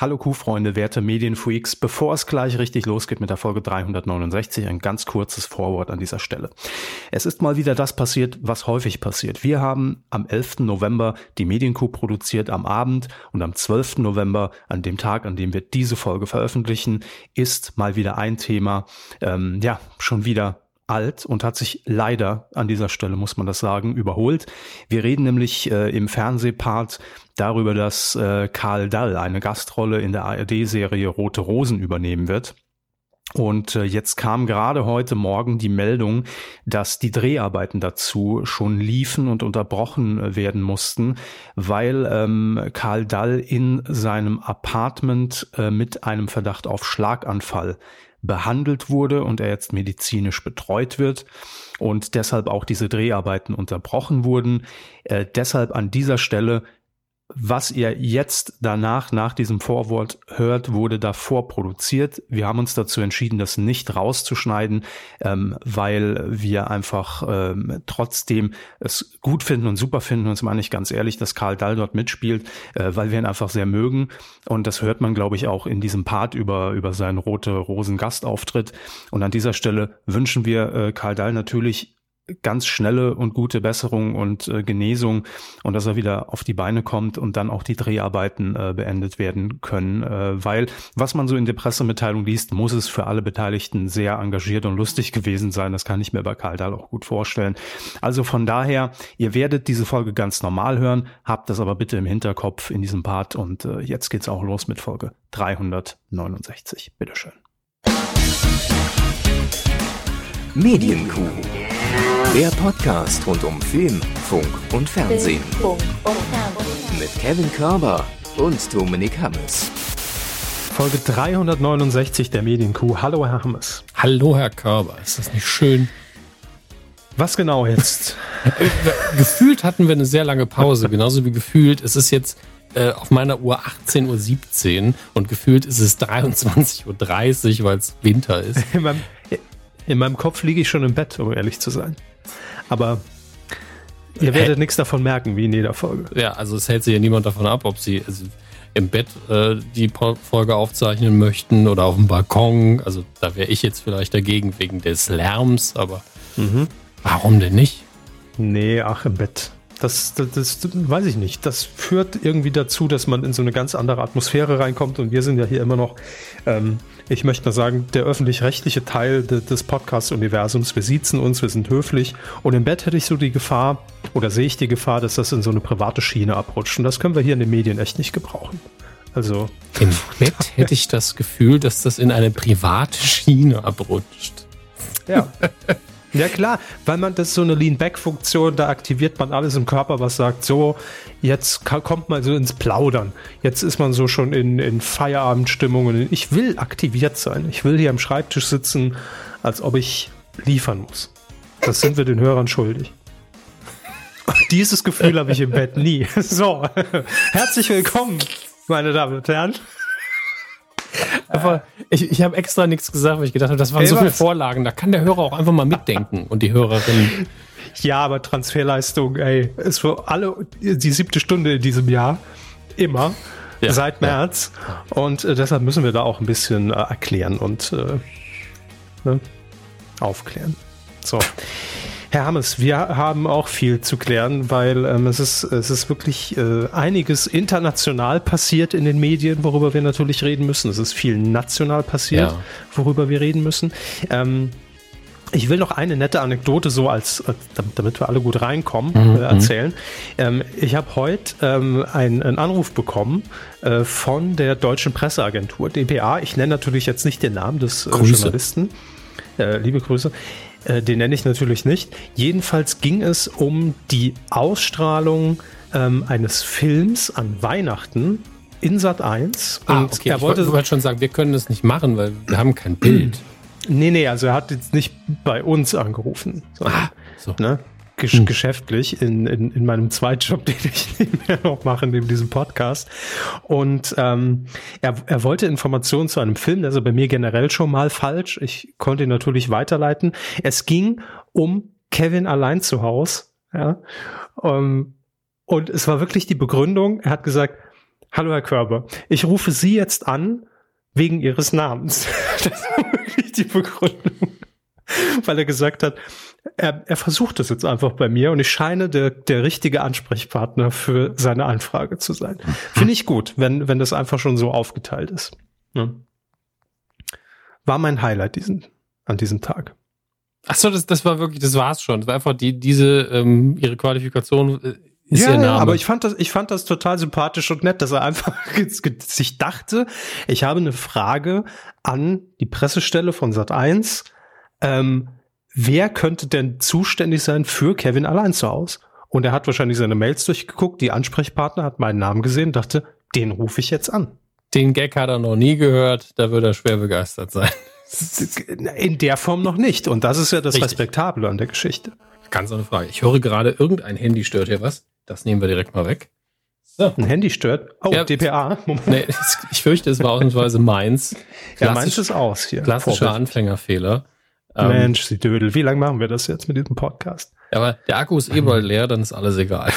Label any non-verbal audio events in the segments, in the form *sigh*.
Hallo Kuhfreunde, werte Medienfreaks. Bevor es gleich richtig losgeht mit der Folge 369, ein ganz kurzes Vorwort an dieser Stelle. Es ist mal wieder das passiert, was häufig passiert. Wir haben am 11. November die Medienkuh produziert am Abend und am 12. November, an dem Tag, an dem wir diese Folge veröffentlichen, ist mal wieder ein Thema, ähm, ja, schon wieder alt und hat sich leider an dieser Stelle, muss man das sagen, überholt. Wir reden nämlich äh, im Fernsehpart darüber, dass äh, Karl Dall eine Gastrolle in der ARD-Serie Rote Rosen übernehmen wird. Und äh, jetzt kam gerade heute Morgen die Meldung, dass die Dreharbeiten dazu schon liefen und unterbrochen äh, werden mussten, weil ähm, Karl Dall in seinem Apartment äh, mit einem Verdacht auf Schlaganfall behandelt wurde und er jetzt medizinisch betreut wird und deshalb auch diese Dreharbeiten unterbrochen wurden. Äh, deshalb an dieser Stelle was ihr jetzt danach, nach diesem Vorwort hört, wurde davor produziert. Wir haben uns dazu entschieden, das nicht rauszuschneiden, ähm, weil wir einfach ähm, trotzdem es gut finden und super finden, und das meine ich ganz ehrlich, dass Karl Dall dort mitspielt, äh, weil wir ihn einfach sehr mögen. Und das hört man, glaube ich, auch in diesem Part über, über seinen Rote Rosen Gastauftritt. Und an dieser Stelle wünschen wir äh, Karl Dall natürlich ganz schnelle und gute Besserung und äh, Genesung und dass er wieder auf die Beine kommt und dann auch die Dreharbeiten äh, beendet werden können. Äh, weil, was man so in der Pressemitteilung liest, muss es für alle Beteiligten sehr engagiert und lustig gewesen sein. Das kann ich mir bei Karl Dahl auch gut vorstellen. Also von daher, ihr werdet diese Folge ganz normal hören, habt das aber bitte im Hinterkopf in diesem Part und äh, jetzt geht's auch los mit Folge 369. Bitteschön. Medienkuh. Der Podcast rund um Film, Funk und Fernsehen. Mit Kevin Körber und Dominik Hammes. Folge 369 der Medienkuh. Hallo, Herr Hammes. Hallo, Herr Körber. Ist das nicht schön? Was genau jetzt? gefühlt hatten wir eine sehr lange Pause, genauso wie gefühlt. Es ist jetzt äh, auf meiner Uhr 18.17 Uhr und gefühlt ist es 23.30 Uhr, weil es Winter ist. *laughs* In meinem, in meinem Kopf liege ich schon im Bett, um ehrlich zu sein. Aber ihr werdet nichts davon merken, wie in jeder Folge. Ja, also es hält sich ja niemand davon ab, ob sie also im Bett äh, die Folge aufzeichnen möchten oder auf dem Balkon. Also da wäre ich jetzt vielleicht dagegen wegen des Lärms, aber mhm. warum denn nicht? Nee, ach, im Bett. Das, das, das, weiß ich nicht. Das führt irgendwie dazu, dass man in so eine ganz andere Atmosphäre reinkommt. Und wir sind ja hier immer noch, ähm, ich möchte mal sagen, der öffentlich-rechtliche Teil de, des Podcast-Universums. Wir siezen uns, wir sind höflich. Und im Bett hätte ich so die Gefahr, oder sehe ich die Gefahr, dass das in so eine private Schiene abrutscht. Und das können wir hier in den Medien echt nicht gebrauchen. Also. Im Bett hätte ich das Gefühl, dass das in eine private Schiene abrutscht. Ja. *laughs* Ja klar, weil man das so eine Lean-Back-Funktion, da aktiviert man alles im Körper, was sagt, so, jetzt kommt man so ins Plaudern. Jetzt ist man so schon in, in Feierabendstimmung ich will aktiviert sein. Ich will hier am Schreibtisch sitzen, als ob ich liefern muss. Das sind wir den Hörern schuldig. Dieses Gefühl habe ich im Bett nie. *laughs* So, herzlich willkommen, meine Damen und Herren. Aber ich, ich habe extra nichts gesagt, weil ich gedacht habe, das waren hey, so viele Vorlagen. Da kann der Hörer auch einfach mal mitdenken und die Hörerin. *laughs* Ja, aber Transferleistung, ey, ist für alle die siebte Stunde in diesem Jahr. Immer. Ja, seit März. Ja. Und äh, deshalb müssen wir da auch ein bisschen äh, erklären und äh, ne, aufklären. So. Herr Hammes, wir haben auch viel zu klären, weil ähm, es, ist, es ist wirklich äh, einiges international passiert in den Medien, worüber wir natürlich reden müssen. Es ist viel national passiert, ja. worüber wir reden müssen. Ähm, ich will noch eine nette Anekdote so als, äh, damit wir alle gut reinkommen, mhm. äh, erzählen. Ähm, ich habe heute ähm, einen, einen Anruf bekommen äh, von der deutschen Presseagentur, DPA. Ich nenne natürlich jetzt nicht den Namen des äh, Journalisten. Äh, liebe Grüße. Äh, den nenne ich natürlich nicht. Jedenfalls ging es um die Ausstrahlung ähm, eines Films an Weihnachten in Sat 1. Ah, und okay. er wollte, ich wollte schon sagen, wir können das nicht machen, weil wir haben kein Bild. *clears throat* Nee, nee, also er hat jetzt nicht bei uns angerufen. Sondern, ah, so. ne? Gesch hm. geschäftlich in, in, in meinem Zweitjob, *laughs* den ich nebenher noch mache, neben diesem Podcast. Und ähm, er, er wollte Informationen zu einem Film, also bei mir generell schon mal falsch. Ich konnte ihn natürlich weiterleiten. Es ging um Kevin allein zu Haus. Ja. Ähm, und es war wirklich die Begründung, er hat gesagt, Hallo Herr Körber, ich rufe Sie jetzt an wegen Ihres Namens. *laughs* Das war wirklich die Begründung. Weil er gesagt hat, er, er versucht es jetzt einfach bei mir und ich scheine der, der richtige Ansprechpartner für seine Anfrage zu sein. Finde ich gut, wenn, wenn das einfach schon so aufgeteilt ist. Ja. War mein Highlight diesen, an diesem Tag. Ach so, das, das war wirklich, das war's schon. Das war einfach die, diese, ähm, ihre Qualifikation äh, ist ja, ihr Name. aber ich fand das, ich fand das total sympathisch und nett, dass er einfach *laughs* sich dachte, ich habe eine Frage an die Pressestelle von Sat 1. Ähm, wer könnte denn zuständig sein für Kevin allein zu Hause? Und er hat wahrscheinlich seine Mails durchgeguckt, die Ansprechpartner hat meinen Namen gesehen, dachte, den rufe ich jetzt an. Den Gag hat er noch nie gehört, da würde er schwer begeistert sein. In der Form noch nicht. Und das ist ja das Richtig. Respektable an der Geschichte. Ganz eine Frage. Ich höre gerade, irgendein Handy stört hier was. Das nehmen wir direkt mal weg. So. Ein Handy stört. Oh, ja, DPA. Nee, ich fürchte, es war ausnahmsweise meins. ja, meins ist aus hier. Klassischer Anfängerfehler. Ähm, Mensch, Sie Dödel, wie lange machen wir das jetzt mit diesem Podcast? Aber der Akku ist eh bald leer, dann ist alles egal.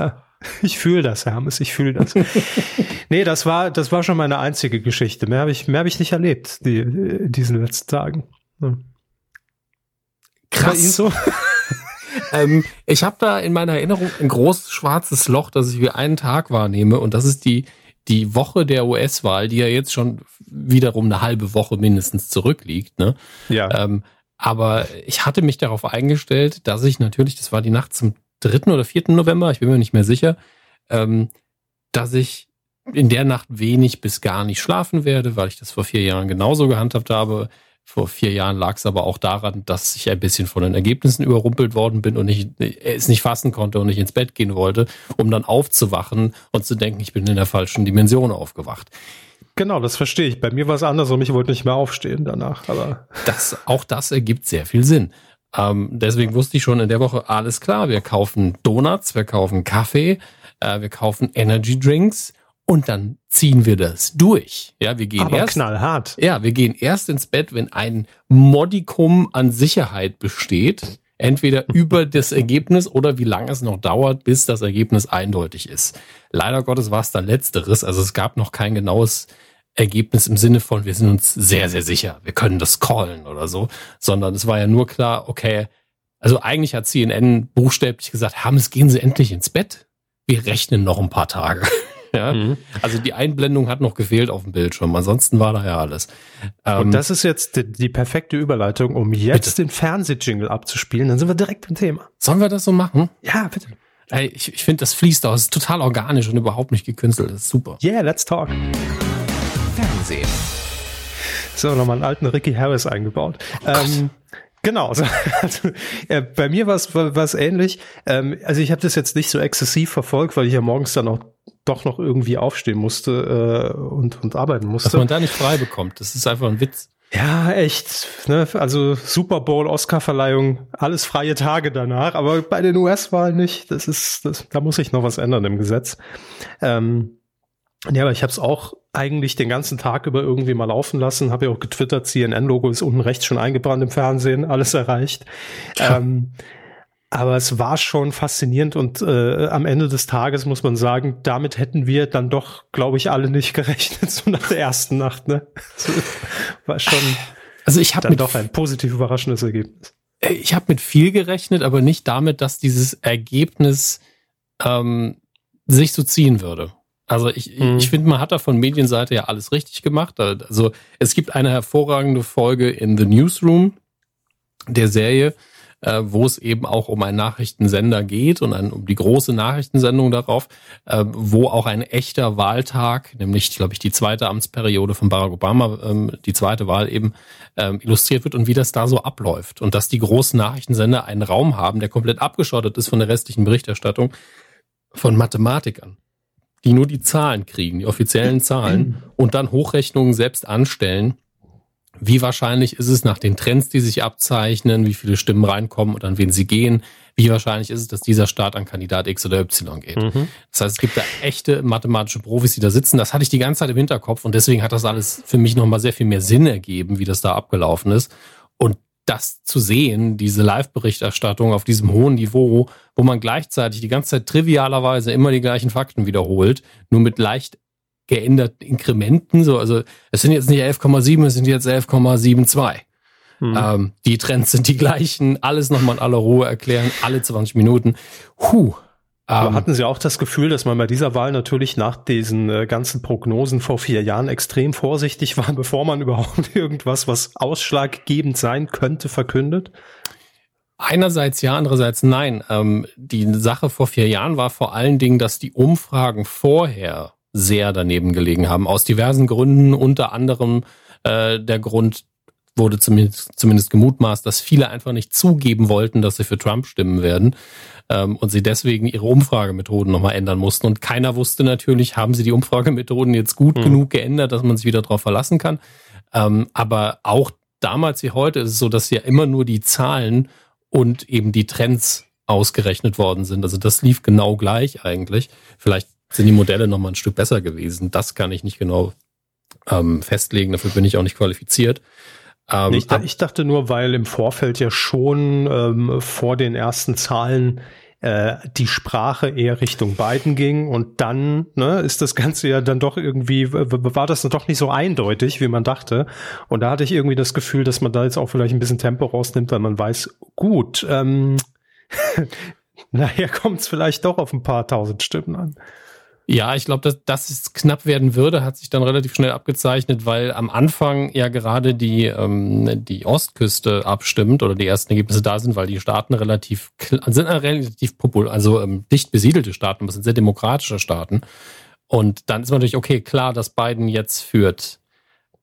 *laughs* ich fühle das, Hermes, ich fühle das. *laughs* nee, das war, das war schon meine einzige Geschichte. Mehr habe ich, mehr habe ich nicht erlebt, die, diesen letzten Tagen. Ja. Krass. so? *laughs* ähm, ich habe da in meiner Erinnerung ein großes schwarzes Loch, das ich wie einen Tag wahrnehme. Und das ist die, die Woche der US-Wahl, die ja jetzt schon wiederum eine halbe Woche mindestens zurückliegt. Ne? Ja. Ähm, aber ich hatte mich darauf eingestellt, dass ich natürlich, das war die Nacht zum 3. oder 4. November, ich bin mir nicht mehr sicher, ähm, dass ich in der Nacht wenig bis gar nicht schlafen werde, weil ich das vor vier Jahren genauso gehandhabt habe. Vor vier Jahren lag es aber auch daran, dass ich ein bisschen von den Ergebnissen überrumpelt worden bin und ich es nicht fassen konnte und nicht ins Bett gehen wollte, um dann aufzuwachen und zu denken, ich bin in der falschen Dimension aufgewacht. Genau, das verstehe ich. Bei mir war es andersrum. Ich wollte nicht mehr aufstehen danach. Aber das, auch das ergibt sehr viel Sinn. Ähm, deswegen wusste ich schon in der Woche, alles klar, wir kaufen Donuts, wir kaufen Kaffee, äh, wir kaufen Energy Drinks und dann ziehen wir das durch. Ja, wir gehen Aber erst knallhart. Ja, wir gehen erst ins Bett, wenn ein Modikum an Sicherheit besteht, entweder *laughs* über das Ergebnis oder wie lange es noch dauert, bis das Ergebnis eindeutig ist. Leider Gottes war es dann letzteres, also es gab noch kein genaues Ergebnis im Sinne von, wir sind uns sehr, sehr sicher, wir können das callen oder so, sondern es war ja nur klar, okay, also eigentlich hat CNN buchstäblich gesagt, Hammes, gehen Sie endlich ins Bett. Wir rechnen noch ein paar Tage. *laughs* Ja? Mhm. Also die Einblendung hat noch gefehlt auf dem Bildschirm. Ansonsten war da ja alles. Ähm, Und das ist jetzt die, die perfekte Überleitung, um jetzt bitte. den Fernsehjingle abzuspielen. Dann sind wir direkt im Thema. Sollen wir das so machen? Ja, bitte. Ey, ich ich finde, das fließt aus. ist total organisch und überhaupt nicht gekünstelt. Das ist super. Yeah, let's talk. Fernsehen. So, nochmal einen alten Ricky Harris eingebaut. Oh ähm, Genau, also, *laughs* also äh, bei mir war es ähnlich. Ähm, also ich habe das jetzt nicht so exzessiv verfolgt, weil ich ja morgens dann auch doch noch irgendwie aufstehen musste äh, und, und arbeiten musste. Dass man da nicht frei bekommt, das ist einfach ein Witz. Ja, echt. Ne? Also Super Bowl, Oscar-Verleihung, alles freie Tage danach, aber bei den US-Wahlen nicht. Das ist, das, da muss ich noch was ändern im Gesetz. Ähm, ja, aber ich habe es auch eigentlich den ganzen Tag über irgendwie mal laufen lassen. Habe ja auch getwittert, CNN-Logo ist unten rechts schon eingebrannt im Fernsehen, alles erreicht. Ähm, aber es war schon faszinierend und äh, am Ende des Tages muss man sagen, damit hätten wir dann doch, glaube ich, alle nicht *laughs* gerechnet, so nach der ersten Nacht. Ne? *laughs* war schon also ich habe doch ein positiv überraschendes Ergebnis. Äh, ich habe mit viel gerechnet, aber nicht damit, dass dieses Ergebnis ähm, sich so ziehen würde. Also ich, mhm. ich finde, man hat da von Medienseite ja alles richtig gemacht. Also es gibt eine hervorragende Folge in The Newsroom der Serie, äh, wo es eben auch um einen Nachrichtensender geht und ein, um die große Nachrichtensendung darauf, äh, wo auch ein echter Wahltag, nämlich, glaube ich, die zweite Amtsperiode von Barack Obama, ähm, die zweite Wahl eben ähm, illustriert wird und wie das da so abläuft. Und dass die großen Nachrichtensender einen Raum haben, der komplett abgeschottet ist von der restlichen Berichterstattung von Mathematikern die nur die Zahlen kriegen, die offiziellen Zahlen *clears throat* und dann Hochrechnungen selbst anstellen. Wie wahrscheinlich ist es nach den Trends, die sich abzeichnen, wie viele Stimmen reinkommen und an wen sie gehen? Wie wahrscheinlich ist es, dass dieser Staat an Kandidat X oder Y geht? Mhm. Das heißt, es gibt da echte mathematische Profis, die da sitzen. Das hatte ich die ganze Zeit im Hinterkopf und deswegen hat das alles für mich nochmal sehr viel mehr Sinn ergeben, wie das da abgelaufen ist. Und das zu sehen, diese Live-Berichterstattung auf diesem hohen Niveau, wo man gleichzeitig die ganze Zeit trivialerweise immer die gleichen Fakten wiederholt, nur mit leicht geänderten Inkrementen. So, also es sind jetzt nicht 11,7, es sind jetzt 11,72. Hm. Ähm, die Trends sind die gleichen, alles nochmal in aller Ruhe erklären, alle 20 Minuten. Huh, aber ähm, hatten Sie auch das Gefühl, dass man bei dieser Wahl natürlich nach diesen äh, ganzen Prognosen vor vier Jahren extrem vorsichtig *laughs* war, bevor man überhaupt *laughs* irgendwas, was ausschlaggebend sein könnte, verkündet? Einerseits ja, andererseits nein. Ähm, die Sache vor vier Jahren war vor allen Dingen, dass die Umfragen vorher sehr daneben gelegen haben. Aus diversen Gründen, unter anderem äh, der Grund, wurde zumindest, zumindest gemutmaßt, dass viele einfach nicht zugeben wollten, dass sie für Trump stimmen werden ähm, und sie deswegen ihre Umfragemethoden nochmal ändern mussten. Und keiner wusste natürlich, haben sie die Umfragemethoden jetzt gut mhm. genug geändert, dass man sich wieder darauf verlassen kann. Ähm, aber auch damals wie heute ist es so, dass ja immer nur die Zahlen und eben die Trends ausgerechnet worden sind. Also das lief genau gleich eigentlich. Vielleicht sind die Modelle nochmal ein Stück besser gewesen. Das kann ich nicht genau ähm, festlegen. Dafür bin ich auch nicht qualifiziert. Ähm, ich, ich, dachte nur, weil im Vorfeld ja schon ähm, vor den ersten Zahlen äh, die Sprache eher Richtung Biden ging und dann ne, ist das Ganze ja dann doch irgendwie, war das dann doch nicht so eindeutig, wie man dachte. Und da hatte ich irgendwie das Gefühl, dass man da jetzt auch vielleicht ein bisschen Tempo rausnimmt, weil man weiß, gut, ähm, *laughs* nachher kommt es vielleicht doch auf ein paar tausend Stimmen an. Ja, ich glaube, dass, dass es knapp werden würde, hat sich dann relativ schnell abgezeichnet, weil am Anfang ja gerade die, ähm, die Ostküste abstimmt oder die ersten Ergebnisse da sind, weil die Staaten relativ sind relativ popul also ähm, dicht besiedelte Staaten, das sind sehr demokratische Staaten. Und dann ist natürlich okay, klar, dass Biden jetzt führt.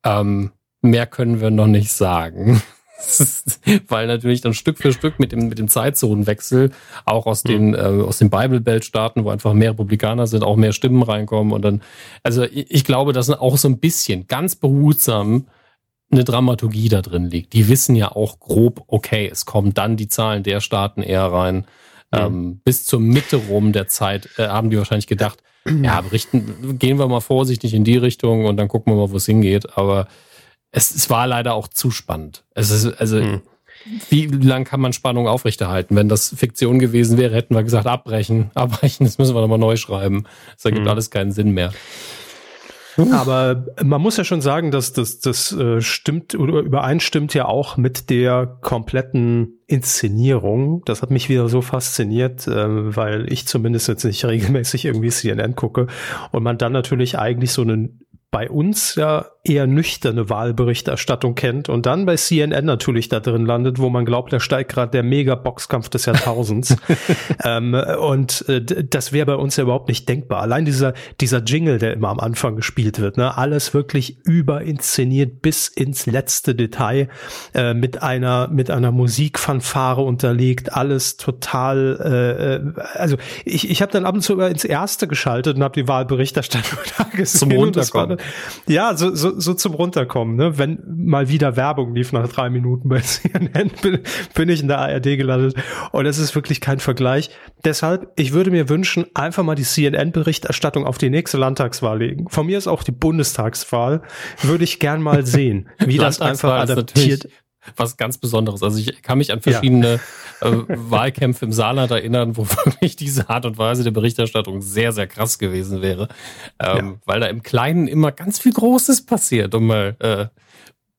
Ähm, mehr können wir noch nicht sagen. *laughs* *laughs* weil natürlich dann Stück für Stück mit dem, mit dem Zeitzonenwechsel auch aus den, mhm. äh, aus den Bible Belt Staaten, wo einfach mehr Republikaner sind, auch mehr Stimmen reinkommen und dann, also ich, ich glaube, dass auch so ein bisschen ganz behutsam eine Dramaturgie da drin liegt. Die wissen ja auch grob, okay, es kommen dann die Zahlen der Staaten eher rein. Mhm. Ähm, bis zur Mitte rum der Zeit äh, haben die wahrscheinlich gedacht, ja, berichten, gehen wir mal vorsichtig in die Richtung und dann gucken wir mal, wo es hingeht. Aber es, es war leider auch zu spannend. Es ist, also, hm. wie lang kann man Spannung aufrechterhalten? Wenn das Fiktion gewesen wäre, hätten wir gesagt, abbrechen, *laughs* abbrechen, das müssen wir nochmal neu schreiben. Das ergibt hm. alles keinen Sinn mehr. Aber man muss ja schon sagen, dass das, das äh, stimmt oder übereinstimmt ja auch mit der kompletten Inszenierung. Das hat mich wieder so fasziniert, äh, weil ich zumindest jetzt nicht regelmäßig irgendwie CNN gucke und man dann natürlich eigentlich so einen bei uns ja eher nüchterne Wahlberichterstattung kennt und dann bei CNN natürlich da drin landet, wo man glaubt, da steigt gerade der Mega-Boxkampf des Jahrtausends. *laughs* ähm, und äh, das wäre bei uns ja überhaupt nicht denkbar. Allein dieser, dieser Jingle, der immer am Anfang gespielt wird, ne, alles wirklich überinszeniert bis ins letzte Detail, äh, mit einer, mit einer Musikfanfare unterlegt, alles total, äh, äh also ich, ich habe dann ab und zu über ins Erste geschaltet und habe die Wahlberichterstattung *laughs* da gesehen. Zum Runterkommen. Ja, so, so, so zum Runterkommen, ne? Wenn mal wieder Werbung lief nach drei Minuten bei *laughs* CNN, bin, bin ich in der ARD gelandet. Und es ist wirklich kein Vergleich. Deshalb, ich würde mir wünschen, einfach mal die CNN-Berichterstattung auf die nächste Landtagswahl legen. Von mir ist auch die Bundestagswahl. Würde ich gern mal sehen, wie *laughs* das einfach adaptiert was ganz Besonderes. Also ich kann mich an verschiedene ja. *laughs* äh, Wahlkämpfe im Saarland erinnern, wo *laughs* wirklich diese Art und Weise der Berichterstattung sehr, sehr krass gewesen wäre. Ähm, ja. Weil da im Kleinen immer ganz viel Großes passiert, um mal äh,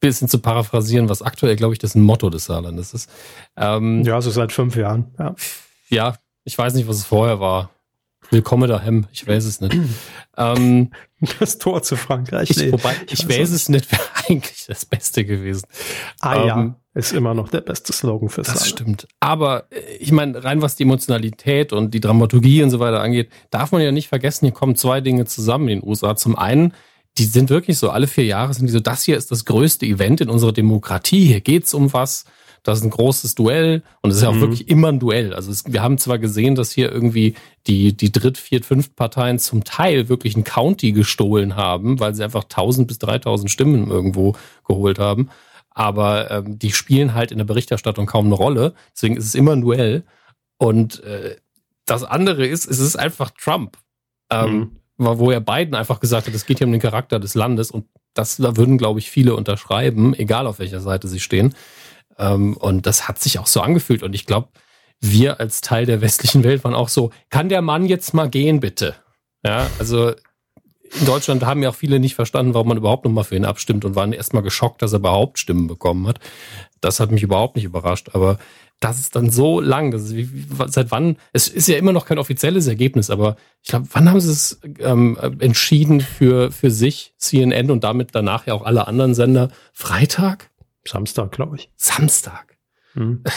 bisschen zu paraphrasieren, was aktuell, glaube ich, das ein Motto des Saarlandes ist. Ähm, ja, so seit fünf Jahren. Ja. ja, ich weiß nicht, was es vorher war. Willkommen daheim, ich weiß es nicht. ähm, *laughs* das Tor zu Frankreich. Ich, wobei, ich, ich weiß es nicht, wäre *laughs* eigentlich das Beste gewesen. Ah ähm, ja, ist immer noch der beste Slogan fürs Das Land. stimmt. Aber äh, ich meine, rein was die Emotionalität und die Dramaturgie und so weiter angeht, darf man ja nicht vergessen, hier kommen zwei Dinge zusammen in den USA. Zum einen, die sind wirklich so, alle vier Jahre sind die so, das hier ist das größte Event in unserer Demokratie, hier geht's um was das ist ein großes Duell und es ist ja auch mhm. wirklich immer ein Duell. Also es, wir haben zwar gesehen, dass hier irgendwie die, die Dritt-, Viert-, Fünft-Parteien zum Teil wirklich ein County gestohlen haben, weil sie einfach 1000 bis 3000 Stimmen irgendwo geholt haben. Aber ähm, die spielen halt in der Berichterstattung kaum eine Rolle. Deswegen ist es immer ein Duell. Und äh, das andere ist, es ist einfach Trump. Ähm, mhm. Wo er Biden einfach gesagt hat, es geht hier um den Charakter des Landes und das da würden, glaube ich, viele unterschreiben, egal auf welcher Seite sie stehen. Ähm, und das hat sich auch so angefühlt. Und ich glaube, wir als Teil der westlichen Welt waren auch so, kann der Mann jetzt mal gehen, bitte? Ja, also in Deutschland haben ja auch viele nicht verstanden, warum man überhaupt noch mal für ihn abstimmt und waren erstmal geschockt, dass er überhaupt Stimmen bekommen hat. Das hat mich überhaupt nicht überrascht. Aber das ist dann so lang. Das wie, seit wann? Es ist ja immer noch kein offizielles Ergebnis, aber ich glaube, wann haben sie es ähm, entschieden für, für sich, CNN und damit danach ja auch alle anderen Sender? Freitag? Samstag, glaube ich. Samstag. Hm. *laughs*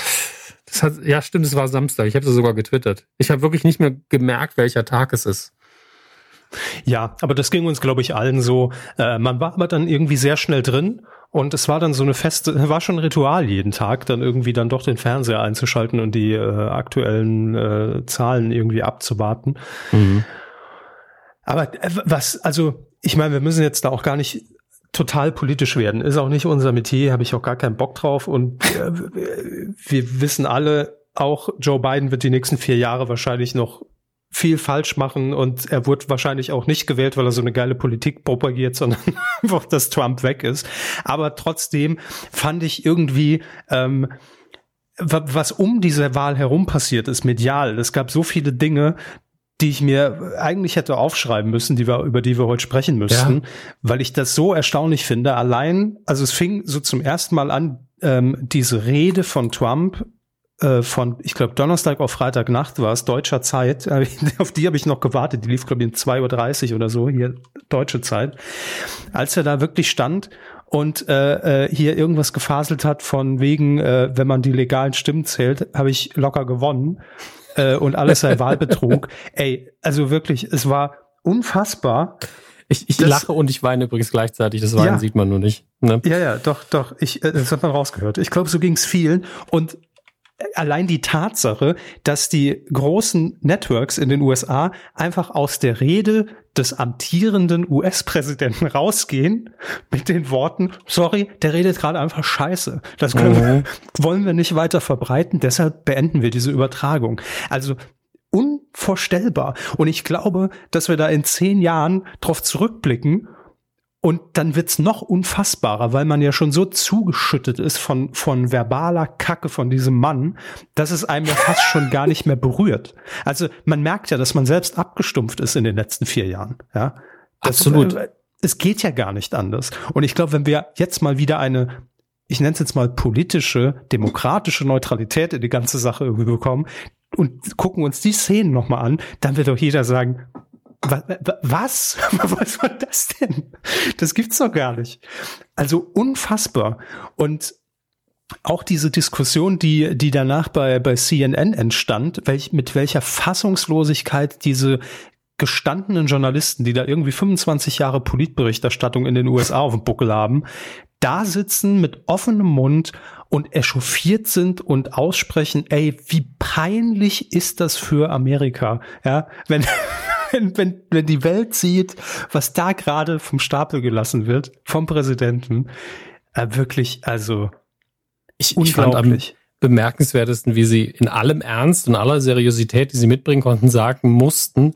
Das hat, ja, stimmt, es war Samstag. Ich habe es sogar getwittert. Ich habe wirklich nicht mehr gemerkt, welcher Tag es ist. Ja, aber das ging uns, glaube ich, allen so. Äh, man war aber dann irgendwie sehr schnell drin und es war dann so eine feste, *laughs* war schon ein Ritual jeden Tag, dann irgendwie dann doch den Fernseher einzuschalten und die äh, aktuellen äh, Zahlen irgendwie abzuwarten. Mhm. Aber äh, was, also ich meine, wir müssen jetzt da auch gar nicht total politisch werden. Ist auch nicht unser Metier, habe ich auch gar keinen Bock drauf. Und äh, wir wissen alle, auch Joe Biden wird die nächsten vier Jahre wahrscheinlich noch viel falsch machen und er wurde wahrscheinlich auch nicht gewählt, weil er so eine geile Politik propagiert, *laughs* sondern einfach, dass Trump weg ist. Aber trotzdem fand ich irgendwie, ähm, was um diese Wahl herum passiert ist, medial. Es gab so viele Dinge, die ich mir eigentlich hätte aufschreiben müssen, die wir, über die wir heute sprechen müssten, ja. weil ich das so erstaunlich finde. Allein, also es fing so zum ersten Mal an, ähm, diese Rede von Trump äh, von, ich glaube, Donnerstag auf Freitagnacht war es, deutscher Zeit. *laughs* Auf die habe ich noch gewartet. Die lief, glaube ich, um 2.30 Uhr oder so, hier deutsche Zeit. Als er da wirklich stand und äh, äh, hier irgendwas gefaselt hat von wegen, äh, wenn man die legalen Stimmen zählt, habe ich locker gewonnen äh, und alles sei *laughs* Wahlbetrug. Ey, also wirklich, es war unfassbar. Ich, ich das, lache und ich weine übrigens gleichzeitig. Das Weinen ja, sieht man nur nicht. Ne? Ja, ja, doch, doch. Ich, äh, das hat man rausgehört. Ich glaube, so ging es vielen. Und allein die Tatsache, dass die großen Networks in den USA einfach aus der Rede des amtierenden US-Präsidenten *laughs* rausgehen mit den Worten, sorry, der redet gerade einfach scheiße. Das können wir, mhm. *laughs* wollen wir nicht weiter verbreiten, deshalb beenden wir diese Übertragung. Also unvorstellbar. Und ich glaube, dass wir da in zehn Jahren drauf zurückblicken und dann wird's noch unfassbarer, weil man ja schon so zugeschüttet ist von, von verbaler Kacke von diesem Mann, dass es einem ja fast schon gar nicht mehr berührt. Also man merkt ja, dass man selbst abgestumpft ist in den letzten vier Jahren. Ja, das, Absolut. Äh, es geht ja gar nicht anders. Und ich glaube, wenn wir jetzt mal wieder eine, ich nenne es jetzt mal politische, demokratische Neutralität in die ganze Sache irgendwie bekommen und gucken uns die Szenen nochmal an, dann wird doch jeder sagen, was? *laughs* Was war das denn? Das gibt's doch gar nicht. Also unfassbar. Und auch diese Diskussion, die, die danach bei, bei CNN entstand, welch, mit welcher Fassungslosigkeit diese gestandenen Journalisten, die da irgendwie 25 Jahre Politberichterstattung in den USA auf dem Buckel haben, da sitzen mit offenem Mund und echauffiert sind und aussprechen, ey, wie peinlich ist das für Amerika, ja, wenn, *laughs* wenn, wenn, wenn die Welt sieht, was da gerade vom Stapel gelassen wird, vom Präsidenten, äh, wirklich, also ich, ich fand am bemerkenswertesten, wie sie in allem Ernst und aller Seriosität, die sie mitbringen konnten, sagen mussten,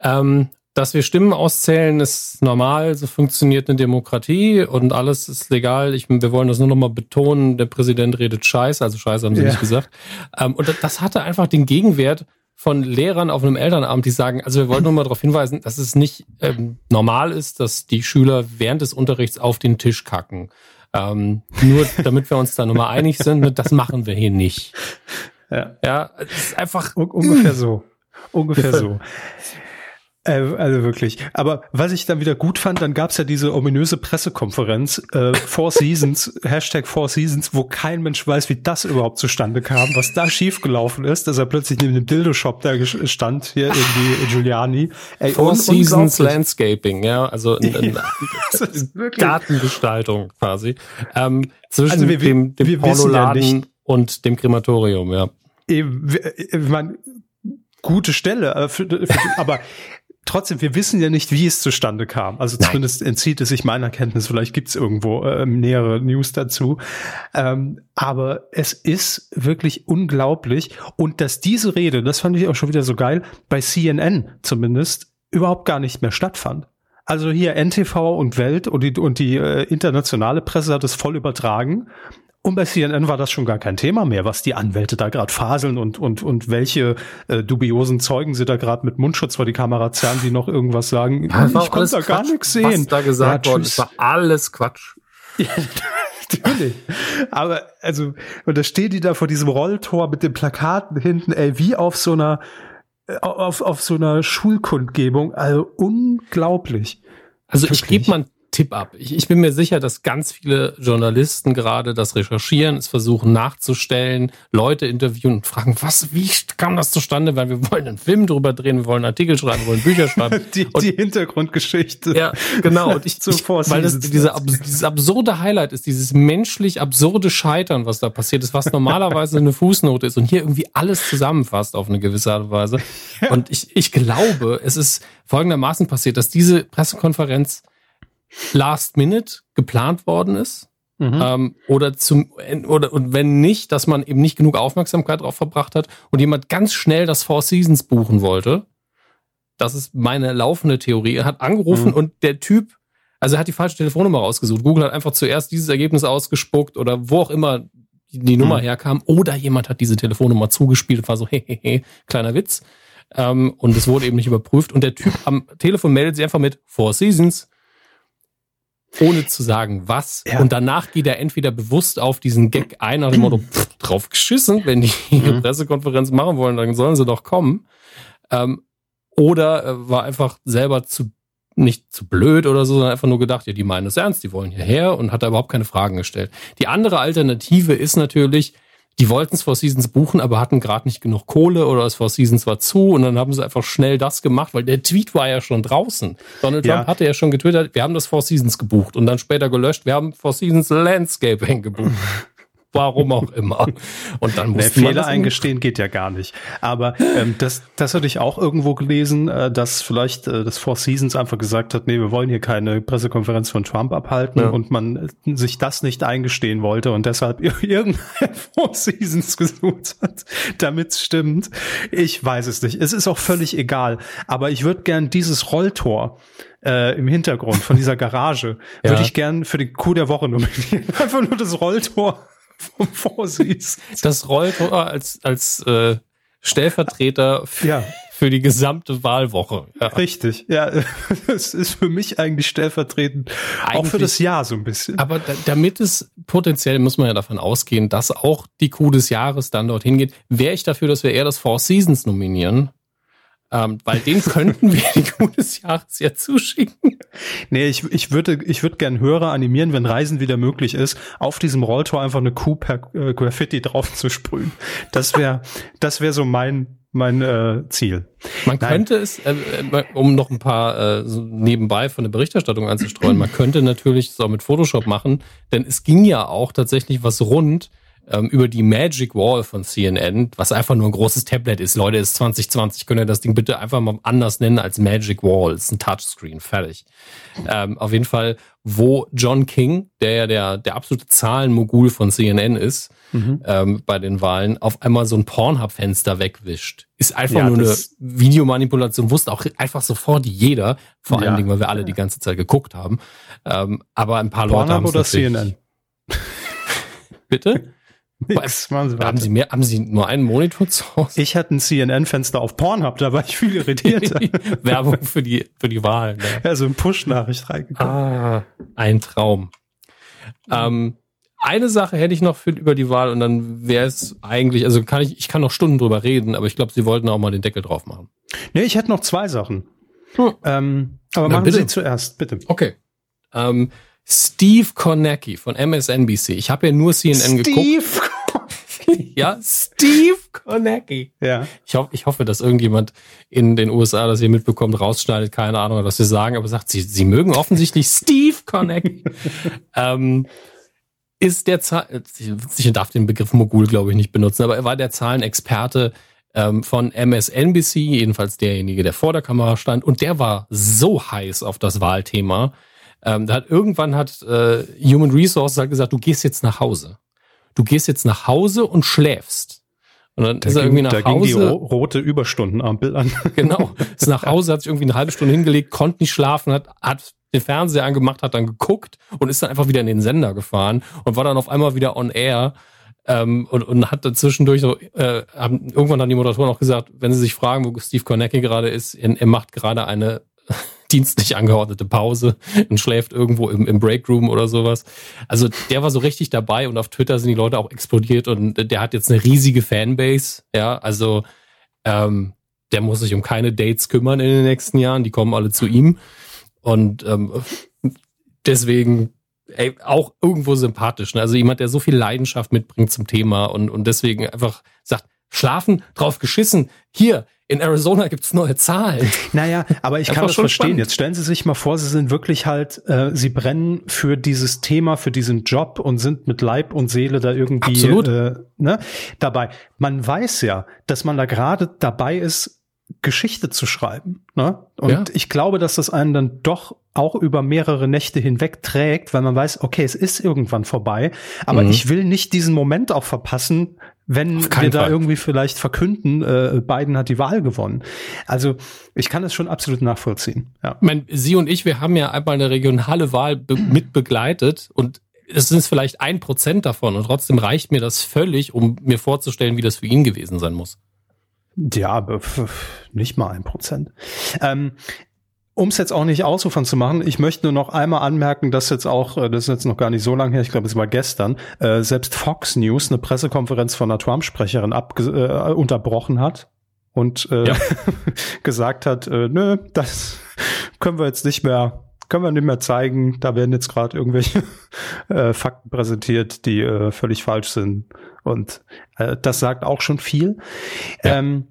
ähm, dass wir Stimmen auszählen, ist normal, so funktioniert eine Demokratie und alles ist legal. Ich, wir wollen das nur nochmal betonen, der Präsident redet Scheiße, also Scheiße haben sie ja. nicht gesagt. Ähm, und das hatte einfach den Gegenwert, von Lehrern auf einem Elternabend, die sagen, also wir wollten nur mal darauf hinweisen, dass es nicht ähm, normal ist, dass die Schüler während des Unterrichts auf den Tisch kacken. Ähm, nur damit wir uns da nochmal einig sind, das machen wir hier nicht. Ja, ja es ist einfach ungefähr so. Ungefähr so. Äh, also wirklich. Aber was ich dann wieder gut fand, dann gab's ja diese ominöse Pressekonferenz, äh, Four Seasons, *laughs* Hashtag Four Seasons, wo kein Mensch weiß, wie das überhaupt zustande kam, was da schiefgelaufen ist, dass er plötzlich neben dem Dildo-Shop da stand, hier irgendwie *laughs* Giuliani. Ey, Four Seasons Landscaping, ja, also in, in *laughs* Gartengestaltung quasi. Ähm, zwischen also wir, dem, dem Pornoladen ja und dem Krematorium, ja. Eben, ich meine, gute Stelle, äh, aber trotzdem, wir wissen ja nicht, wie es zustande kam. Also Nein. zumindest entzieht es sich meiner Kenntnis. Vielleicht gibt es irgendwo ähm, nähere News dazu. Ähm, aber es ist wirklich unglaublich. Und dass diese Rede, das fand ich auch schon wieder so geil, bei CNN zumindest überhaupt gar nicht mehr stattfand. Also hier NTV und Welt und die, und die äh, internationale Presse hat es voll übertragen. Und bei CNN war das schon gar kein Thema mehr, was die Anwälte da gerade faseln und, und, und welche äh, dubiosen Zeugen sie da gerade mit Mundschutz vor die Kamera zerren, die noch irgendwas sagen. *laughs* Ja, ich konnte da gar nichts sehen. Was da gesagt ja, worden ist, war alles Quatsch. *laughs* Ja, natürlich. Aber also, und da steht die da vor diesem Rolltor mit den Plakaten hinten, ey, wie auf so einer, äh, auf, auf so einer Schulkundgebung. Also unglaublich. Also Wirklich. ich gebe mal Tipp ab. Ich, ich, bin mir sicher, dass ganz viele Journalisten gerade das recherchieren, es versuchen nachzustellen, Leute interviewen und fragen, was, wie kam das zustande? Weil wir wollen einen Film drüber drehen, wir wollen Artikel schreiben, wir wollen Bücher schreiben. *laughs* die, und, die Hintergrundgeschichte. Ja, genau. Und ich, *laughs* ich weil das diese, dieses absurde Highlight ist, dieses menschlich absurde Scheitern, was da passiert ist, was normalerweise eine Fußnote ist und hier irgendwie alles zusammenfasst auf eine gewisse Art und Weise. Und ich, ich glaube, es ist folgendermaßen passiert, dass diese Pressekonferenz Last Minute geplant worden ist. Mhm. Ähm, oder zum oder und wenn nicht, dass man eben nicht genug Aufmerksamkeit drauf verbracht hat und jemand ganz schnell das Four Seasons buchen wollte. Das ist meine laufende Theorie. Er hat angerufen mhm. und der Typ, also er hat die falsche Telefonnummer rausgesucht. Google hat einfach zuerst dieses Ergebnis ausgespuckt oder wo auch immer die, Nummer mhm. herkam. Oder jemand hat diese Telefonnummer zugespielt und war so, *laughs* hehehe, kleiner Witz. Ähm, und es wurde eben nicht überprüft. Und der Typ am Telefon meldet sich einfach mit Four Seasons ohne zu sagen, was. Ja. Und danach geht er entweder bewusst auf diesen Gag ein, nach dem Motto, pff, drauf geschissen, wenn die ihre mhm. *laughs* Pressekonferenz machen wollen, dann sollen sie doch kommen. Ähm, oder äh, war einfach selber zu nicht zu blöd oder so, sondern einfach nur gedacht, ja, die meinen es ernst, die wollen hierher und hat da überhaupt keine Fragen gestellt. Die andere Alternative ist natürlich, die wollten es Four Seasons buchen, aber hatten gerade nicht genug Kohle oder das Four Seasons war zu und dann haben sie einfach schnell das gemacht, weil der Tweet war ja schon draußen. Donald Trump ja. hatte ja schon getwittert, wir haben das Four Seasons gebucht und dann später gelöscht, wir haben Four Seasons Landscaping gebucht. *laughs* warum auch immer. Und dann muss nee, Fehler eingestehen geht ja gar nicht. Aber ähm, das, das hatte ich auch irgendwo gelesen, äh, dass vielleicht äh, das Four Seasons einfach gesagt hat, nee, wir wollen hier keine Pressekonferenz von Trump abhalten ja. und man äh, sich das nicht eingestehen wollte und deshalb *laughs* irgendein Four Seasons gesucht hat, damit es stimmt. Ich weiß es nicht. Es ist auch völlig egal. Aber ich würde gern dieses Rolltor äh, im Hintergrund von dieser Garage, ja. würde ich gern für den Coup der Woche nominieren. *laughs* Einfach nur das Rolltor vom Vorsiehst. Das Rolltor als, als äh, Stellvertreter ja. für die gesamte Wahlwoche. Ja. Richtig, ja. *laughs* Es ist für mich eigentlich stellvertretend, eigentlich, auch für das Jahr so ein bisschen. Aber da, damit es potenziell, muss man ja davon ausgehen, dass auch die Coup des Jahres dann dorthin geht, wäre ich dafür, dass wir eher das Four Seasons nominieren. Ähm, weil den könnten wir die Kuh des Jahres ja zuschicken. Nee, ich, ich würde ich würde gern Hörer animieren, wenn Reisen wieder möglich ist, auf diesem Rolltor einfach eine Kuh per äh, Graffiti drauf zu sprühen. Das wäre das wäre so mein mein äh, Ziel. Man Nein. könnte es, äh, äh, um noch ein paar äh, so nebenbei von der Berichterstattung anzustreuen, man könnte natürlich es auch mit Photoshop machen, denn es ging ja auch tatsächlich was rund, ähm, über die Magic Wall von CNN, was einfach nur ein großes Tablet ist. Leute, ist 2020, könnt ihr das Ding bitte einfach mal anders nennen als Magic Wall. ist ein Touchscreen, fertig. Ähm, auf jeden Fall, wo John King, der ja der, der absolute Zahlenmogul von CNN ist, mhm. ähm, bei den Wahlen, auf einmal so ein Pornhub-Fenster wegwischt. Ist einfach ja, nur eine Videomanipulation, wusste auch einfach sofort jeder, vor ja. allen Dingen, weil wir alle die ganze Zeit geguckt haben. Ähm, aber ein paar Pornhub Leute haben es oder CNN? *laughs* Bitte? Nix, machen Sie haben Sie mehr, haben Sie nur einen Monitor zu Hause? Ich hatte ein CNN-Fenster auf Pornhub, da war ich viel irritiert. *laughs* Werbung für die, für die Wahl. Ne? Ja, so ein Push-Nachricht reingekommen. Ah, ein Traum. Ähm, eine Sache hätte ich noch für, über die Wahl und dann wäre es eigentlich, also kann ich, ich kann noch Stunden drüber reden, aber ich glaube, Sie wollten auch mal den Deckel drauf machen. Nee, ich hätte noch zwei Sachen. Hm. Ähm, aber Na, machen bitte. Sie zuerst, bitte. Okay. Ähm, Steve Kornacki von MSNBC. Ich habe ja nur CNN Steve geguckt. Steve ja, Steve Kornacki. Ja. Ich, ho ich hoffe, dass irgendjemand in den USA das hier mitbekommt, rausschneidet, keine Ahnung, was wir sagen, aber sagt, sie, sie mögen offensichtlich Steve Kornacki. *laughs* ähm, ist der Zahl, ich darf den Begriff Mogul, glaube ich, nicht benutzen, aber er war der Zahlenexperte ähm, von MSNBC, jedenfalls derjenige, der vor der Kamera stand, und der war so heiß auf das Wahlthema, ähm, da hat irgendwann hat äh, Human Resources halt gesagt, du gehst jetzt nach Hause. Du gehst jetzt nach Hause und schläfst. Und dann da ist er irgendwie nach da Hause. Da ging die rote Überstundenampel an. *laughs* Genau. Ist nach Hause, hat sich irgendwie eine halbe Stunde hingelegt, konnte nicht schlafen, hat, hat den Fernseher angemacht, hat dann geguckt und ist dann einfach wieder in den Sender gefahren und war dann auf einmal wieder on air. Ähm, und, und hat dann zwischendurch so, äh, haben, irgendwann haben die Moderatoren auch gesagt, wenn sie sich fragen, wo Steve Kornacki gerade ist, er macht gerade eine dienstlich angeordnete Pause und schläft irgendwo im, im Breakroom oder sowas. Also der war so richtig dabei und auf Twitter sind die Leute auch explodiert und der hat jetzt eine riesige Fanbase. Ja, also ähm, der muss sich um keine Dates kümmern in den nächsten Jahren, die kommen alle zu ihm. Und ähm, deswegen ey, auch irgendwo sympathisch. Ne? Also jemand, der so viel Leidenschaft mitbringt zum Thema und, und deswegen einfach sagt, schlafen, drauf geschissen. Hier, in Arizona gibt's neue Zahlen. Naja, aber ich das kann das verstehen. Spannend. Jetzt stellen Sie sich mal vor, Sie sind wirklich halt, äh, Sie brennen für dieses Thema, für diesen Job und sind mit Leib und Seele da irgendwie äh, ne, dabei. Man weiß ja, dass man da gerade dabei ist, Geschichte zu schreiben. Ne? Und ja. ich glaube, dass das einen dann doch auch über mehrere Nächte hinweg trägt, weil man weiß, okay, es ist irgendwann vorbei, aber mhm. ich will nicht diesen Moment auch verpassen, wenn wir Fall. da irgendwie vielleicht verkünden, äh, Biden hat die Wahl gewonnen. Also ich kann das schon absolut nachvollziehen. Ja. Ich meine, Sie und ich, wir haben ja einmal eine regionale Wahl be mit begleitet und es sind vielleicht ein Prozent davon und trotzdem reicht mir das völlig, um mir vorzustellen, wie das für ihn gewesen sein muss. Ja, nicht mal ein Prozent. Ähm, um es jetzt auch nicht ausufern zu machen, ich möchte nur noch einmal anmerken, dass jetzt auch, äh, das ist jetzt noch gar nicht so lange her, ich glaube, es war gestern, äh, selbst Fox News eine Pressekonferenz von einer Trump-Sprecherin äh, unterbrochen hat und äh, ja. *laughs* gesagt hat, äh, nö, das können wir jetzt nicht mehr, können wir nicht mehr zeigen. Da werden jetzt gerade irgendwelche *laughs* äh, Fakten präsentiert, die äh, völlig falsch sind. Und äh, das sagt auch schon viel. Ja. Ähm,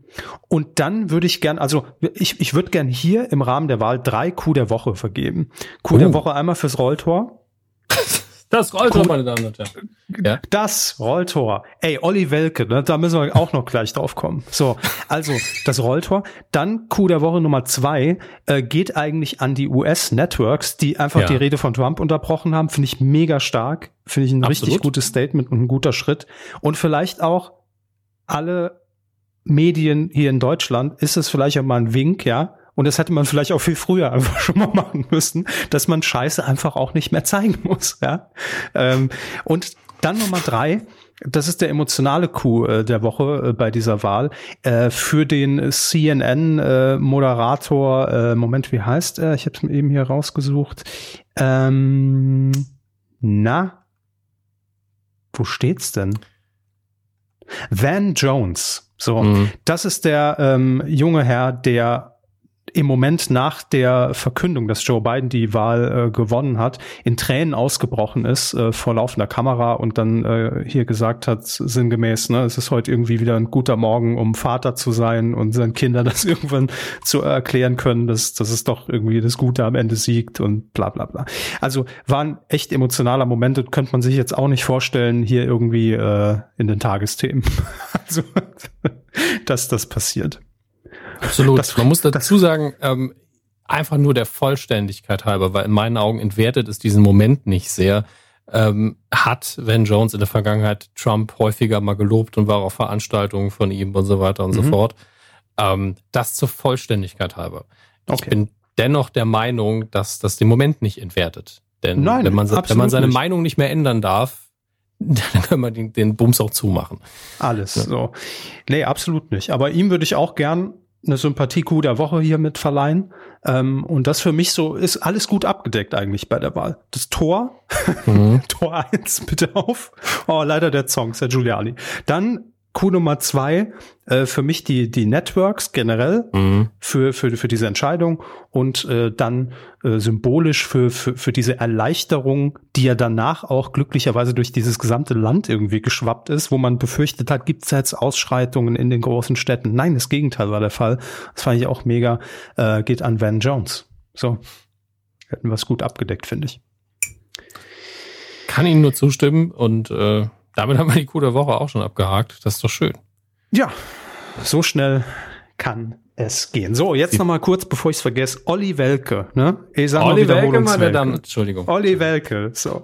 und dann würde ich gern, also ich, ich würde gern hier im Rahmen der Wahl drei Coup der Woche vergeben. Coup oh. der Woche einmal fürs Rolltor. *laughs* Das Rolltor, meine Damen und Herren. Ja? Das Rolltor. Ey, Olli Welke, ne, da müssen wir auch noch gleich drauf kommen. So, also das Rolltor. Dann Coup der Woche Nummer zwei äh, geht eigentlich an die US-Networks, die einfach ja. die Rede von Trump unterbrochen haben. Finde ich mega stark. Finde ich ein Absolut. richtig gutes Statement und ein guter Schritt. Und vielleicht auch alle Medien hier in Deutschland ist es vielleicht auch mal ein Wink, ja, und das hätte man vielleicht auch viel früher einfach schon mal machen müssen, dass man Scheiße einfach auch nicht mehr zeigen muss. Ja? Ähm, und dann Nummer drei, das ist der emotionale Coup äh, der Woche äh, bei dieser Wahl. Äh, für den CNN-Moderator, Moment, wie heißt er? Ich habe es mir eben hier rausgesucht. Ähm, na, wo steht's denn? Van Jones. So, mhm. das ist der ähm, junge Herr, der im Moment nach der Verkündung, dass Joe Biden die Wahl äh, gewonnen hat, in Tränen ausgebrochen ist äh, vor laufender Kamera und dann äh, hier gesagt hat, sinngemäß, ne, es ist heute irgendwie wieder ein guter Morgen, um Vater zu sein und seinen Kindern *laughs* das irgendwann zu erklären können, dass, dass es doch irgendwie das Gute am Ende siegt und bla bla bla. Also war ein echt emotionaler Moment und könnte man sich jetzt auch nicht vorstellen, hier irgendwie äh, in den Tagesthemen. *laughs* also, *laughs* dass das passiert. Absolut. Das, Man muss dazu sagen, ähm, einfach nur der Vollständigkeit halber, weil in meinen Augen entwertet es diesen Moment nicht sehr. Ähm, hat Van Jones in der Vergangenheit Trump häufiger mal gelobt und war auf Veranstaltungen von ihm und so weiter und mhm. so fort. Ähm, das zur Vollständigkeit halber. Okay. Ich bin dennoch der Meinung, dass das den Moment nicht entwertet. Denn Nein, wenn, man, wenn man seine nicht. Meinung nicht mehr ändern darf, *laughs* dann können wir den, den Bums auch zumachen. Alles ja. so. Nee, absolut nicht. Aber ihm würde ich auch gern eine Sympathie-Coup der Woche hier mit verleihen. Ähm, und das für mich so ist alles gut abgedeckt eigentlich bei der Wahl. Das Tor, mhm. *laughs* Tor eins bitte auf. Oh, leider der Song, der Giuliani. Dann Coup Nummer zwei, äh, für mich die, die Networks generell mhm. für, für, für diese Entscheidung und äh, dann äh, symbolisch für, für, für diese Erleichterung, die ja danach auch glücklicherweise durch dieses gesamte Land irgendwie geschwappt ist, wo man befürchtet hat, gibt es jetzt Ausschreitungen in den großen Städten. Nein, das Gegenteil war der Fall. Das fand ich auch mega, äh, geht an Van Jones. So, hätten wir es gut abgedeckt, finde ich. Kann Ihnen nur zustimmen und äh damit haben wir die coole Woche auch schon abgehakt. Das ist doch schön. Ja, so schnell kann es gehen. So, jetzt nochmal kurz, bevor ich es vergesse, Olli Welke. Ne? Ich sag Olli Welke, meine Damen, Entschuldigung. Olli Welke, so.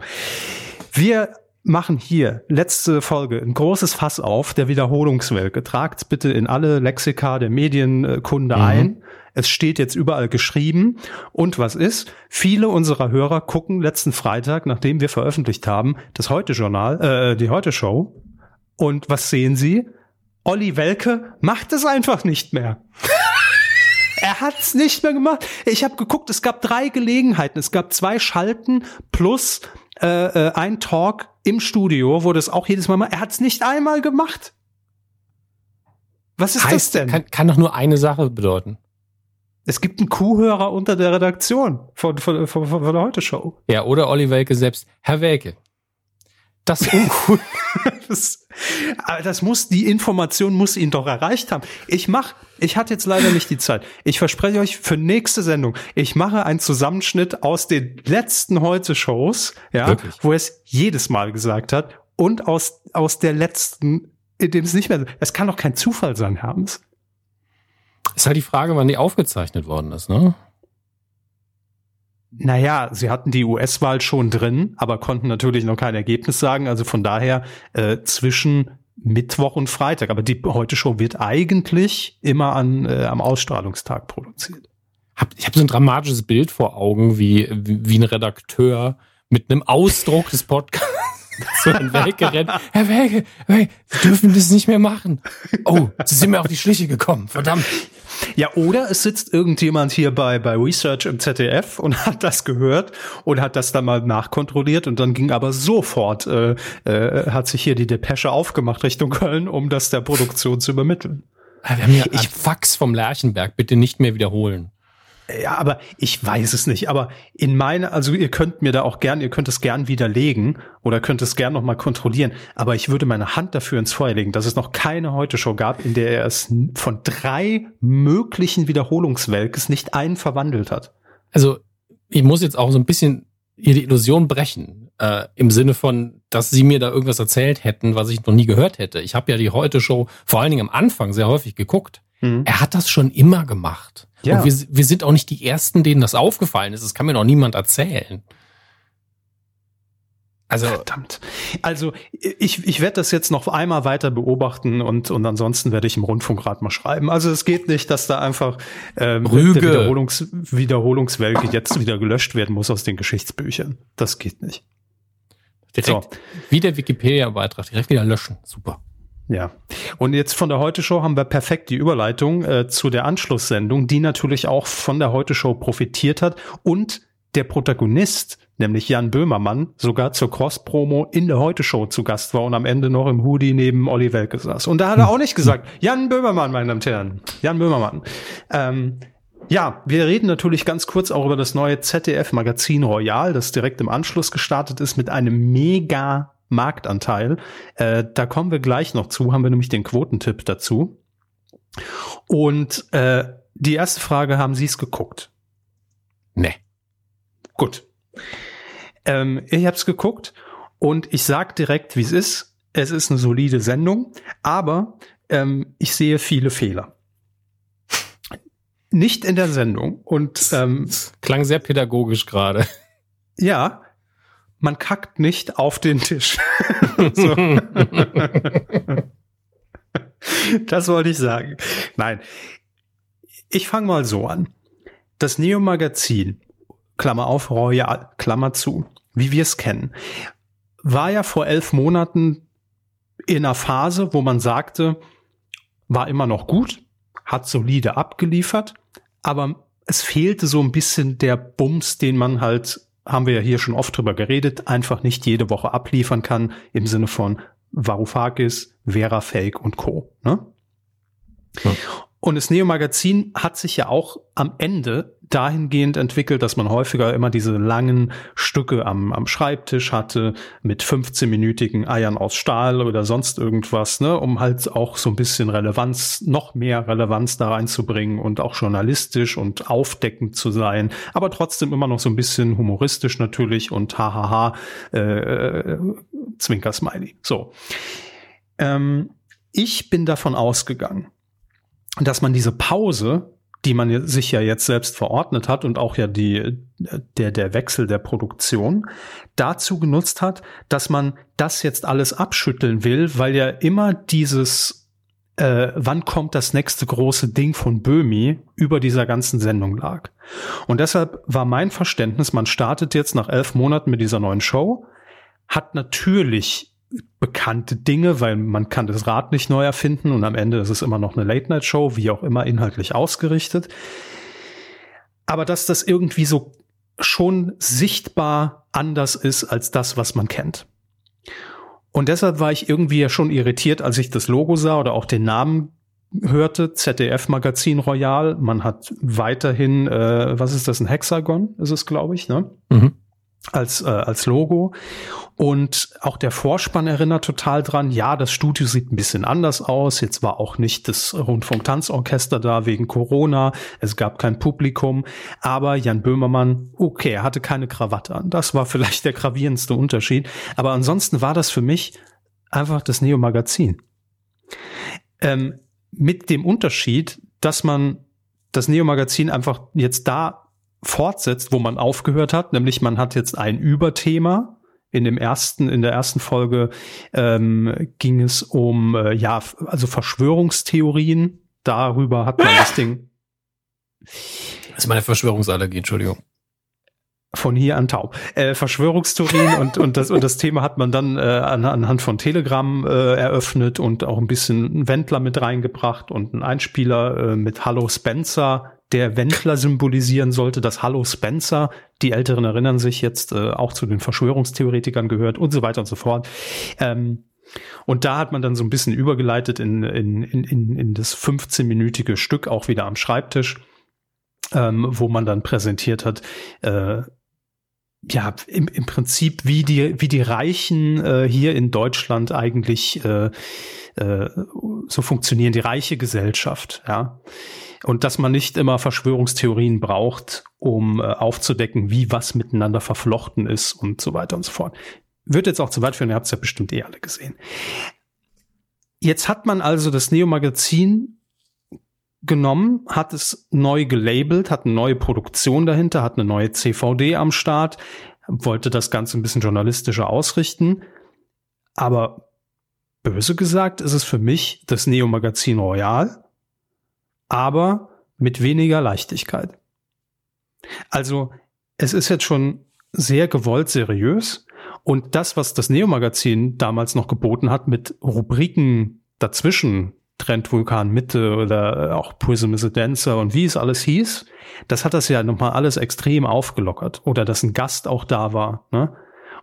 Wir machen hier letzte Folge ein großes Fass auf der Wiederholungswelke. Tragt's bitte in alle Lexika der Medienkunde mhm. ein. Es steht jetzt überall geschrieben. Und was ist? Viele unserer Hörer gucken letzten Freitag, nachdem wir veröffentlicht haben, das Heute-Journal, äh, die Heute-Show. Und was sehen sie? Olli Welke macht es einfach nicht mehr. *laughs* er hat's nicht mehr gemacht. Ich habe geguckt, es gab drei Gelegenheiten. Es gab zwei Schalten plus äh, äh, ein Talk im Studio, wo das auch jedes Mal mal. Er hat's nicht einmal gemacht. Was ist heißt, das denn? Kann, kann doch nur eine Sache bedeuten. Es gibt einen Kuhhörer unter der Redaktion von, von, von, von der Heute-Show. Ja, oder Olli Welke selbst. Herr Welke, das *laughs* ist uncool. das, das muss, die Information muss ihn doch erreicht haben. Ich mach, ich hatte jetzt leider nicht die Zeit. Ich verspreche euch für nächste Sendung, ich mache einen Zusammenschnitt aus den letzten Heute-Shows, ja, Wirklich? wo er es jedes Mal gesagt hat und aus, aus der letzten, in dem es nicht mehr, es kann doch kein Zufall sein, Hermes. Ist halt die Frage, wann die aufgezeichnet worden ist, ne? Naja, sie hatten die US-Wahl schon drin, aber konnten natürlich noch kein Ergebnis sagen. Also von daher äh, zwischen Mittwoch und Freitag. Aber die heute Show wird eigentlich immer an, äh, am Ausstrahlungstag produziert. Hab, ich habe so ein dramatisches Bild vor Augen, wie, wie, wie ein Redakteur mit einem Ausdruck des Podcasts *laughs* zu Herrn Welke rennt. Herr Welke, hey, Sie dürfen das nicht mehr machen. Oh, Sie sind mir auf die Schliche gekommen, verdammt. Ja, oder es sitzt irgendjemand hier bei, bei Research im ZDF und *laughs* hat das gehört und hat das dann mal nachkontrolliert und dann ging aber sofort, äh, äh, hat sich hier die Depesche aufgemacht Richtung Köln, um das der Produktion zu übermitteln. Wir haben ja ich Fax vom Lerchenberg, bitte nicht mehr wiederholen. Ja, aber ich weiß es nicht. Aber in meine, also ihr könnt mir da auch gern, ihr könnt es gern widerlegen oder könnt es gern nochmal kontrollieren. Aber ich würde meine Hand dafür ins Feuer legen, dass es noch keine Heute-Show gab, in der er es von drei möglichen Wiederholungswelkes nicht einen verwandelt hat. Also, ich muss jetzt auch so ein bisschen hier die Illusion brechen. Äh, Im Sinne von, dass sie mir da irgendwas erzählt hätten, was ich noch nie gehört hätte. Ich habe ja die Heute-Show vor allen Dingen am Anfang sehr häufig geguckt. Mhm. Er hat das schon immer gemacht. Ja. Und wir, wir sind auch nicht die Ersten, denen das aufgefallen ist. Das kann mir noch niemand erzählen. Also, Verdammt. Also ich, ich werde das jetzt noch einmal weiter beobachten und, und ansonsten werde ich im Rundfunkrat mal schreiben. Also es geht nicht, dass da einfach ähm, Rüge. der Wiederholungs, Wiederholungswelke jetzt wieder gelöscht werden muss aus den Geschichtsbüchern. Das geht nicht. Direkt so. wie der Wikipedia-Beitrag, direkt wieder löschen. Super. Ja. Und jetzt von der Heute Show haben wir perfekt die Überleitung äh, zu der Anschlusssendung, die natürlich auch von der Heute Show profitiert hat und der Protagonist, nämlich Jan Böhmermann, sogar zur Cross-Promo in der Heute Show zu Gast war und am Ende noch im Hoodie neben Olli Welke saß. Und da hat er auch nicht gesagt, *laughs* Jan Böhmermann, meine Damen und Herren. Jan Böhmermann. Ähm, ja, wir reden natürlich ganz kurz auch über das neue ZDF-Magazin Royal, das direkt im Anschluss gestartet ist mit einem mega Marktanteil. Äh, da kommen wir gleich noch zu, haben wir nämlich den Quotentipp dazu. Und äh, die erste Frage, haben Sie es geguckt? Nee. Gut. Ähm, ich habe es geguckt und ich sag direkt, wie es ist. Es ist eine solide Sendung, aber ähm, ich sehe viele Fehler. Nicht in der Sendung und ähm, klang sehr pädagogisch gerade. Ja, man kackt nicht auf den Tisch. *laughs* das wollte ich sagen. Nein. Ich fange mal so an. Das Neo-Magazin, Klammer auf, Royal, Klammer zu, wie wir es kennen, war ja vor elf Monaten in einer Phase, wo man sagte, war immer noch gut, hat solide abgeliefert, aber es fehlte so ein bisschen der Bums, den man halt haben wir ja hier schon oft drüber geredet, einfach nicht jede Woche abliefern kann im Sinne von Varoufakis, Vera Fake und Co. Ne? Ja. Und das Neo-Magazin hat sich ja auch am Ende dahingehend entwickelt, dass man häufiger immer diese langen Stücke am, am Schreibtisch hatte mit 15-minütigen Eiern aus Stahl oder sonst irgendwas, ne, um halt auch so ein bisschen Relevanz, noch mehr Relevanz da reinzubringen und auch journalistisch und aufdeckend zu sein, aber trotzdem immer noch so ein bisschen humoristisch natürlich und hahaha, äh, äh, Zwinker-Smiley. So. Ähm, ich bin davon ausgegangen, dass man diese Pause die man sich ja jetzt selbst verordnet hat und auch ja die, der, der Wechsel der Produktion dazu genutzt hat, dass man das jetzt alles abschütteln will, weil ja immer dieses, äh, wann kommt das nächste große Ding von Böhmi über dieser ganzen Sendung lag. Und deshalb war mein Verständnis, man startet jetzt nach elf Monaten mit dieser neuen Show, hat natürlich bekannte Dinge, weil man kann das Rad nicht neu erfinden und am Ende ist es immer noch eine Late-Night-Show, wie auch immer inhaltlich ausgerichtet. Aber dass das irgendwie so schon sichtbar anders ist als das, was man kennt. Und deshalb war ich irgendwie ja schon irritiert, als ich das Logo sah oder auch den Namen hörte, ZDF Magazin Royal. Man hat weiterhin, äh, was ist das, ein Hexagon ist es, glaube ich, ne? Mhm als, äh, als Logo. Und auch der Vorspann erinnert total dran. Ja, das Studio sieht ein bisschen anders aus. Jetzt war auch nicht das Rundfunktanzorchester da wegen Corona. Es gab kein Publikum. Aber Jan Böhmermann, okay, er hatte keine Krawatte an. Das war *laughs* vielleicht der gravierendste Unterschied. Aber ansonsten war das für mich einfach das Neo-Magazin. Ähm, mit dem Unterschied, dass man das Neo-Magazin einfach jetzt da fortsetzt, wo man aufgehört hat, nämlich man hat jetzt ein Überthema. In dem ersten, in der ersten Folge ähm, ging es um äh, ja, also Verschwörungstheorien. Darüber hat man das *laughs* Ding. Das ist meine Verschwörungsallergie, Entschuldigung. Von hier an taub. Äh, Verschwörungstheorien und, und, das, und das Thema hat man dann äh, an, anhand von Telegram äh, eröffnet und auch ein bisschen einen Wendler mit reingebracht und einen Einspieler äh, mit Hallo Spencer, der Wendler symbolisieren sollte, das Hallo Spencer, die Älteren erinnern sich jetzt äh, auch zu den Verschwörungstheoretikern gehört und so weiter und so fort. Ähm, und da hat man dann so ein bisschen übergeleitet in, in, in, in das 15-minütige Stück auch wieder am Schreibtisch, ähm, wo man dann präsentiert hat, äh, ja, im, im Prinzip, wie die, wie die Reichen äh, hier in Deutschland eigentlich äh, äh, so funktionieren, die reiche Gesellschaft, ja. Und dass man nicht immer Verschwörungstheorien braucht, um äh, aufzudecken, wie was miteinander verflochten ist und so weiter und so fort. Wird jetzt auch zu weit führen, ihr habt es ja bestimmt eh alle gesehen. Jetzt hat man also das Neo-Magazin genommen, hat es neu gelabelt, hat eine neue Produktion dahinter, hat eine neue CVD am Start, wollte das Ganze ein bisschen journalistischer ausrichten. Aber böse gesagt ist es für mich das Neo-Magazin Royal, aber mit weniger Leichtigkeit. Also es ist jetzt schon sehr gewollt seriös und das, was das Neo-Magazin damals noch geboten hat mit Rubriken dazwischen, Trendvulkan Mitte oder auch Prism is a Dancer und wie es alles hieß, das hat das ja nochmal alles extrem aufgelockert. Oder dass ein Gast auch da war. Ne?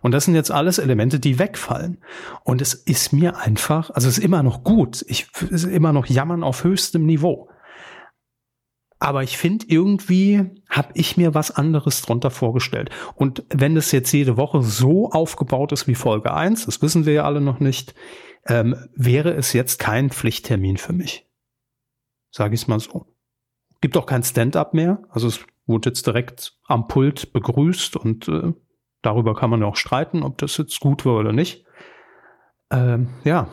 Und das sind jetzt alles Elemente, die wegfallen. Und es ist mir einfach, also es ist immer noch gut. Ich es ist immer noch Jammern auf höchstem Niveau. Aber ich finde, irgendwie habe ich mir was anderes drunter vorgestellt. Und wenn es jetzt jede Woche so aufgebaut ist wie Folge 1, das wissen wir ja alle noch nicht, ähm, wäre es jetzt kein Pflichttermin für mich. Sage ich es mal so. Gibt auch kein Stand-up mehr. Also es wurde jetzt direkt am Pult begrüßt und äh, darüber kann man ja auch streiten, ob das jetzt gut war oder nicht. Ähm, ja,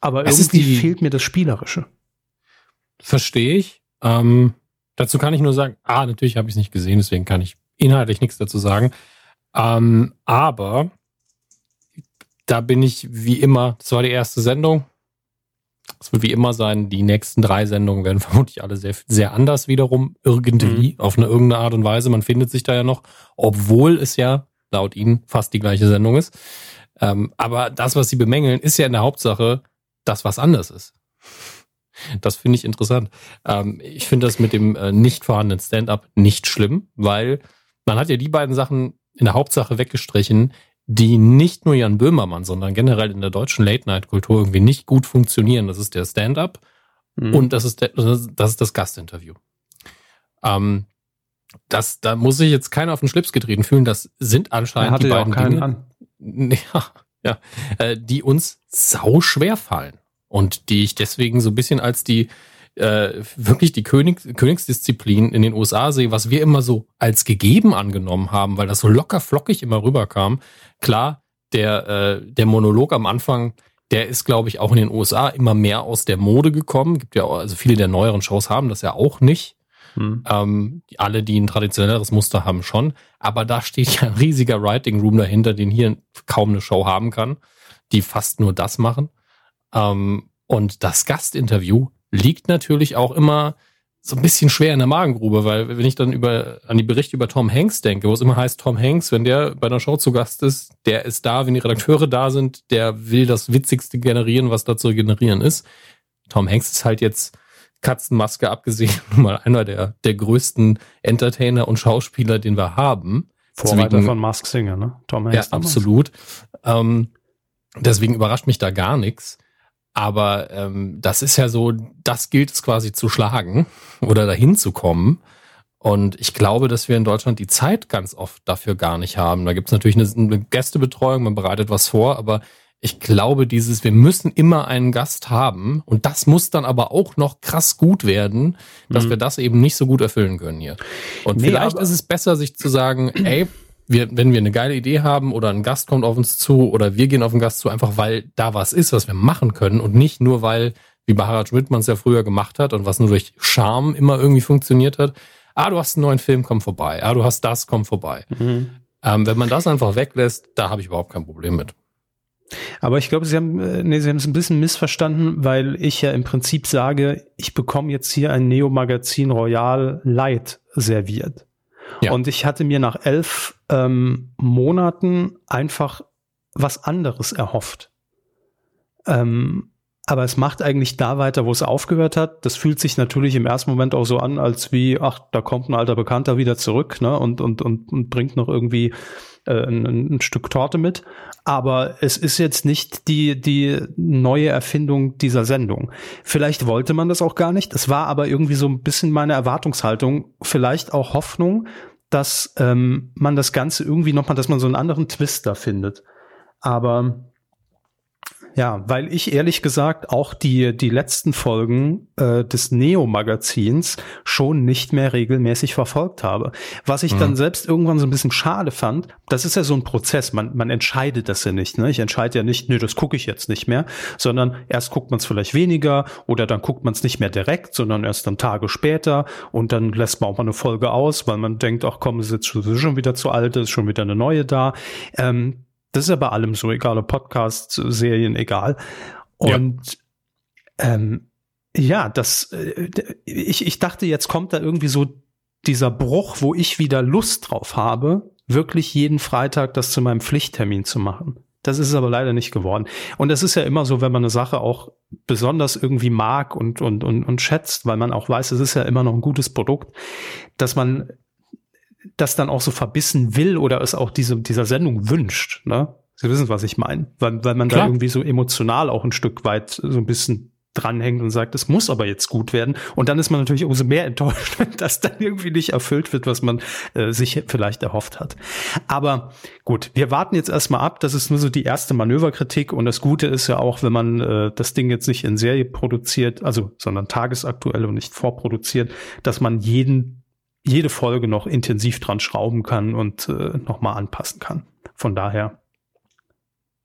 aber das irgendwie fehlt mir das Spielerische. Verstehe ich. Ähm, dazu kann ich nur sagen, ah, natürlich habe ich es nicht gesehen, deswegen kann ich inhaltlich nichts dazu sagen. Ähm, aber da bin ich wie immer, das war die erste Sendung. Es wird wie immer sein, die nächsten drei Sendungen werden *laughs* vermutlich alle sehr, sehr anders wiederum, irgendwie, mhm. auf eine irgendeine Art und Weise. Man findet sich da ja noch, obwohl es ja laut Ihnen fast die gleiche Sendung ist. Ähm, aber das, was Sie bemängeln, ist ja in der Hauptsache das, was anders ist. Das finde ich interessant. Ähm, ich finde das mit dem äh, nicht vorhandenen Stand-up nicht schlimm, weil man hat ja die beiden Sachen in der Hauptsache weggestrichen, die nicht nur Jan Böhmermann, sondern generell in der deutschen Late-Night-Kultur irgendwie nicht gut funktionieren. Das ist der Stand-up mhm. und das ist, der, das ist das Gastinterview. Ähm, das, da muss sich jetzt keiner auf den Schlips getreten fühlen. Das sind anscheinend die beiden Dinge, an. *laughs* Ja, ja, äh, die uns sau schwer fallen und die ich deswegen so ein bisschen als die äh, wirklich die König, Königsdisziplin in den USA sehe, was wir immer so als gegeben angenommen haben, weil das so locker flockig immer rüberkam. Klar, der, äh, der Monolog am Anfang, der ist, glaube ich, auch in den USA immer mehr aus der Mode gekommen. Gibt ja auch, also viele der neueren Shows haben das ja auch nicht. Hm. Ähm, alle, die ein traditionelleres Muster haben, schon. Aber da steht ja ein riesiger Writing Room dahinter, den hier kaum eine Show haben kann, die fast nur das machen. Ähm, und das Gastinterview liegt natürlich auch immer so ein bisschen schwer in der Magengrube, weil wenn ich dann über an die Berichte über Tom Hanks denke, wo es immer heißt, Tom Hanks, wenn der bei einer Show zu Gast ist, der ist da, wenn die Redakteure da sind, der will das Witzigste generieren, was da zu generieren ist. Tom Hanks ist halt jetzt Katzenmaske abgesehen *laughs* mal einer der, der größten Entertainer und Schauspieler, den wir haben. Vorreiter deswegen, von Mask Singer, ne? Tom Hanks. Ja, absolut. Ähm, deswegen überrascht mich da gar nichts. Aber ähm, das ist ja so, das gilt es quasi zu schlagen oder dahin zu kommen. Und ich glaube, dass wir in Deutschland die Zeit ganz oft dafür gar nicht haben. Da gibt es natürlich eine, eine Gästebetreuung, man bereitet was vor, aber ich glaube, dieses, wir müssen immer einen Gast haben und das muss dann aber auch noch krass gut werden, dass mhm. wir das eben nicht so gut erfüllen können hier. Und nee, vielleicht ist es besser, sich zu sagen, ey, wir, wenn wir eine geile Idee haben oder ein Gast kommt auf uns zu oder wir gehen auf einen Gast zu, einfach weil da was ist, was wir machen können und nicht nur weil, wie bei Harald Schmidt man es ja früher gemacht hat und was nur durch Charme immer irgendwie funktioniert hat. Ah, du hast einen neuen Film, komm vorbei. Ah, du hast das, komm vorbei. Mhm. Ähm, wenn man das einfach weglässt, da habe ich überhaupt kein Problem mit. Aber ich glaube, Sie haben, äh, nee, Sie haben es ein bisschen missverstanden, weil ich ja im Prinzip sage, ich bekomme jetzt hier ein Neo-Magazin Royal Light serviert. Ja. Und ich hatte mir nach elf ähm, Monaten einfach was anderes erhofft. Ähm, aber es macht eigentlich da weiter, wo es aufgehört hat. Das fühlt sich natürlich im ersten Moment auch so an, als wie, ach, da kommt ein alter Bekannter wieder zurück, ne, und, und, und, und bringt noch irgendwie äh, ein, ein Stück Torte mit. Aber es ist jetzt nicht die, die neue Erfindung dieser Sendung. Vielleicht wollte man das auch gar nicht. Es war aber irgendwie so ein bisschen meine Erwartungshaltung, vielleicht auch Hoffnung, dass ähm, man das Ganze irgendwie nochmal, dass man so einen anderen Twist da findet. Aber ja, weil ich ehrlich gesagt auch die, die letzten Folgen äh, des Neo-Magazins schon nicht mehr regelmäßig verfolgt habe. Was ich mhm. dann selbst irgendwann so ein bisschen schade fand, das ist ja so ein Prozess, man, man entscheidet das ja nicht. Ne? Ich entscheide ja nicht, nö, das gucke ich jetzt nicht mehr, sondern erst guckt man es vielleicht weniger oder dann guckt man es nicht mehr direkt, sondern erst dann Tage später und dann lässt man auch mal eine Folge aus, weil man denkt, ach komm, es ist jetzt schon wieder zu alt, ist schon wieder eine neue da. Ähm, das ist ja bei allem so, egal ob Podcasts, Serien, egal. Und ja, ähm, ja das, äh, ich, ich dachte, jetzt kommt da irgendwie so dieser Bruch, wo ich wieder Lust drauf habe, wirklich jeden Freitag das zu meinem Pflichttermin zu machen. Das ist aber leider nicht geworden. Und es ist ja immer so, wenn man eine Sache auch besonders irgendwie mag und, und, und, und schätzt, weil man auch weiß, es ist ja immer noch ein gutes Produkt, dass man das dann auch so verbissen will oder es auch diese, dieser Sendung wünscht. Ne? Sie wissen, was ich meine. Weil, weil man Klar. da irgendwie so emotional auch ein Stück weit so ein bisschen dranhängt und sagt, es muss aber jetzt gut werden. Und dann ist man natürlich umso mehr *laughs* enttäuscht, wenn das dann irgendwie nicht erfüllt wird, was man äh, sich vielleicht erhofft hat. Aber gut, wir warten jetzt erstmal ab. Das ist nur so die erste Manöverkritik. Und das Gute ist ja auch, wenn man äh, das Ding jetzt nicht in Serie produziert, also sondern tagesaktuell und nicht vorproduziert, dass man jeden jede Folge noch intensiv dran schrauben kann und äh, nochmal anpassen kann. Von daher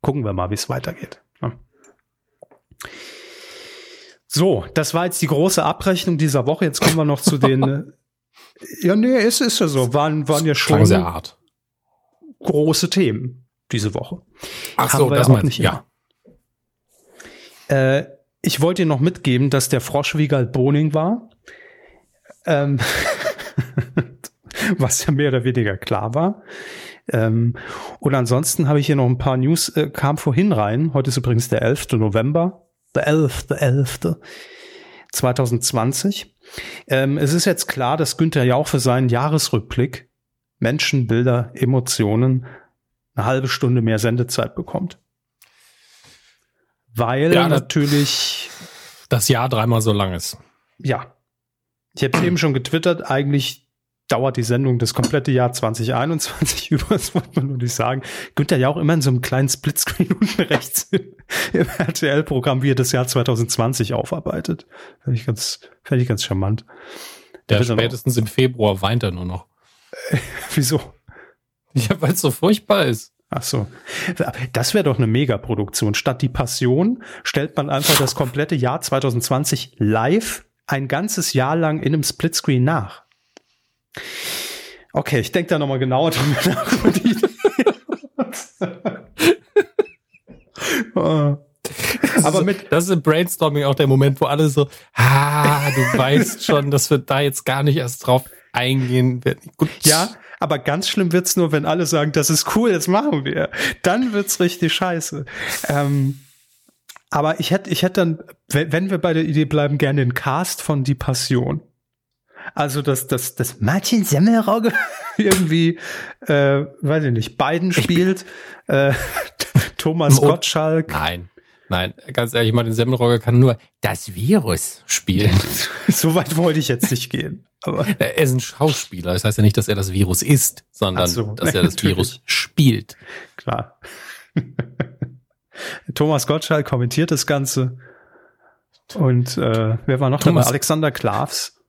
gucken wir mal, wie es weitergeht. Ja. So, das war jetzt die große Abrechnung dieser Woche. Jetzt kommen wir noch zu den. *laughs* Äh, ja, nee, es ist ja so. Waren, waren ja schon sehr hart. große Themen diese Woche. Ach so, das ja nicht. Ja. Äh, ich wollte dir noch mitgeben, dass der Frosch Wiegald Boning war. Ähm, *laughs* *laughs* was ja mehr oder weniger klar war. Ähm, und ansonsten habe ich hier noch ein paar News, äh, kam vorhin rein. Heute ist übrigens der 11. November. Der 11. 11. 2020. Ähm, es ist jetzt klar, dass Günther Jauch für seinen Jahresrückblick Menschen, Bilder, Emotionen eine halbe Stunde mehr Sendezeit bekommt. Weil ja, natürlich das Jahr dreimal so lang ist. Ja. Ich habe eben schon getwittert, eigentlich dauert die Sendung das komplette Jahr 2021 *laughs* über, das wollte man nur nicht sagen. Günther ja auch immer in so einem kleinen Splitscreen *laughs* unten rechts im RTL-Programm, wie er das Jahr 2020 aufarbeitet. Fände ich ganz, fände ich ganz charmant. Der, Der spätestens im Februar weint er nur noch. *laughs* wieso? Ja, weil es so furchtbar ist. Ach so. Das wäre doch eine Megaproduktion. Statt die Passion stellt man einfach das komplette Jahr 2020 live ein ganzes Jahr lang in einem Splitscreen nach. Okay, ich denke da nochmal genauer drüber *laughs* nach. Aber mit das ist im Brainstorming auch der Moment, wo alle so, ah, du *laughs* weißt schon, dass wir da jetzt gar nicht erst drauf eingehen werden. Gut. Ja, aber ganz schlimm wird's nur, wenn alle sagen, das ist cool, jetzt machen wir. Dann wird's richtig scheiße. Ähm, aber ich hätte, ich hätte dann, wenn wir bei der Idee bleiben, gerne den Cast von Die Passion. Also das, das, das Martin Semmelrogge *laughs* irgendwie, äh, weiß ich nicht, Biden spielt, äh, *laughs* Thomas Gottschalk. Nein. Nein, ganz ehrlich, Martin Semmelrogge kann nur das Virus spielen. *laughs* so weit wollte ich jetzt nicht gehen. Aber er ist ein Schauspieler. Das heißt ja nicht, dass er das Virus ist, sondern so, dass er das natürlich. Virus spielt. Klar. Thomas Gottschalk kommentiert das Ganze. Und äh, wer war noch Thomas, dabei? Alexander Klavs.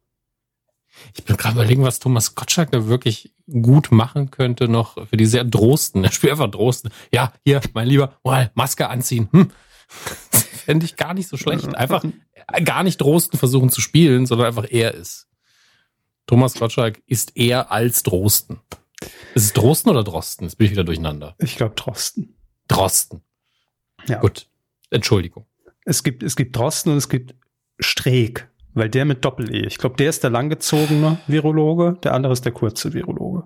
Ich bin gerade überlegen, was Thomas Gottschalk da wirklich gut machen könnte noch für die sehr Drosten. *laughs* Er spielt einfach Drosten. Ja, hier, mein Lieber, mal Maske anziehen. Hm. *laughs* Fände ich gar nicht so schlecht. *laughs* Einfach gar nicht Drosten versuchen zu spielen, sondern einfach er ist. Thomas Gottschalk ist er als Drosten. Ist es Drosten oder Drosten? Jetzt bin ich wieder durcheinander. Ich glaube Drosten. Drosten. Ja. Gut. Entschuldigung. Es gibt, es gibt Drosten und es gibt Streeck, weil der mit Doppel-E. Ich glaube, der ist der langgezogene Virologe, der andere ist der kurze Virologe.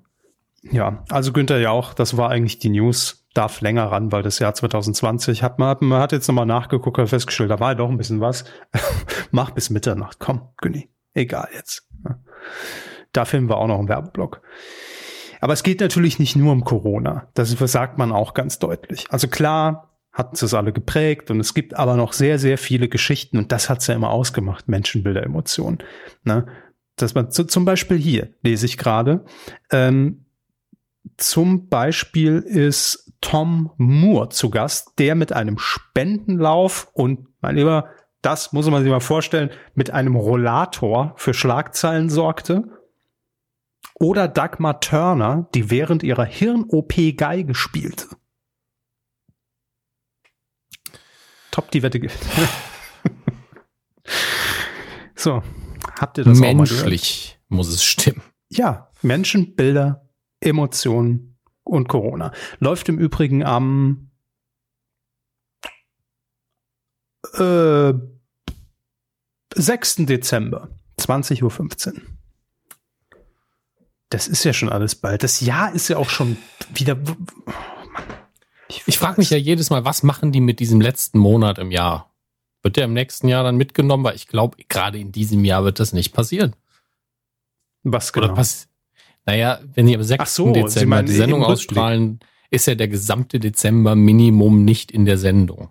Ja, also Günther ja auch, das war eigentlich die News, darf länger ran, weil das Jahr 2020 hat man, man hat jetzt nochmal nachgeguckt und festgestellt, da war ja doch ein bisschen was. *laughs* Mach bis Mitternacht, komm, Günni, egal jetzt. Da filmen wir auch noch einen Werbeblock. Aber es geht natürlich nicht nur um Corona. Das sagt man auch ganz deutlich. Also klar, hat uns das alle geprägt und es gibt aber noch sehr, sehr viele Geschichten und das hat's ja immer ausgemacht, Menschenbilder, Emotionen. Ne? Dass man zu, zum Beispiel hier, lese ich gerade, ähm, zum Beispiel ist Tom Moore zu Gast, der mit einem Spendenlauf und, mein Lieber, das muss man sich mal vorstellen, mit einem Rollator für Schlagzeilen sorgte. Oder Dagmar Turner, die während ihrer Hirn-OP Geige spielte. Top die Wette gilt. *laughs* so, habt ihr das Menschlich muss es stimmen. Ja, Menschen, Bilder, Emotionen und Corona. Läuft im Übrigen am äh, 6. Dezember, 20.15 Uhr. Das ist ja schon alles bald. Das Jahr ist ja auch schon wieder. Ich, ich frage mich ja jedes Mal, was machen die mit diesem letzten Monat im Jahr? Wird der im nächsten Jahr dann mitgenommen? Weil ich glaube, gerade in diesem Jahr wird das nicht passieren. Was genau? Oder pass naja, wenn die am 6. So, Dezember die Sendung ausstrahlen, ist ja der gesamte Dezember Minimum nicht in der Sendung.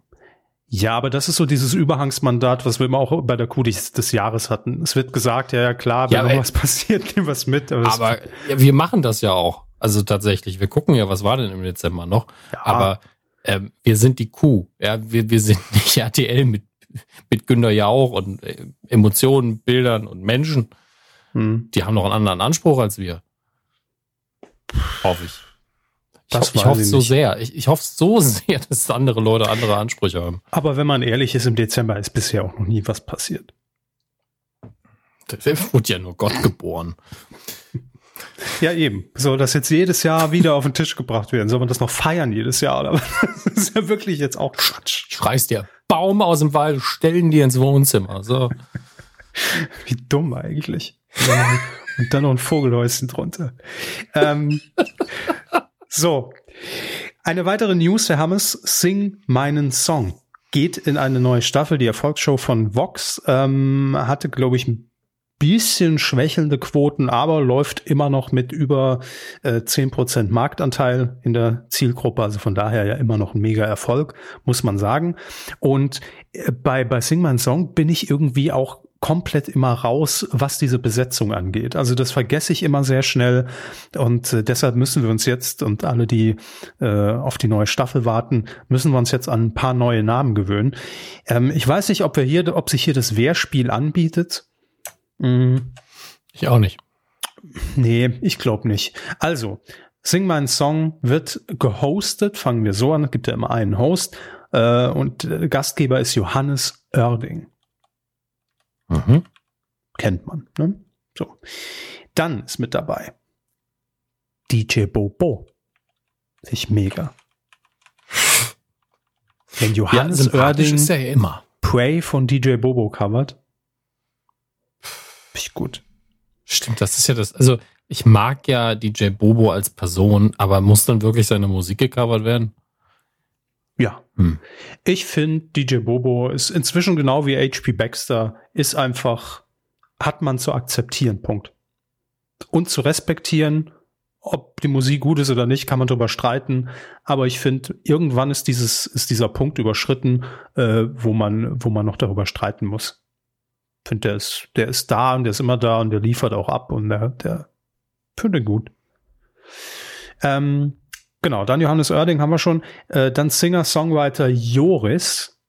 Ja, aber das ist so dieses Überhangsmandat, was wir immer auch bei der Kuh des, des Jahres hatten. Es wird gesagt, ja, ja klar, wenn ja, noch was *laughs* passiert, nehmen wir es mit. Aber, aber ja, wir machen das ja auch. Also tatsächlich, wir gucken ja, was war denn im Dezember noch. Ja. Aber ähm, wir sind die Kuh. Ja, wir, wir sind *laughs* nicht RTL mit, mit Günter Jauch und äh, Emotionen, Bildern und Menschen. Hm. Die haben noch einen anderen Anspruch als wir. Hoffe ich. Das ich, hoffe es so sehr. Ich, ich hoffe so sehr, dass andere Leute andere Ansprüche haben. Aber wenn man ehrlich ist, im Dezember ist bisher auch noch nie was passiert. Da wurde ja nur Gott geboren. Ja, eben. Soll das jetzt jedes Jahr wieder auf den Tisch gebracht werden? Soll man das noch feiern jedes Jahr? Oder? *laughs* Das ist ja wirklich jetzt auch Quatsch. Schreist dir Baum aus dem Wald, stellen die ins Wohnzimmer. So. *laughs* Wie dumm eigentlich. Und dann noch ein Vogelhäuschen drunter. Ähm, so. Eine weitere News, Herr Hammes, Sing meinen Song. Geht in eine neue Staffel, die Erfolgsshow von Vox. Ähm, hatte, glaube ich, ein bisschen schwächelnde Quoten, aber läuft immer noch mit über äh, 10% Marktanteil in der Zielgruppe. Also von daher ja immer noch ein mega Erfolg, muss man sagen. Und äh, bei, bei Sing My Song bin ich irgendwie auch komplett immer raus, was diese Besetzung angeht. Also das vergesse ich immer sehr schnell und äh, deshalb müssen wir uns jetzt und alle, die äh, auf die neue Staffel warten, müssen wir uns jetzt an ein paar neue Namen gewöhnen. Ähm, ich weiß nicht, ob wir hier, ob sich hier das Wehrspiel anbietet. Mhm. Ich auch nicht. Nee, ich glaube nicht. Also, Sing My Song wird gehostet, fangen wir so an, es gibt ja immer einen Host, äh, und Gastgeber ist Johannes Oerding. Mhm. kennt man. Ne? So. Dann ist mit dabei DJ Bobo. Sich mega. Wenn Johannes ja, Oerding ist er ja immer. Pray von DJ Bobo covert. Ich gut. Stimmt, das ist ja das. Also, ich mag ja DJ Bobo als Person, aber muss dann wirklich seine Musik gecovert werden? Ja. Hm. Ich finde, DJ Bobo ist inzwischen genau wie HP Baxter, ist einfach, hat man zu akzeptieren, Punkt. Und zu respektieren ob die Musik gut ist oder nicht, kann man darüber streiten. Aber ich finde, irgendwann ist dieses, ist dieser Punkt überschritten, äh, wo man, wo man noch darüber streiten muss. Finde, der ist, der ist da und der ist immer da und der liefert auch ab und der, der finde gut. Ähm, genau, dann Johannes Oerding haben wir schon. Äh, dann Singer-Songwriter Joris.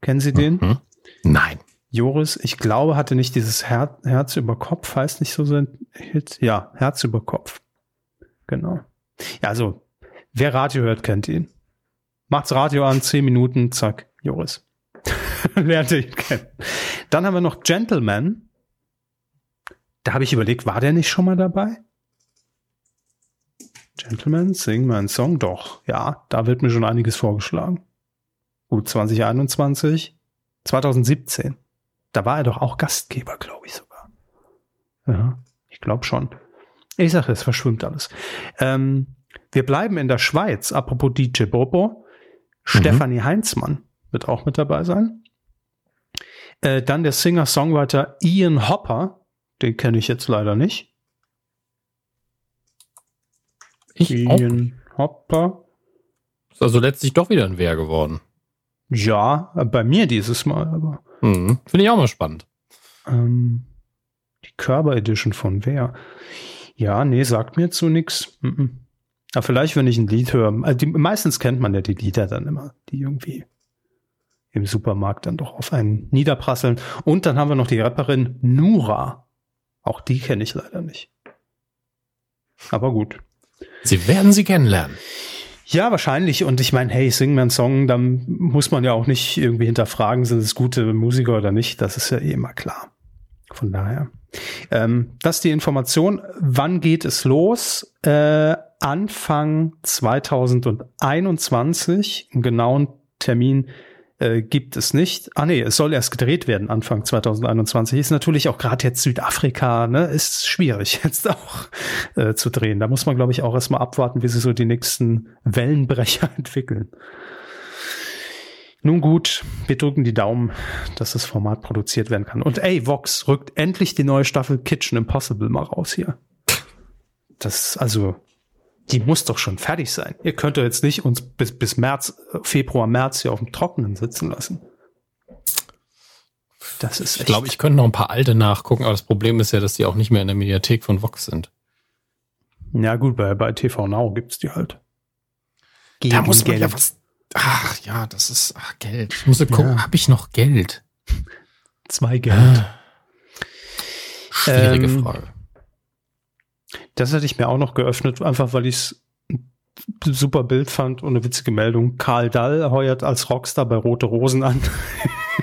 Kennen Sie den? Mhm. Nein. Joris, ich glaube, hatte nicht dieses Her Herz über Kopf, heißt nicht so sein Hit? Ja, Herz über Kopf. Genau. Ja, also, wer Radio hört, kennt ihn. Macht's Radio an, zehn Minuten, zack, Joris. *laughs* Lernt ihn kennen. Dann haben wir noch Gentleman. Da habe ich überlegt, war der nicht schon mal dabei? Gentleman, sing mein Song. Doch, ja, da wird mir schon einiges vorgeschlagen. Gut, 2021, 2017. Da war er doch auch Gastgeber, glaube ich sogar. Ja, ich glaube schon. Ich sage, es verschwimmt alles. Ähm, wir bleiben in der Schweiz. Apropos DJ Bobo. Mhm. Stefanie Heinzmann wird auch mit dabei sein. Äh, dann der Singer-Songwriter Ian Hopper. Den kenne ich jetzt leider nicht. Ich Ian auch. Hopper. Ist also letztlich doch wieder ein Wer geworden. Ja, bei mir dieses Mal, aber. Mhm. Finde ich auch mal spannend. Ähm, die Körper Edition von wer? Ja, nee, sagt mir zu nix. Mhm. Aber vielleicht, wenn ich ein Lied höre. Also die, meistens kennt man ja die Lieder dann immer, die irgendwie im Supermarkt dann doch auf einen niederprasseln. Und dann haben wir noch die Rapperin Nura. Auch die kenne ich leider nicht. Aber gut. Sie werden sie kennenlernen. Ja, wahrscheinlich. Und ich meine, hey, sing mir einen Song, dann muss man ja auch nicht irgendwie hinterfragen, sind es gute Musiker oder nicht. Das ist ja eh immer klar. Von daher. Ähm, das ist die Information. Wann geht es los? Äh, Anfang 2021. Einen genauen Termin äh, gibt es nicht. Ah nee, es soll erst gedreht werden Anfang 2021. Ist natürlich auch gerade jetzt Südafrika, ne, ist schwierig *laughs* jetzt auch äh, zu drehen. Da muss man, glaube ich, auch erstmal abwarten, wie sich so die nächsten Wellenbrecher *laughs* entwickeln. Nun gut, wir drücken die Daumen, dass das Format produziert werden kann. Und ey, Vox rückt endlich die neue Staffel Kitchen Impossible mal raus hier. Das, also, die muss doch schon fertig sein. Ihr könnt doch jetzt nicht uns bis, bis März, Februar, März hier auf dem Trockenen sitzen lassen. Das ist Ich glaube, ich könnte noch ein paar alte nachgucken, aber das Problem ist ja, dass die auch nicht mehr in der Mediathek von Vox sind. Ja, gut, bei, bei TV Now gibt's die halt. Gegen da muss man Geld. ja was. Ach ja, das ist ach, Geld. Ich muss ja gucken, ja. habe ich noch Geld? *laughs* Zwei Geld. Ah. Schwierige ähm, Frage. Das hätte ich mir auch noch geöffnet, einfach weil ich es super Bild fand und eine witzige Meldung. Karl Dall heuert als Rockstar bei Rote Rosen an.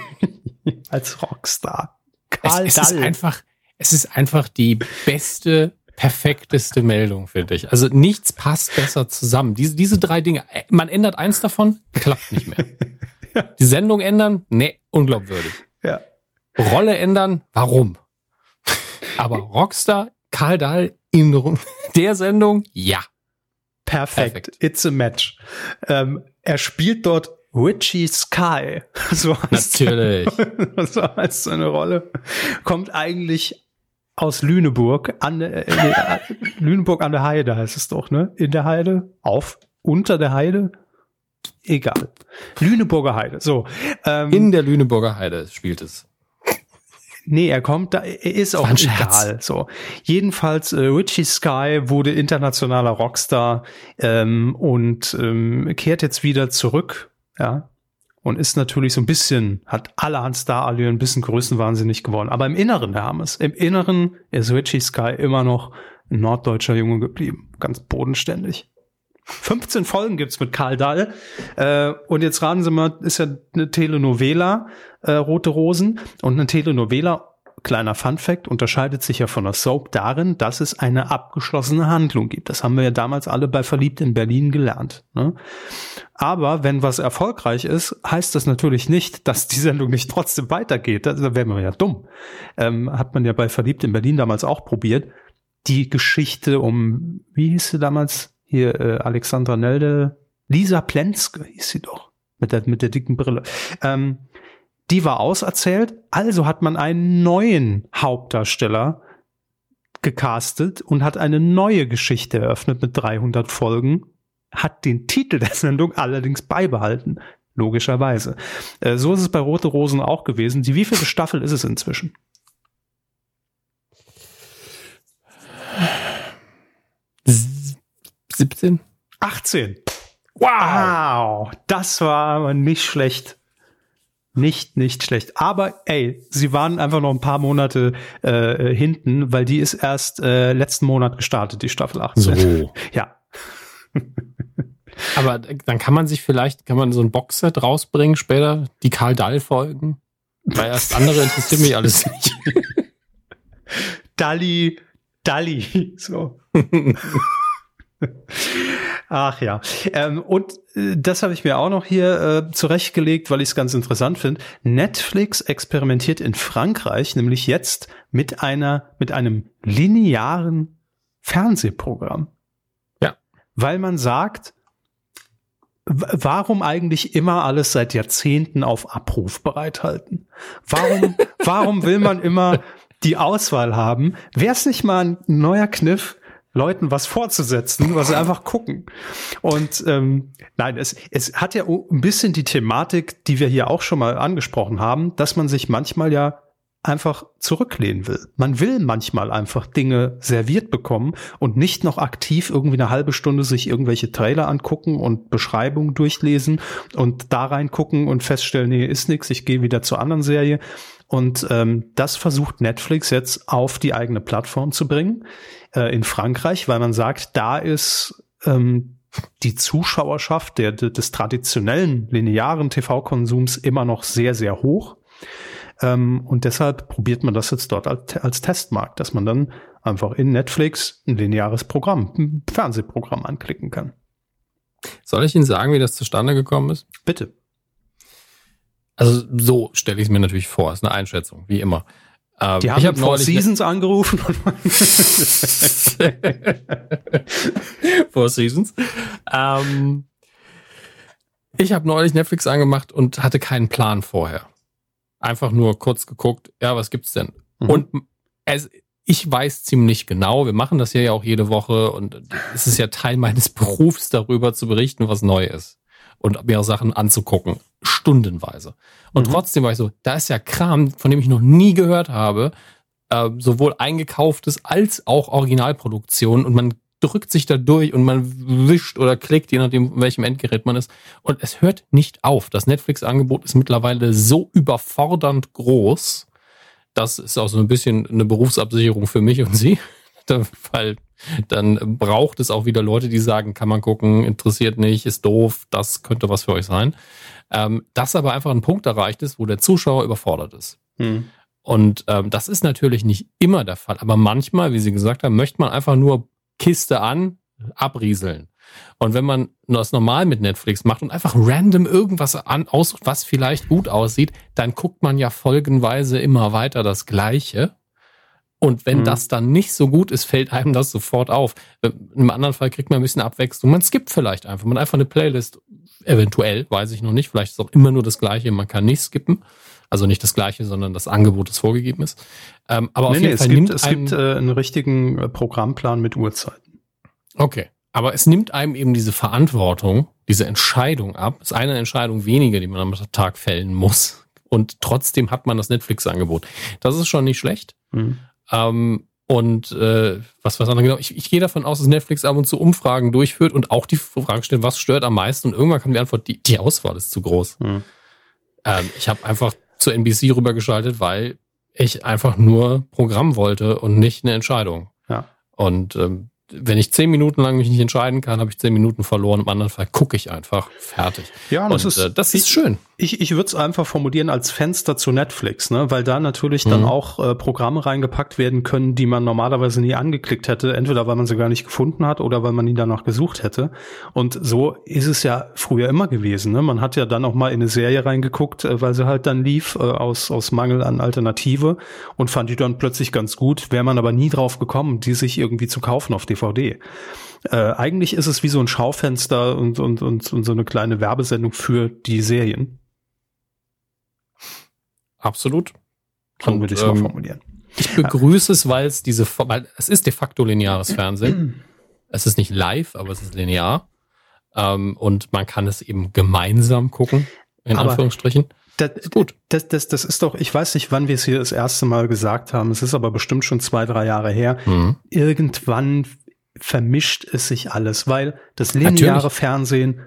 *laughs* als Rockstar. Karl es, es Dall. Ist einfach, es ist einfach die beste, perfekteste Meldung, finde ich. Also nichts passt besser zusammen. Diese, diese drei Dinge, äh, man ändert eins davon, klappt nicht mehr. *laughs* ja. Die Sendung ändern, nee, unglaubwürdig. Ja. Rolle ändern, warum? *laughs* Aber Rockstar, Karl Dahl in der Sendung, ja. Perfekt. Perfekt. It's a match. Ähm, er spielt dort Richie Sky. *laughs* So Natürlich. *laughs* so heißt seine Rolle. Kommt eigentlich aus Lüneburg an äh, äh, Lüneburg an der Heide heißt es doch, ne? In der Heide, auf, unter der Heide, egal. Lüneburger Heide. So. Ähm, In der Lüneburger Heide spielt es. Nee, er kommt da, er ist auch egal. So. Jedenfalls, äh, Richie Sky wurde internationaler Rockstar ähm, und ähm, kehrt jetzt wieder zurück, ja. Und ist natürlich so ein bisschen, hat allerhand Star-Allüren, ein bisschen größenwahnsinnig geworden. Aber im Inneren, Herr Hammes, im Inneren ist Richie Sky immer noch ein norddeutscher Junge geblieben. Ganz bodenständig. 15 Folgen gibt's mit Karl Dahl. Äh, und jetzt raten Sie mal, ist ja eine Telenovela, äh, Rote Rosen. Und eine Telenovela kleiner Fun Fact, unterscheidet sich ja von der Soap darin, dass es eine abgeschlossene Handlung gibt. Das haben wir ja damals alle bei Verliebt in Berlin gelernt. Ne? Aber wenn was erfolgreich ist, heißt das natürlich nicht, dass die Sendung nicht trotzdem weitergeht. Da wären wir ja dumm. Ähm, hat man ja bei Verliebt in Berlin damals auch probiert. Die Geschichte um, wie hieß sie damals? Hier, äh, Alexandra Nelde, Lisa Plenske hieß sie doch. Mit der, mit der dicken Brille. Ähm, die war auserzählt, also hat man einen neuen Hauptdarsteller gecastet und hat eine neue Geschichte eröffnet mit 300 Folgen, hat den Titel der Sendung allerdings beibehalten. Logischerweise. Äh, so ist es bei Rote Rosen auch gewesen. Die wievielte Staffel ist es inzwischen? 17? 18. Wow, das war aber nicht schlecht. Nicht, nicht schlecht. Aber ey, sie waren einfach noch ein paar Monate äh, hinten, weil die ist erst äh, letzten Monat gestartet, die Staffel 18. So. *laughs* ja. Aber dann kann man sich vielleicht, kann man so ein Boxset rausbringen später, die Karl Dall-Folgen. Weil erst andere interessiert mich alles nicht. *laughs* Dalli, Dalli, so. *laughs* *laughs* Ach ja. Ähm, und äh, das habe ich mir auch noch hier äh, zurechtgelegt, weil ich es ganz interessant finde. Netflix experimentiert in Frankreich nämlich jetzt mit einer, mit einem linearen Fernsehprogramm. Ja. Weil man sagt, warum eigentlich immer alles seit Jahrzehnten auf Abruf bereithalten? Warum, *laughs* warum will man immer die Auswahl haben? Wäre es nicht mal ein neuer Kniff, Leuten was vorzusetzen, was sie einfach gucken. Und ähm, nein, es, es hat ja ein bisschen die Thematik, die wir hier auch schon mal angesprochen haben, dass man sich manchmal ja einfach zurücklehnen will. Man will manchmal einfach Dinge serviert bekommen und nicht noch aktiv irgendwie eine halbe Stunde sich irgendwelche Trailer angucken und Beschreibungen durchlesen und da reingucken und feststellen, nee, ist nix, ich gehe wieder zur anderen Serie. Und ähm, das versucht Netflix jetzt auf die eigene Plattform zu bringen äh, in Frankreich, weil man sagt, da ist ähm, die Zuschauerschaft der, des traditionellen linearen TV-Konsums immer noch sehr, sehr hoch. Ähm, und deshalb probiert man das jetzt dort als, als Testmarkt, dass man dann einfach in Netflix ein lineares Programm, ein Fernsehprogramm anklicken kann. Soll ich Ihnen sagen, wie das zustande gekommen ist? Bitte. Also so stelle ich es mir natürlich vor. Ist eine Einschätzung, wie immer. Ähm, die haben ich hab Four Seasons *laughs* angerufen. *laughs* Four Seasons. Ähm, ich habe neulich Netflix angemacht und hatte keinen Plan vorher. Einfach nur kurz geguckt, ja, was gibt's denn? Mhm. Und es, ich weiß ziemlich genau, wir machen das hier ja auch jede Woche und es ist ja Teil meines *laughs* Berufs, darüber zu berichten, was neu ist und mir Sachen anzugucken, stundenweise. Und mhm. trotzdem war ich so, da ist ja Kram, von dem ich noch nie gehört habe, äh, sowohl eingekauftes als auch Originalproduktion und man drückt sich da durch und man wischt oder klickt, je nachdem, welchem Endgerät man ist. Und es hört nicht auf. Das Netflix-Angebot ist mittlerweile so überfordernd groß. Das ist auch so ein bisschen eine Berufsabsicherung für mich und Sie, *laughs* weil dann braucht es auch wieder Leute, die sagen, kann man gucken, interessiert nicht, ist doof, das könnte was für euch sein. Ähm, das aber einfach ein Punkt erreicht ist, wo der Zuschauer überfordert ist. Hm. Und ähm, das ist natürlich nicht immer der Fall, aber manchmal, wie Sie gesagt haben, möchte man einfach nur Kiste an, abrieseln. Und wenn man das normal mit Netflix macht und einfach random irgendwas an, aussucht, was vielleicht gut aussieht, dann guckt man ja folgenweise immer weiter das Gleiche und wenn mhm. das dann nicht so gut ist, fällt einem das sofort auf. Im anderen Fall kriegt man ein bisschen Abwechslung. Man skippt vielleicht einfach. Man einfach eine Playlist, eventuell, weiß ich noch nicht. Vielleicht ist auch immer nur das Gleiche. Man kann nicht skippen. Also nicht das Gleiche, sondern das Angebot, das vorgegeben ist. Ähm, aber nee, auf jeden nee, Fall es nimmt gibt, es gibt äh, einen richtigen äh, Programmplan mit Uhrzeiten. Okay. Aber es nimmt einem eben diese Verantwortung, diese Entscheidung ab. Es ist eine Entscheidung weniger, die man am Tag fällen muss. Und trotzdem hat man das Netflix-Angebot. Das ist schon nicht schlecht. Mhm. Ähm, und äh, was was genau? Ich, ich gehe davon aus, dass Netflix ab und zu Umfragen durchführt und auch die Frage stellt, was stört am meisten? Und irgendwann kam die Antwort, die, die Auswahl ist zu groß. Mhm. Ähm, ich habe einfach zur NBC rübergeschaltet, weil ich einfach nur Programm wollte und nicht eine Entscheidung. Ja. Und ähm, wenn ich zehn Minuten lang mich nicht entscheiden kann, habe ich zehn Minuten verloren. Im anderen Fall gucke ich einfach. Fertig. Ja, das und, ist, äh, das ist ich, schön. Ich, ich würde es einfach formulieren als Fenster zu Netflix, ne? weil da natürlich mhm. dann auch äh, Programme reingepackt werden können, die man normalerweise nie angeklickt hätte. Entweder weil man sie gar nicht gefunden hat oder weil man ihn danach gesucht hätte. Und so ist es ja früher immer gewesen. Ne? Man hat ja dann auch mal in eine Serie reingeguckt, äh, weil sie halt dann lief äh, aus, aus Mangel an Alternative und fand die dann plötzlich ganz gut. Wäre man aber nie drauf gekommen, die sich irgendwie zu kaufen auf DVD. Äh, eigentlich ist es wie so ein Schaufenster und, und, und, und so eine kleine Werbesendung für die Serien. Absolut. So würde ich es ähm, mal formulieren. Ich begrüße es, weil es diese, weil es ist de facto lineares Fernsehen. *clears throat* es ist nicht live, aber es ist linear. Ähm, und man kann es eben gemeinsam gucken, in aber Anführungsstrichen. Das, gut. Das, das, das ist doch, ich weiß nicht, wann wir es hier das erste Mal gesagt haben. Es ist aber bestimmt schon zwei, drei Jahre her. Mhm. Irgendwann vermischt es sich alles, weil das lineare Natürlich. Fernsehen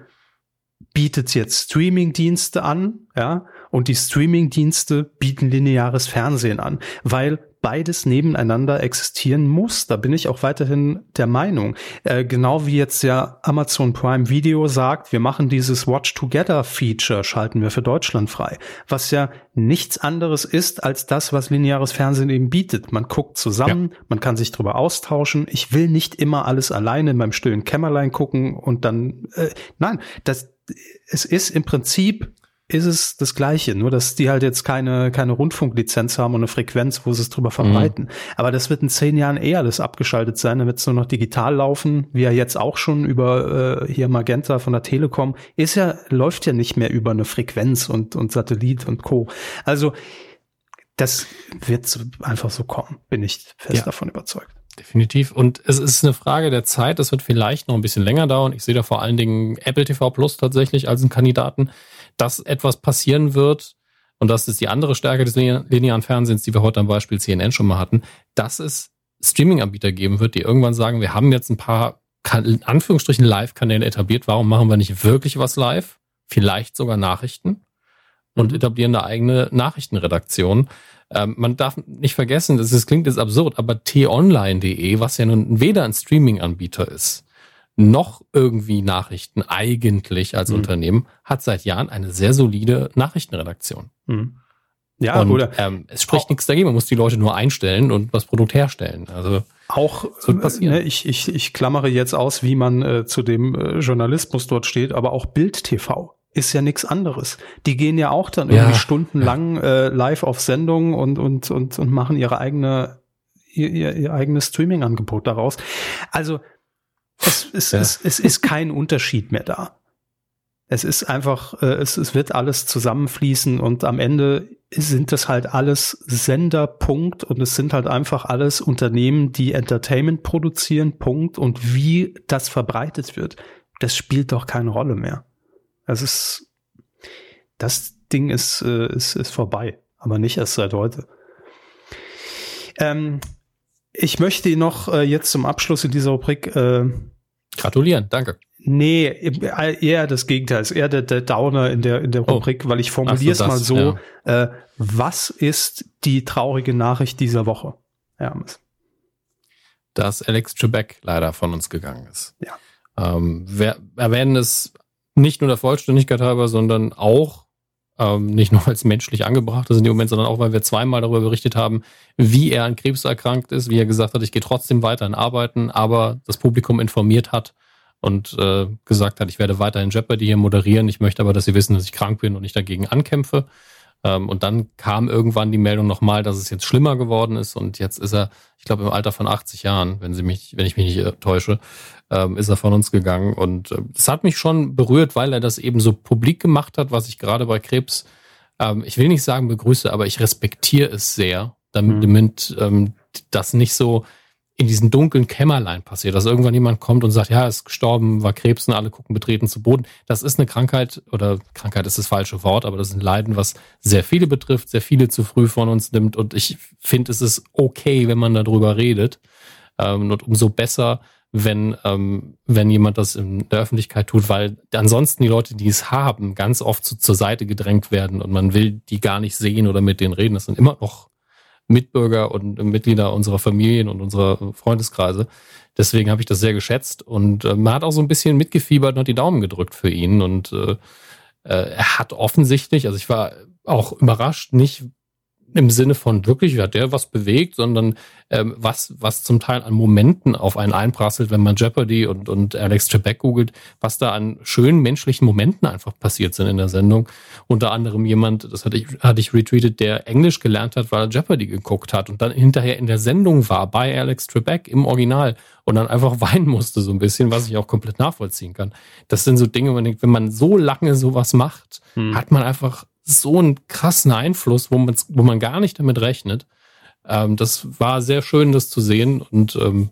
bietet jetzt Streaming-Dienste an, ja, und die Streaming-Dienste bieten lineares Fernsehen an, weil beides nebeneinander existieren muss. Da bin ich auch weiterhin der Meinung. Äh, genau wie jetzt ja Amazon Prime Video sagt, wir machen dieses Watch Together Feature, schalten wir für Deutschland frei. Was ja nichts anderes ist als das, was lineares Fernsehen eben bietet. Man guckt zusammen, ja. man kann sich darüber austauschen. Ich will nicht immer alles alleine in meinem stillen Kämmerlein gucken und dann, äh, nein, das, es ist im Prinzip ist es das Gleiche, nur dass die halt jetzt keine, keine Rundfunklizenz haben und eine Frequenz, wo sie es drüber verbreiten. Mhm. Aber das wird in zehn Jahren eher alles abgeschaltet sein, dann wird es nur noch digital laufen, wie ja jetzt auch schon über äh, hier Magenta von der Telekom, ist ja, läuft ja nicht mehr über eine Frequenz und, und Satellit und Co. Also das wird einfach so kommen, bin ich fest ja. davon überzeugt. Definitiv. Und es ist eine Frage der Zeit. Das wird vielleicht noch ein bisschen länger dauern. Ich sehe da vor allen Dingen Apple TV Plus tatsächlich als einen Kandidaten dass etwas passieren wird, und das ist die andere Stärke des linearen Fernsehens, die wir heute am Beispiel CNN schon mal hatten, dass es Streaming-Anbieter geben wird, die irgendwann sagen, wir haben jetzt ein paar, in Anführungsstrichen, Live-Kanäle etabliert, warum machen wir nicht wirklich was live? Vielleicht sogar Nachrichten und etablieren eine eigene Nachrichtenredaktion. Ähm, man darf nicht vergessen, das, das klingt jetzt absurd, aber t-online.de, was ja nun weder ein Streaming-Anbieter ist, noch irgendwie Nachrichten eigentlich als mhm. Unternehmen, hat seit Jahren eine sehr solide Nachrichtenredaktion. Mhm. Ja, und, oder ähm, es spricht nichts dagegen, man muss die Leute nur einstellen und das Produkt herstellen. Also auch ne, ich, ich, ich klammere jetzt aus, wie man äh, zu dem äh, Journalismus dort steht, aber auch Bild TV ist ja nichts anderes. Die gehen ja auch dann irgendwie ja, stundenlang äh, live auf Sendung und, und, und, und machen ihre eigene, ihr, ihr, ihr eigenes Streaming-Angebot daraus. Also es, es, ja. es, es ist kein Unterschied mehr da. Es ist einfach, äh, es, es wird alles zusammenfließen und am Ende sind das halt alles Sender, Punkt. Und es sind halt einfach alles Unternehmen, die Entertainment produzieren, Punkt. Und wie das verbreitet wird, das spielt doch keine Rolle mehr. Es ist, das Ding ist, äh, ist, ist vorbei, aber nicht erst seit heute. Ähm, ich möchte noch äh, jetzt zum Abschluss in dieser Rubrik äh, gratulieren, danke. Nee, eher das Gegenteil, ist eher der, der Downer in der in der oh. Rubrik, oh. weil ich formuliere es so, mal so: ja. äh, Was ist die traurige Nachricht dieser Woche, Hermes? Dass Alex Trebek leider von uns gegangen ist. Ja. Ähm, wir erwähnen es nicht nur der Vollständigkeit halber, sondern auch ähm, nicht nur als menschlich angebracht ist in dem Moment, sondern auch, weil wir zweimal darüber berichtet haben, wie er an Krebs erkrankt ist, wie er gesagt hat, ich gehe trotzdem weiter an Arbeiten, aber das Publikum informiert hat und äh, gesagt hat, ich werde weiterhin Jeopardy hier moderieren, ich möchte aber, dass Sie wissen, dass ich krank bin und ich dagegen ankämpfe. Ähm, und dann kam irgendwann die Meldung nochmal, dass es jetzt schlimmer geworden ist und jetzt ist er, ich glaube, im Alter von 80 Jahren, wenn sie mich, wenn ich mich nicht täusche, ähm, ist er von uns gegangen. Und äh, es hat mich schon berührt, weil er das eben so publik gemacht hat, was ich gerade bei Krebs, ähm, ich will nicht sagen begrüße, aber ich respektiere es sehr, damit, mhm. damit ähm, das nicht so in diesen dunklen Kämmerlein passiert, dass irgendwann jemand kommt und sagt, ja, ist gestorben, war Krebs und alle gucken betreten zu Boden. Das ist eine Krankheit oder Krankheit ist das falsche Wort, aber das ist ein Leiden, was sehr viele betrifft, sehr viele zu früh von uns nimmt und ich finde, es ist okay, wenn man darüber redet ähm, und umso besser, wenn, ähm, wenn jemand das in der Öffentlichkeit tut, weil ansonsten die Leute, die es haben, ganz oft zu, zur Seite gedrängt werden und man will die gar nicht sehen oder mit denen reden. Das sind immer noch Mitbürger und Mitglieder unserer Familien und unserer Freundeskreise. Deswegen habe ich das sehr geschätzt und äh, man hat auch so ein bisschen mitgefiebert und hat die Daumen gedrückt für ihn und äh, äh, er hat offensichtlich, also ich war auch überrascht, nicht im Sinne von wirklich, hat der was bewegt, sondern ähm, was, was zum Teil an Momenten auf einen einprasselt, wenn man Jeopardy und, und Alex Trebek googelt, was da an schönen menschlichen Momenten einfach passiert sind in der Sendung. Unter anderem jemand, das hatte ich, hatte ich retweetet, der Englisch gelernt hat, weil er Jeopardy geguckt hat und dann hinterher in der Sendung war bei Alex Trebek im Original und dann einfach *laughs* weinen musste so ein bisschen, was ich auch komplett nachvollziehen kann. Das sind so Dinge, man denkt, wenn man so lange sowas macht, hm. hat man einfach so einen krassen Einfluss, wo man, wo man gar nicht damit rechnet. Ähm, das war sehr schön, das zu sehen und ähm,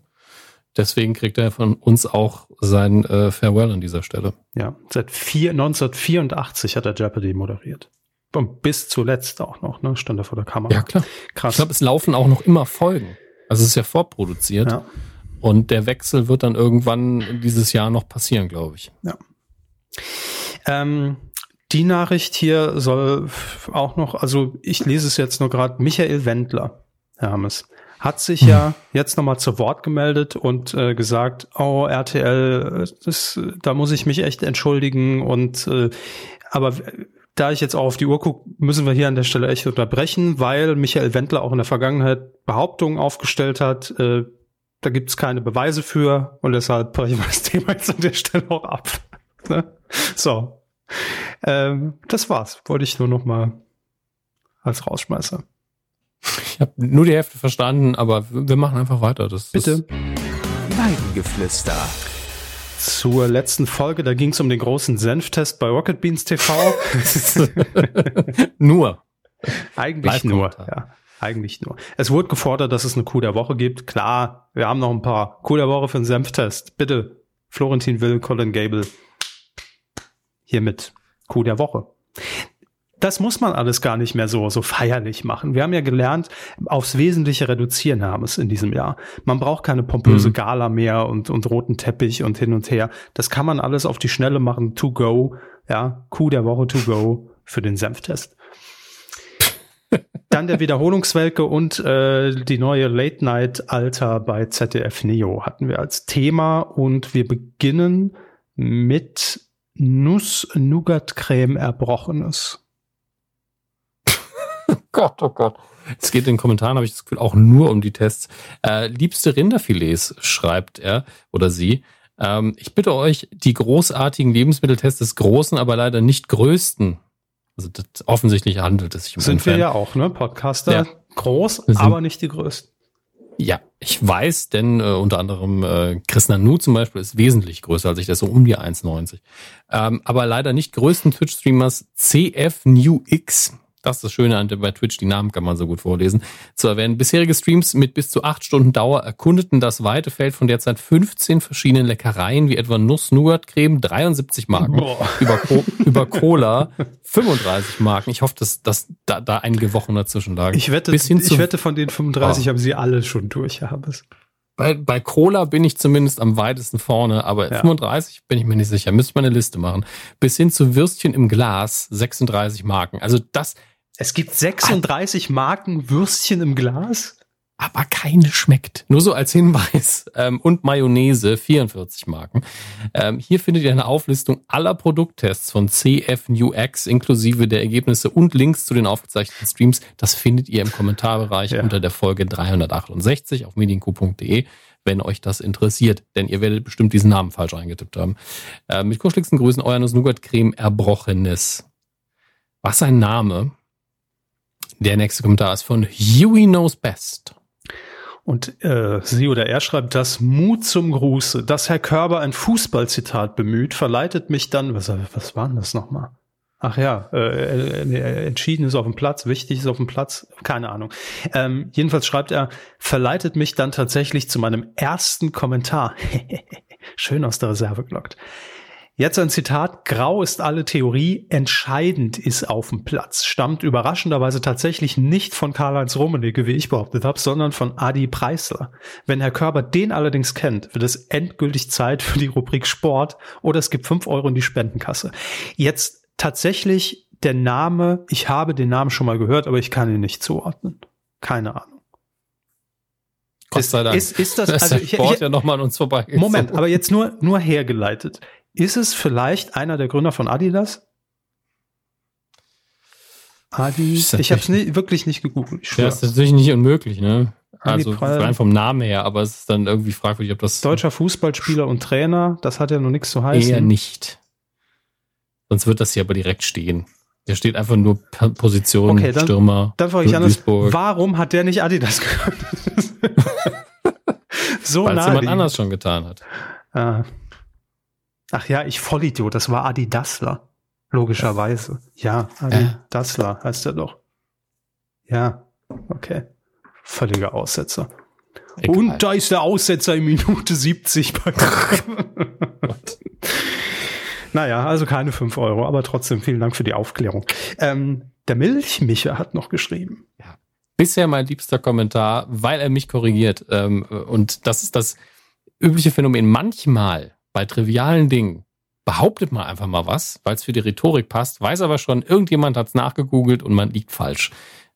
deswegen kriegt er von uns auch sein äh, Farewell an dieser Stelle. Ja, seit vier, 1984 hat er Jeopardy moderiert. Und bis zuletzt auch noch, ne? Stand er vor der Kamera. Ja, klar. Krass. Ich glaube, es laufen auch noch immer Folgen. Also es ist ja vorproduziert. Ja. Und der Wechsel wird dann irgendwann dieses Jahr noch passieren, glaube ich. Ja. Ähm, die Nachricht hier soll auch noch, also ich lese es jetzt nur gerade, Michael Wendler, Hermes, hat sich ja jetzt nochmal zu Wort gemeldet und äh, gesagt, oh, RTL, das, da muss ich mich echt entschuldigen und äh, aber da ich jetzt auch auf die Uhr gucke, müssen wir hier an der Stelle echt unterbrechen, weil Michael Wendler auch in der Vergangenheit Behauptungen aufgestellt hat, äh, da gibt es keine Beweise für und deshalb brechen wir das Thema jetzt an der Stelle auch ab. *laughs* Ne? so, ähm, das war's. Wollte ich nur noch mal als Rausschmeißer. Ich habe nur die Hälfte verstanden, aber wir machen einfach weiter. Das, Bitte. Weidengeflüster. Zur letzten Folge, da ging es um den großen Senftest bei Rocket Beans TV. *laughs* nur. Eigentlich nur, ja. Eigentlich nur. Es wurde gefordert, dass es eine Kuh der Woche gibt. Klar, wir haben noch ein paar Kuh der Woche für den Senftest. Bitte, Florentin Will, Colin Gable. Hiermit Coup der Woche. Das muss man alles gar nicht mehr so, so feierlich machen. Wir haben ja gelernt, aufs Wesentliche reduzieren haben es in diesem Jahr. Man braucht keine pompöse mhm. Gala mehr und, und roten Teppich und hin und her. Das kann man alles auf die Schnelle machen, to go. Ja, Coup der Woche to go für den Senftest. Dann der Wiederholungswelke und äh, die neue Late Night Alter bei ZDF Neo hatten wir als Thema und wir beginnen mit Nuss-Nougat-Creme Erbrochenes. *laughs* oh Gott, oh Gott. Es geht in den Kommentaren, habe ich das Gefühl, auch nur um die Tests. Äh, liebste Rinderfilets, schreibt er oder sie. Ähm, ich bitte euch, die großartigen Lebensmitteltests des großen, aber leider nicht größten. Also das, offensichtlich handelt es sich um Sind wir ja auch, ne? Podcaster. Ja. Groß, aber nicht die größten. Ja, ich weiß, denn äh, unter anderem äh, Chris Nanu zum Beispiel ist wesentlich größer als ich, der ist so um die 1,90. Ähm, aber leider nicht größten Twitch-Streamers CF New X das ist das Schöne an bei Twitch, die Namen kann man so gut vorlesen, zu erwähnen. Bisherige Streams mit bis zu acht Stunden Dauer erkundeten das weite Feld von derzeit 15 verschiedenen Leckereien, wie etwa Nuss-Nougat-Creme, 73 Marken, über, Co *laughs* über Cola, 35 Marken. Ich hoffe, dass, dass da, da einige Wochen dazwischen lagen. Ich wette, ich wette von den 35 oh. haben sie alle schon durch, Herr Habes. Bei, bei Cola bin ich zumindest am weitesten vorne, aber ja. 35 bin ich mir nicht sicher. Müsste man eine Liste machen. Bis hin zu Würstchen im Glas, 36 Marken. Also das, es gibt 36 ah. Marken Würstchen im Glas? Aber keine schmeckt. Nur so als Hinweis. Ähm, und Mayonnaise, 44 Marken. Ähm, hier findet ihr eine Auflistung aller Produkttests von CF New X inklusive der Ergebnisse und Links zu den aufgezeichneten Streams. Das findet ihr im Kommentarbereich ja. unter der Folge 368 auf medienku.de wenn euch das interessiert. Denn ihr werdet bestimmt diesen Namen falsch eingetippt haben. Äh, mit kuscheligsten Grüßen, euer Nuss-Nougat-Creme Erbrochenes. Was ein Name. Der nächste Kommentar ist von Huey Knows Best. Und äh, sie oder er schreibt das Mut zum Gruße, dass Herr Körber ein Fußballzitat bemüht, verleitet mich dann, was, was war denn das nochmal? Ach ja, äh, äh, entschieden ist auf dem Platz, wichtig ist auf dem Platz, keine Ahnung. Ähm, jedenfalls schreibt er, verleitet mich dann tatsächlich zu meinem ersten Kommentar. *laughs* Schön aus der Reserve gelockt. Jetzt ein Zitat. Grau ist alle Theorie, entscheidend ist auf dem Platz. Stammt überraschenderweise tatsächlich nicht von Karl-Heinz Rummenigge, wie ich behauptet habe, sondern von Adi Preisler. Wenn Herr Körber den allerdings kennt, wird es endgültig Zeit für die Rubrik Sport oder es gibt fünf Euro in die Spendenkasse. Jetzt tatsächlich der Name, ich habe den Namen schon mal gehört, aber ich kann ihn nicht zuordnen. Keine Ahnung. Gott sei Dank. Ist, ist das, *laughs* Da ist also der hier, Sport hier, ja nochmal an uns vorbei. Moment, aber jetzt nur, nur hergeleitet. Ist es vielleicht einer der Gründer von Adidas? Adi, Ist das ich habe es wirklich nicht gegoogelt. Ich Ja, ist natürlich nicht unmöglich, ne? Also rein vom Namen her, aber es ist dann irgendwie fragwürdig, ob das Deutscher Fußballspieler und Trainer, das hat ja noch nichts zu heißen. eher nicht. Sonst wird das hier aber direkt stehen. Der steht einfach nur per Position, Okay, dann- Stürmer. Dann frage ich anders, warum hat der nicht Adidas gegründet? *laughs* so Weil es jemand anders schon getan hat. Ah. Ach ja, ich Vollidiot, das war Adi Dassler. Logischerweise. Ja, Adi Ja. Dassler heißt er doch. Ja, okay. Völliger Aussetzer. Egal. Und da ist der Aussetzer in Minute 70 bei *laughs* Naja, also keine 5 Euro, aber trotzdem vielen Dank für die Aufklärung. Ähm, der Milchmicher hat noch geschrieben. Bisher mein liebster Kommentar, weil er mich korrigiert. Ähm, und das ist das übliche Phänomen. Manchmal bei trivialen Dingen behauptet man einfach mal was, weil es für die Rhetorik passt, weiß aber schon, irgendjemand hat es nachgegoogelt und man liegt falsch.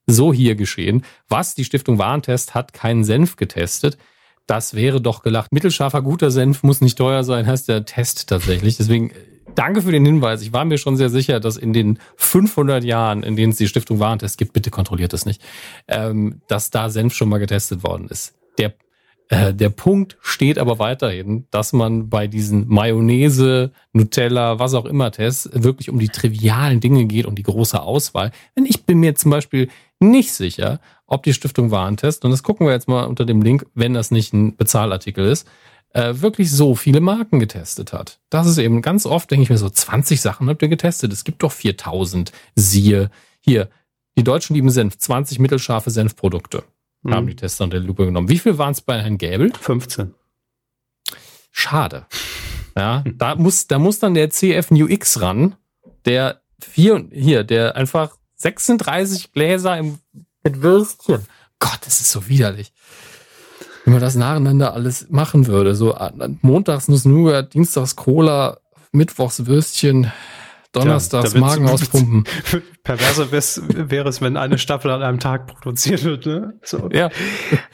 So hier geschehen. Was? Die Stiftung Warentest hat keinen Senf getestet. Das wäre doch gelacht. Mittelscharfer, guter Senf muss nicht teuer sein, heißt der Test tatsächlich. Deswegen danke für den Hinweis. Ich war mir schon sehr sicher, dass in den 500 Jahren, in denen es die Stiftung Warentest gibt, bitte kontrolliert das nicht, ähm, dass da Senf schon mal getestet worden ist. Der, äh, der Punkt steht aber weiterhin, dass man bei diesen Mayonnaise, Nutella, was auch immer Tests wirklich um die trivialen Dinge geht und die große Auswahl. Denn ich bin mir zum Beispiel nicht sicher, ob die Stiftung Warentest, und das gucken wir jetzt mal unter dem Link, wenn das nicht ein Bezahlartikel ist, äh, wirklich so viele Marken getestet hat. Das ist eben ganz oft, denke ich mir so, 20 Sachen habt ihr getestet. Es gibt doch 4000. Siehe hier, die Deutschen lieben Senf, 20 mittelscharfe Senfprodukte haben die Tester unter die Lupe genommen. Wie viel waren es bei Herrn Gäbel? 15. Schade. Ja, da muss, da muss dann der CF New X ran, der vier, hier, der einfach 36 Gläser im, mit Würstchen. Gott, das ist so widerlich. Wenn man das nacheinander alles machen würde, so an- montags Nuss Nougat, dienstags Cola, mittwochs Würstchen, donnerstags wird's- Magen *laughs* auspumpen. Perverse wär's- wäre es, wenn eine Staffel an einem Tag produziert wird. Ne? So, Ja,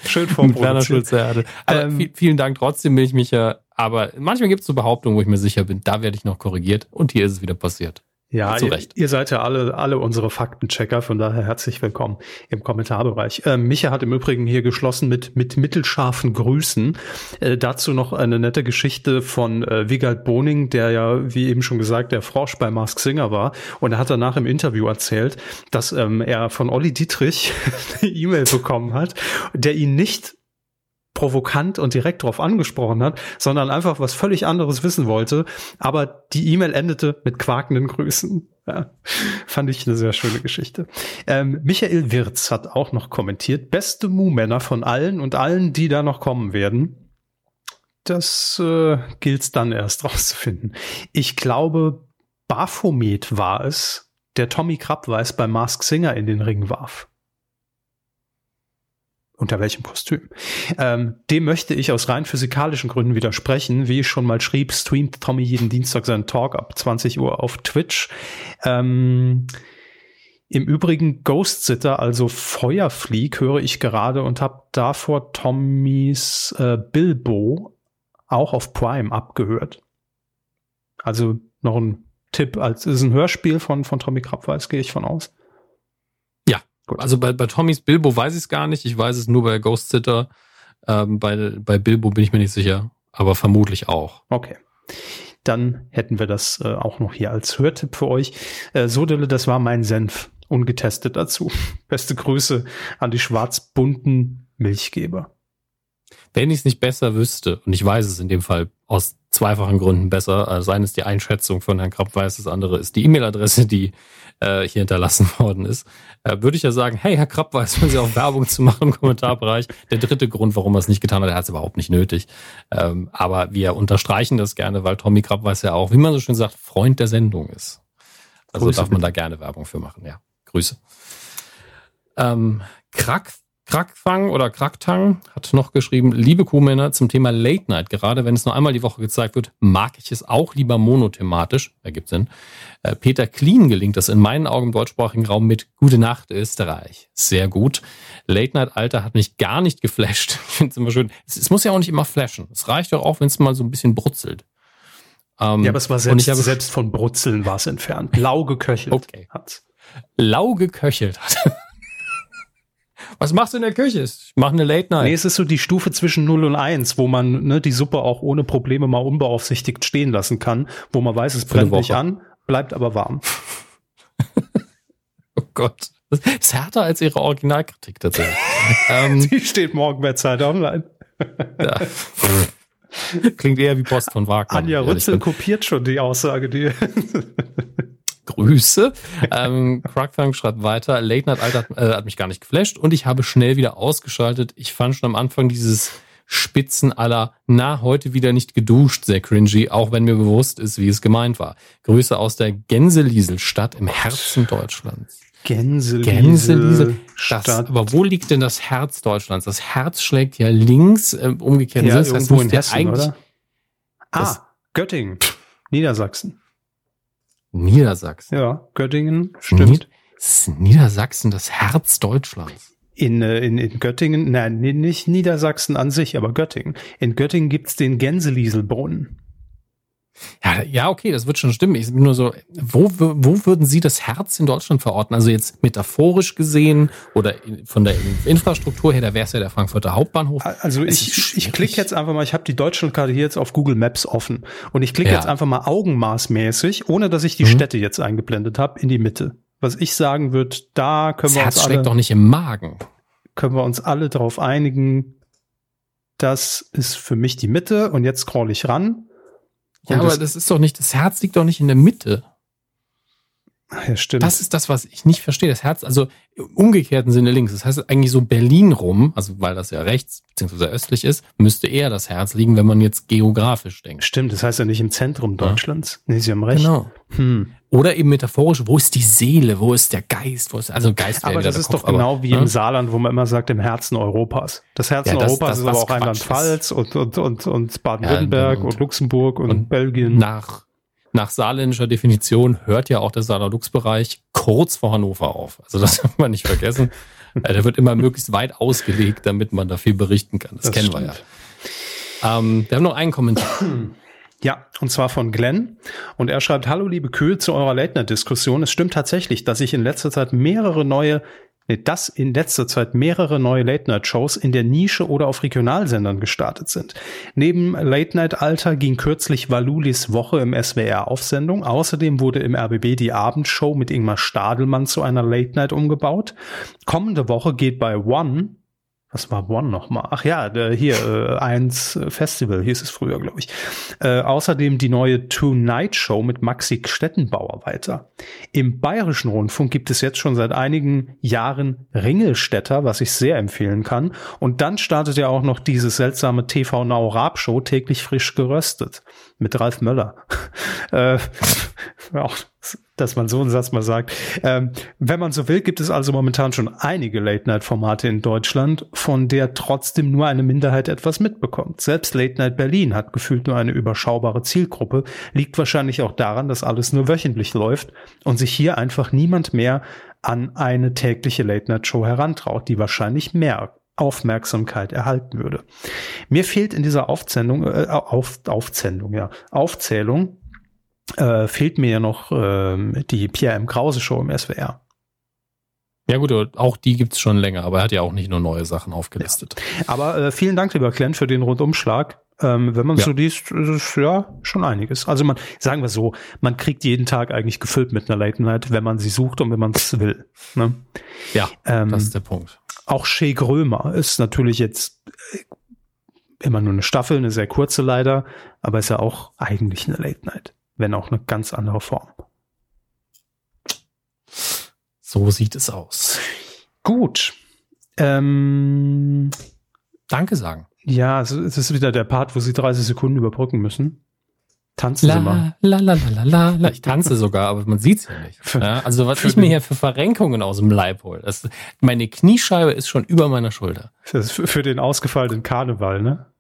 schön vorproduziert. Schulze Erde. Aber Ähm, vi- vielen Dank trotzdem, Milchmicher. Aber manchmal gibt es so Behauptungen, wo ich mir sicher bin, da werde ich noch korrigiert. Und hier ist es wieder passiert. Ja, ihr, Recht. ihr seid ja alle, alle unsere Faktenchecker, von daher herzlich willkommen im Kommentarbereich. Ähm, Micha hat im Übrigen hier geschlossen mit, mit mittelscharfen Grüßen. Äh, dazu noch eine nette Geschichte von äh, Wigald Boning, der ja, wie eben schon gesagt, der Frosch bei Mask Singer war. Und er hat danach im Interview erzählt, dass ähm, er von Olli Dietrich *laughs* eine E-Mail bekommen hat, der ihn nicht provokant und direkt darauf angesprochen hat, sondern einfach was völlig anderes wissen wollte. Aber die E-Mail endete mit quakenden Grüßen. Ja, fand ich eine sehr schöne Geschichte. Ähm, Michael Wirz hat auch noch kommentiert, beste Mu-Männer von allen und allen, die da noch kommen werden. Das äh, gilt dann erst *laughs* rauszufinden. Ich glaube, Baphomet war es, der Tommy Krabweis bei Mask Singer in den Ring warf. Unter welchem Kostüm? Ähm, dem möchte ich aus rein physikalischen Gründen widersprechen. Wie ich schon mal schrieb, streamt Tommy jeden Dienstag seinen Talk ab 20 Uhr auf Twitch. Ähm, Im Übrigen Ghost Sitter, also Feuerflieg, höre ich gerade und habe davor Tommys äh, Bilbo auch auf Prime abgehört. Also noch ein Tipp, als ist ein Hörspiel von, von Tommy Krabweis, gehe ich von aus. Gut. also bei, bei Tommys Bilbo weiß ich es gar nicht. Ich weiß es nur bei Ghost Sitter. Ähm, bei, bei Bilbo bin ich mir nicht sicher, aber vermutlich auch. Okay. Dann hätten wir das äh, auch noch hier als Hörtipp für euch. Äh, Sodele, das war mein Senf. Ungetestet dazu. *laughs* Beste Grüße an die schwarz-bunten Milchgeber. Wenn ich es nicht besser wüsste, und ich weiß es in dem Fall aus zweifachen Gründen besser, also eines die Einschätzung von Herrn Krappweiß, das andere ist die E-Mail-Adresse, die äh, hier hinterlassen *laughs* worden ist, äh, würde ich ja sagen, hey, Herr Krappweiß, wenn Sie auch Werbung zu machen im Kommentarbereich. Der dritte Grund, warum er es nicht getan hat, er hat es überhaupt nicht nötig. Ähm, aber wir unterstreichen das gerne, weil Tommy Krappweiß ja auch, wie man so schön sagt, Freund der Sendung ist. Also Grüße darf man bitte. da gerne Werbung für machen, ja. Grüße. Ähm, Krack, Krackfang oder Kracktang hat noch geschrieben, liebe Kuhmänner zum Thema Late Night, gerade wenn es nur einmal die Woche gezeigt wird, mag ich es auch lieber monothematisch, ergibt Sinn. Äh, Peter Clean gelingt das in meinen Augen im deutschsprachigen Raum mit Gute Nacht Österreich. Sehr gut. Late Night Alter hat mich gar nicht geflasht. *laughs* Ich finde es immer schön. Es, es, muss ja auch nicht immer flashen. Es reicht doch auch, wenn es mal so ein bisschen brutzelt. Ähm, ja, aber es war selbst, habe, selbst von Brutzeln war es entfernt. Lau geköchelt okay. hat's. Lau geköchelt hat. *laughs* Was machst du in der Küche? Ich mache eine Late Night. Nee, es ist so die Stufe zwischen 0 und 1, wo man ne, die Suppe auch ohne Probleme mal unbeaufsichtigt stehen lassen kann, wo man weiß, es brennt nicht an, bleibt aber warm. *laughs* oh Gott. Das ist härter als ihre Originalkritik tatsächlich. *laughs* ähm, die steht morgen bei Zeit Online. *laughs* ja. Klingt eher wie Post von Wagner. Anja Rützel kopiert schon die Aussage, die. Grüße. ähm, Crackfang schreibt weiter, Late Night Alter hat, äh, hat mich gar nicht geflasht und ich habe schnell wieder ausgeschaltet. Ich fand schon am Anfang dieses Spitzen aller, na, heute wieder nicht geduscht, sehr cringy, auch wenn mir bewusst ist, wie es gemeint war. Grüße aus der Gänselieselstadt im Herzen Deutschlands. Gänseliesel. Gänseliesel. Das, aber wo liegt denn das Herz Deutschlands? Das Herz schlägt ja links äh, umgekehrt. Ja, das irgendwo in Hessen, oder? Ah, Göttingen, Niedersachsen. Niedersachsen. Ja, Göttingen, stimmt. Niedersachsen, das Herz Deutschlands. In, äh, in, in Göttingen, nein, nicht Niedersachsen an sich, aber Göttingen. In Göttingen gibt's den Gänselieselbrunnen. Ja, ja, okay, das wird schon stimmen. Ich bin nur so, wo, wo würden Sie das Herz in Deutschland verorten? Also jetzt metaphorisch gesehen oder von der Infrastruktur her, da wäre es ja der Frankfurter Hauptbahnhof. Also ich, ich klicke jetzt einfach mal, ich habe die Deutschlandkarte hier jetzt auf Google Maps offen und ich klicke ja. jetzt einfach mal augenmaßmäßig, ohne dass ich die mhm. Städte jetzt eingeblendet habe, in die Mitte. Was ich sagen würde, da können das wir Herz uns alle, schlägt doch nicht im Magen. Können wir uns alle darauf einigen, das ist für mich die Mitte und jetzt scroll ich ran ja, aber das ist doch nicht, das Herz liegt doch nicht in der Mitte. Ja, stimmt. Das ist das, was ich nicht verstehe. Das Herz, also im umgekehrten Sinne links. Das heißt eigentlich so Berlin rum, also weil das ja rechts bzw. östlich ist, müsste eher das Herz liegen, wenn man jetzt geografisch denkt. Stimmt, das heißt ja nicht im Zentrum Deutschlands. Ja. Nee, Sie haben recht. Genau. Hm. Oder eben metaphorisch, wo ist die Seele, wo ist der Geist, wo ist, also Geist Aber das ist Kopf, doch genau aber, wie im Saarland, wo man immer sagt, im Herzen Europas. Das Herzen ja, das, Europas das, ist aber auch Rheinland-Pfalz und, und, und, und Baden-Württemberg ja, und, und, Luxemburg und, und Belgien. Nach, nach saarländischer Definition hört ja auch der Saarlux-Bereich kurz vor Hannover auf. Also das *laughs* darf man nicht vergessen. Äh, der wird immer möglichst weit ausgelegt, damit man dafür berichten kann. Das, das kennen stimmt. wir ja. Ähm, wir haben noch einen Kommentar. *clears throat* Ja, und zwar von Glenn. Und er schreibt, Hallo liebe Kühl zu eurer Late-Night-Diskussion. Es stimmt tatsächlich, dass ich in letzter Zeit mehrere neue, dass in letzter Zeit mehrere neue Late-Night-Shows in der Nische oder auf Regionalsendern gestartet sind. Neben Late-Night-Alter ging kürzlich Valulis Woche im SWR auf Sendung. Außerdem wurde im RBB die Abendshow mit Ingmar Stadelmann zu einer Late-Night umgebaut. Kommende Woche geht bei One was war One nochmal? Ach ja, der, hier, äh, eins Festival hieß es früher, glaube ich. Äh, außerdem die neue Tonight Show mit Maxi Stettenbauer weiter. Im Bayerischen Rundfunk gibt es jetzt schon seit einigen Jahren Ringelstädter, was ich sehr empfehlen kann. Und dann startet ja auch noch dieses seltsame TV Now Rap Show täglich frisch geröstet mit Ralf Möller. *laughs* äh, *laughs* auch dass man so einen Satz mal sagt. Ähm, wenn man so will, gibt es also momentan schon einige Late-Night-Formate in Deutschland, von der trotzdem nur eine Minderheit etwas mitbekommt. Selbst Late-Night Berlin hat gefühlt nur eine überschaubare Zielgruppe, liegt wahrscheinlich auch daran, dass alles nur wöchentlich läuft und sich hier einfach niemand mehr an eine tägliche Late-Night-Show herantraut, die wahrscheinlich mehr Aufmerksamkeit erhalten würde. Mir fehlt in dieser Aufzählung, äh, auf, Aufzählung, ja, Aufzählung äh, fehlt mir ja noch äh, die Pierre M. Krause Show im SWR. Ja gut, auch die gibt's schon länger, aber er hat ja auch nicht nur neue Sachen aufgelistet. Ja. Aber äh, vielen Dank, lieber Glenn, für den Rundumschlag. Ähm, wenn man ja. so liest, ist es ja schon einiges. Also man, sagen wir so, man kriegt jeden Tag eigentlich gefüllt mit einer Late Night, wenn man sie sucht und wenn man es will. Ne? Ja, ähm, das ist der Punkt. Auch Shea Grömer ist natürlich jetzt äh, immer nur eine Staffel, eine sehr kurze leider, aber ist ja auch eigentlich eine Late Night wenn auch eine ganz andere Form. So sieht es aus. Gut. Ähm, Danke sagen. Ja, es ist wieder der Part, wo Sie 30 Sekunden überbrücken müssen. Tanzen la, Sie mal. La, la, la, la, la. Ich tanze sogar, aber man sieht's ja nicht. Ja, also was ich mir hier für Verrenkungen aus dem Leib hole. Das, meine Kniescheibe ist schon über meiner Schulter. Das ist für, für den ausgefallenen Karneval, ne?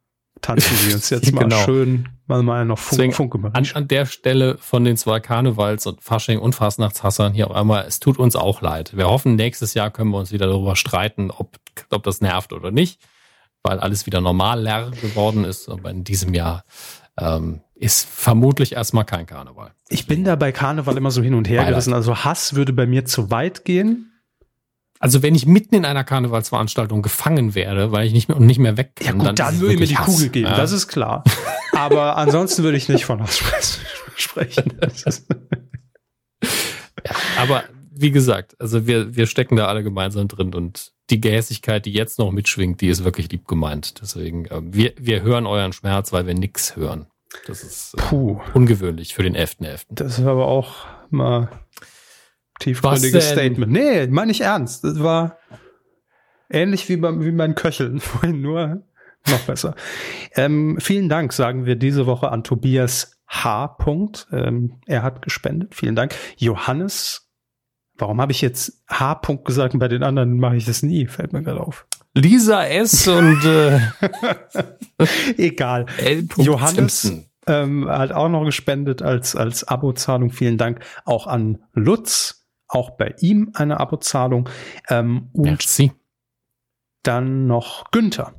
Tanzen Sie uns jetzt *laughs* mal Genau. schön mal, mal noch Funk, Deswegen Funke machen. An, an der Stelle von den zwei Karnevals und Fasching und Fastnachtshassern hier auch einmal, es tut uns auch leid. Wir hoffen, nächstes Jahr können wir uns wieder darüber streiten, ob, ob das nervt oder nicht, weil alles wieder normaler geworden ist. Aber in diesem Jahr ähm, ist vermutlich erstmal kein Karneval. Ich bin da bei Karneval immer so hin und her Beileid. gerissen. Also Hass würde bei mir zu weit gehen. Also wenn ich mitten in einer Karnevalsveranstaltung gefangen werde, weil ich nicht mehr und nicht mehr weg kann, Ja gut, dann, es würde ich mir die Hass. Kugel geben, Ja. das ist klar. Aber *laughs* ansonsten würde ich nicht von Hass sprechen. *laughs* Aber wie gesagt, also wir, wir stecken da alle gemeinsam drin und die Gehässigkeit, die jetzt noch mitschwingt, die ist wirklich lieb gemeint. Deswegen, ähm, wir, wir hören euren Schmerz, weil wir nix hören. Das ist äh, ungewöhnlich für den 11.11. das ist aber auch mal tiefgründiges? Statement. Nee, meine ich ernst. Das war ähnlich wie beim, wie mein Köcheln *laughs* vorhin, nur noch besser. Ähm, vielen Dank, sagen wir diese Woche an Tobias H. Punkt. Ähm, er hat gespendet. Vielen Dank. Johannes, warum habe ich jetzt H. Punkt gesagt und bei den anderen mache ich das nie? Fällt mir gerade auf. Lisa S. und äh, *laughs* Egal. L. Johannes Simpson. ähm, hat auch noch gespendet als, als Abozahlung. Vielen Dank auch an Lutz. Auch bei ihm eine Abozahlung. Ähm, und Merci. dann noch Günther.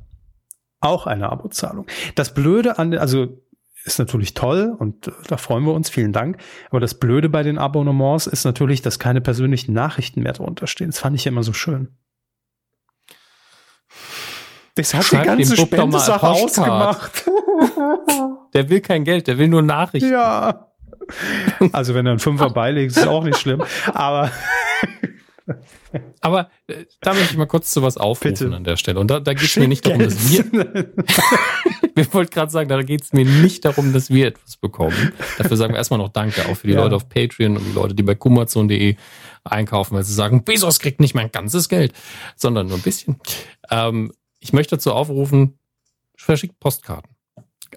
Auch eine Abozahlung. Das Blöde an, also ist natürlich toll und äh, da freuen wir uns, vielen Dank. Aber das Blöde bei den Abonnements ist natürlich, dass keine persönlichen Nachrichten mehr drunter stehen. Das fand ich immer so schön. Das hat Schreib die ganze Postcard. ausgemacht. *laughs* Der will kein Geld, der will nur Nachrichten. ja. Also wenn er einen Fünfer beilegt, ist auch nicht schlimm. Aber Aber äh, da möchte ich mal kurz zu was aufrufen Bitte. an der Stelle. Und da, da geht es mir nicht darum, dass wir, *laughs* wir wollten gerade sagen, da geht es mir nicht darum, dass wir etwas bekommen. Dafür sagen wir erstmal noch Danke, auch für die Ja. Leute auf Patreon und die Leute, die bei kumazon.de einkaufen, weil sie sagen, Bezos kriegt nicht mein ganzes Geld, sondern nur ein bisschen. Ähm, ich möchte dazu aufrufen, verschickt Postkarten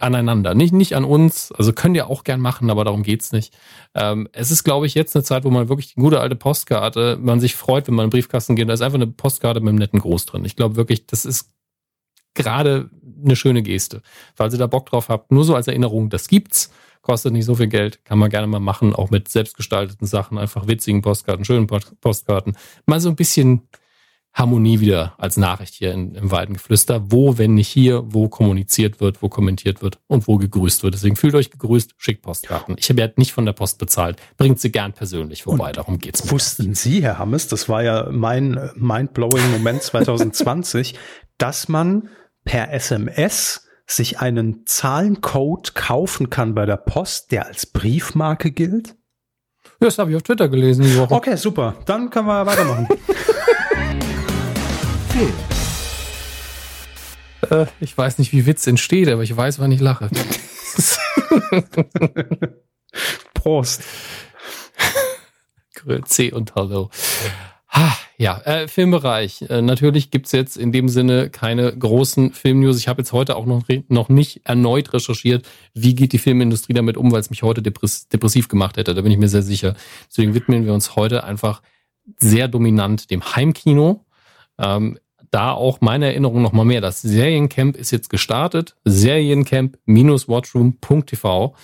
aneinander. Nicht, nicht an uns, also könnt ihr auch gern machen, aber darum geht's nicht. Ähm, es ist, glaube ich, jetzt eine Zeit, wo man wirklich die gute alte Postkarte, man sich freut, wenn man in den Briefkasten geht, da ist einfach eine Postkarte mit einem netten Groß drin. Ich glaube wirklich, das ist gerade eine schöne Geste. Falls ihr da Bock drauf habt, nur so als Erinnerung, das gibt's, kostet nicht so viel Geld, kann man gerne mal machen, auch mit selbstgestalteten Sachen, einfach witzigen Postkarten, schönen Post- Postkarten. Mal so ein bisschen Harmonie wieder als Nachricht hier in, im Weidengeflüster. Wo, wenn nicht hier, wo kommuniziert wird, wo kommentiert wird und wo gegrüßt wird. Deswegen fühlt euch gegrüßt, schickt Postkarten. Ich habe ja nicht von der Post bezahlt. Bringt sie gern persönlich vorbei, darum geht's mir. Wussten Sie, Herr Hammes, das war ja mein mindblowing Moment *laughs* 2020, dass man per SMS sich einen Zahlencode kaufen kann bei der Post, der als Briefmarke gilt? Ja, das habe ich auf Twitter gelesen die Woche. Okay, super. Dann können wir weitermachen. *laughs* Film, Äh, ich weiß nicht, wie Witz entsteht, aber ich weiß, wann ich lache. *laughs* Prost. Grüezi und Hallo. Ah, Ja, äh, Filmbereich. Äh, natürlich gibt's jetzt in dem Sinne keine großen Filmnews. Ich habe jetzt heute auch noch, noch nicht erneut recherchiert, wie geht die Filmindustrie damit um, weil es mich heute depress depressiv gemacht hätte. Da bin ich mir sehr sicher. Deswegen widmen wir uns heute einfach sehr dominant dem Heimkino. Ähm, da auch meine Erinnerung noch mal mehr. Das Seriencamp ist jetzt gestartet. Seriencamp-watchroom.tv.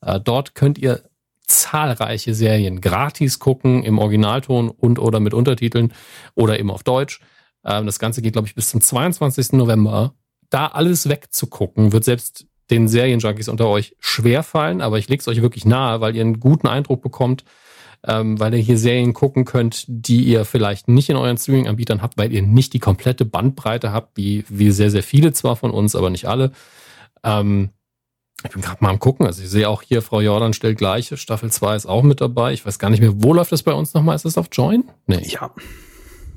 Äh, dort könnt ihr zahlreiche Serien gratis gucken im Originalton und oder mit Untertiteln oder eben auf Deutsch. Ähm, das Ganze geht, glaube ich, bis zum 22. November. Da alles wegzugucken, wird selbst den Serienjunkies unter euch schwer fallen, aber ich lege es euch wirklich nahe, weil ihr einen guten Eindruck bekommt, ähm, weil ihr hier Serien gucken könnt, die ihr vielleicht nicht in euren Streaming-Anbietern habt, weil ihr nicht die komplette Bandbreite habt, wie, wie sehr, sehr viele zwar von uns, aber nicht alle. Ähm, ich bin gerade mal am gucken. Also ich sehe auch hier, Frau Jordan stellt gleiche. Staffel 2 ist auch mit dabei. Ich weiß gar nicht mehr, wo läuft das bei uns nochmal? Ist das auf Join? Nee, Ja.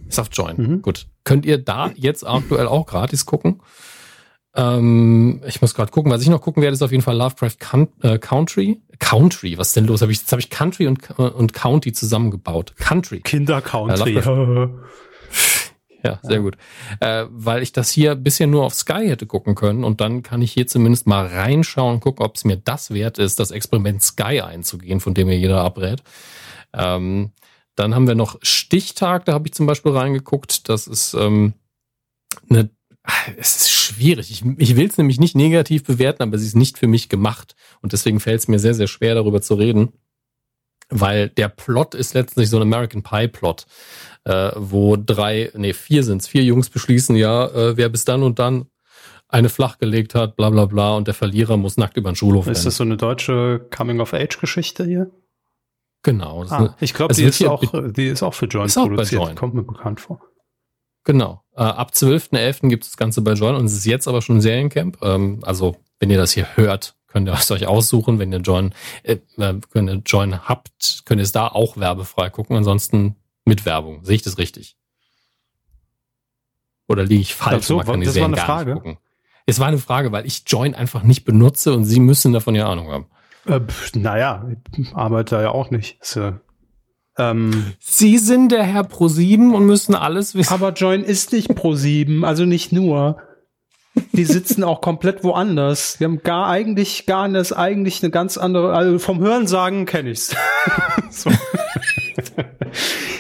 ist auf Join. Mhm. Gut. Könnt ihr da jetzt aktuell auch gratis gucken? Ähm, ich muss gerade gucken. Was ich noch gucken werde, ist auf jeden Fall Lovecraft äh, Country. Country, was ist denn los? Hab ich, jetzt habe ich Country und, und County zusammengebaut. Country. Kinder-Country. Ja, *laughs* Ja, sehr gut. Äh, weil ich das hier bisher nur auf Sky hätte gucken können und dann kann ich hier zumindest mal reinschauen, gucken, ob es mir das wert ist, das Experiment Sky einzugehen, von dem mir jeder abrät. Ähm, dann haben wir noch Stichtag, da habe ich zum Beispiel reingeguckt. Das ist ähm, eine es ist schwierig. Ich, ich will es nämlich nicht negativ bewerten, aber sie ist nicht für mich gemacht. Und deswegen fällt es mir sehr, sehr schwer, darüber zu reden. Weil der Plot ist letztlich so ein American Pie-Plot, äh, wo drei, nee, vier sind's, vier Jungs beschließen, ja, äh, wer bis dann und dann eine flachgelegt hat, bla bla bla, und der Verlierer muss nackt über den Schulhof Ist rennen. das so eine deutsche Coming-of-Age-Geschichte hier? Genau. Ah, ich glaube, die, ist auch, die ist auch für Join produziert. Kommt mir bekannt vor. Genau. Äh, ab 12.11. gibt es das Ganze bei Join und es ist jetzt aber schon ein Seriencamp. Ähm, also, wenn ihr das hier hört, könnt ihr es euch aussuchen. Wenn ihr Join, äh, wenn ihr Join habt, könnt ihr es da auch werbefrei gucken. Ansonsten mit Werbung. Sehe ich das richtig? Oder liege ich falsch? So, man kann die das war eine Frage. gucken. Es war eine Frage, weil ich Join einfach nicht benutze und Sie müssen davon ja Ahnung haben. Äh, naja, ich arbeite da ja auch nicht. Ist, äh, ähm, Sie sind der Herr Pro7 und müssen alles wissen. Aber Join ist nicht Pro7, also nicht nur. Die sitzen auch komplett woanders. Die haben gar eigentlich gar das eigentlich eine ganz andere. Also vom Hörensagen kenne ich's. *laughs* so.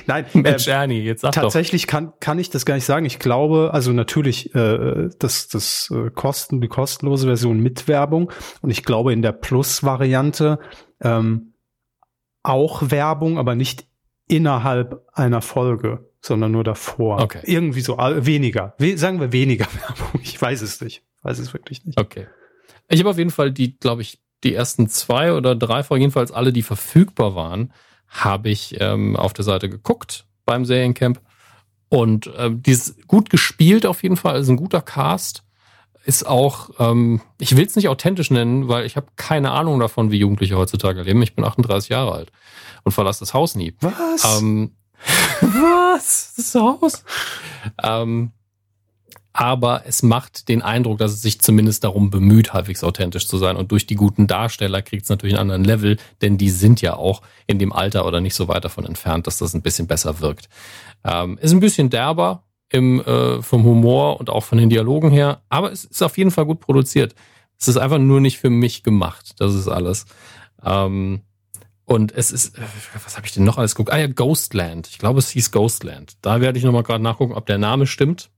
Nein, Mensch, äh, Ernie, jetzt sag tatsächlich doch. kann kann ich das gar nicht sagen. Ich glaube, also natürlich äh, das das äh, Kosten die kostenlose Version mit Werbung und ich glaube in der Plus-Variante ähm, auch Werbung, aber nicht innerhalb einer Folge, sondern nur davor. Okay. Irgendwie so weniger. We sagen wir weniger *laughs* Werbung. Ich weiß es nicht. Ich weiß es wirklich nicht. Okay. Ich habe auf jeden Fall die, glaube ich, die ersten zwei oder drei Folgen, jedenfalls alle, die verfügbar waren, habe ich ähm, auf der Seite geguckt beim Seriencamp. Und ähm, die ist gut gespielt auf jeden Fall, ist ein guter Cast. Ist auch, ähm, ich will es nicht authentisch nennen, weil ich habe keine Ahnung davon, wie Jugendliche heutzutage leben. Ich bin 38 Jahre alt und verlasse das Haus nie. Was? Ähm, *laughs* was? Das Haus? Ähm, aber es macht den Eindruck, dass es sich zumindest darum bemüht, halbwegs authentisch zu sein. Und durch die guten Darsteller kriegt es natürlich einen anderen Level, denn die sind ja auch in dem Alter oder nicht so weit davon entfernt, dass das ein bisschen besser wirkt. Ähm, ist ein bisschen derber im, äh, vom Humor und auch von den Dialogen her, aber es ist auf jeden Fall gut produziert. Es ist einfach nur nicht für mich gemacht. Das ist alles. Ähm, und es ist, äh, was habe ich denn noch alles geguckt? Ah ja, Ghostland. Ich glaube, es hieß Ghostland. Da werde ich nochmal gerade nachgucken, ob der Name stimmt.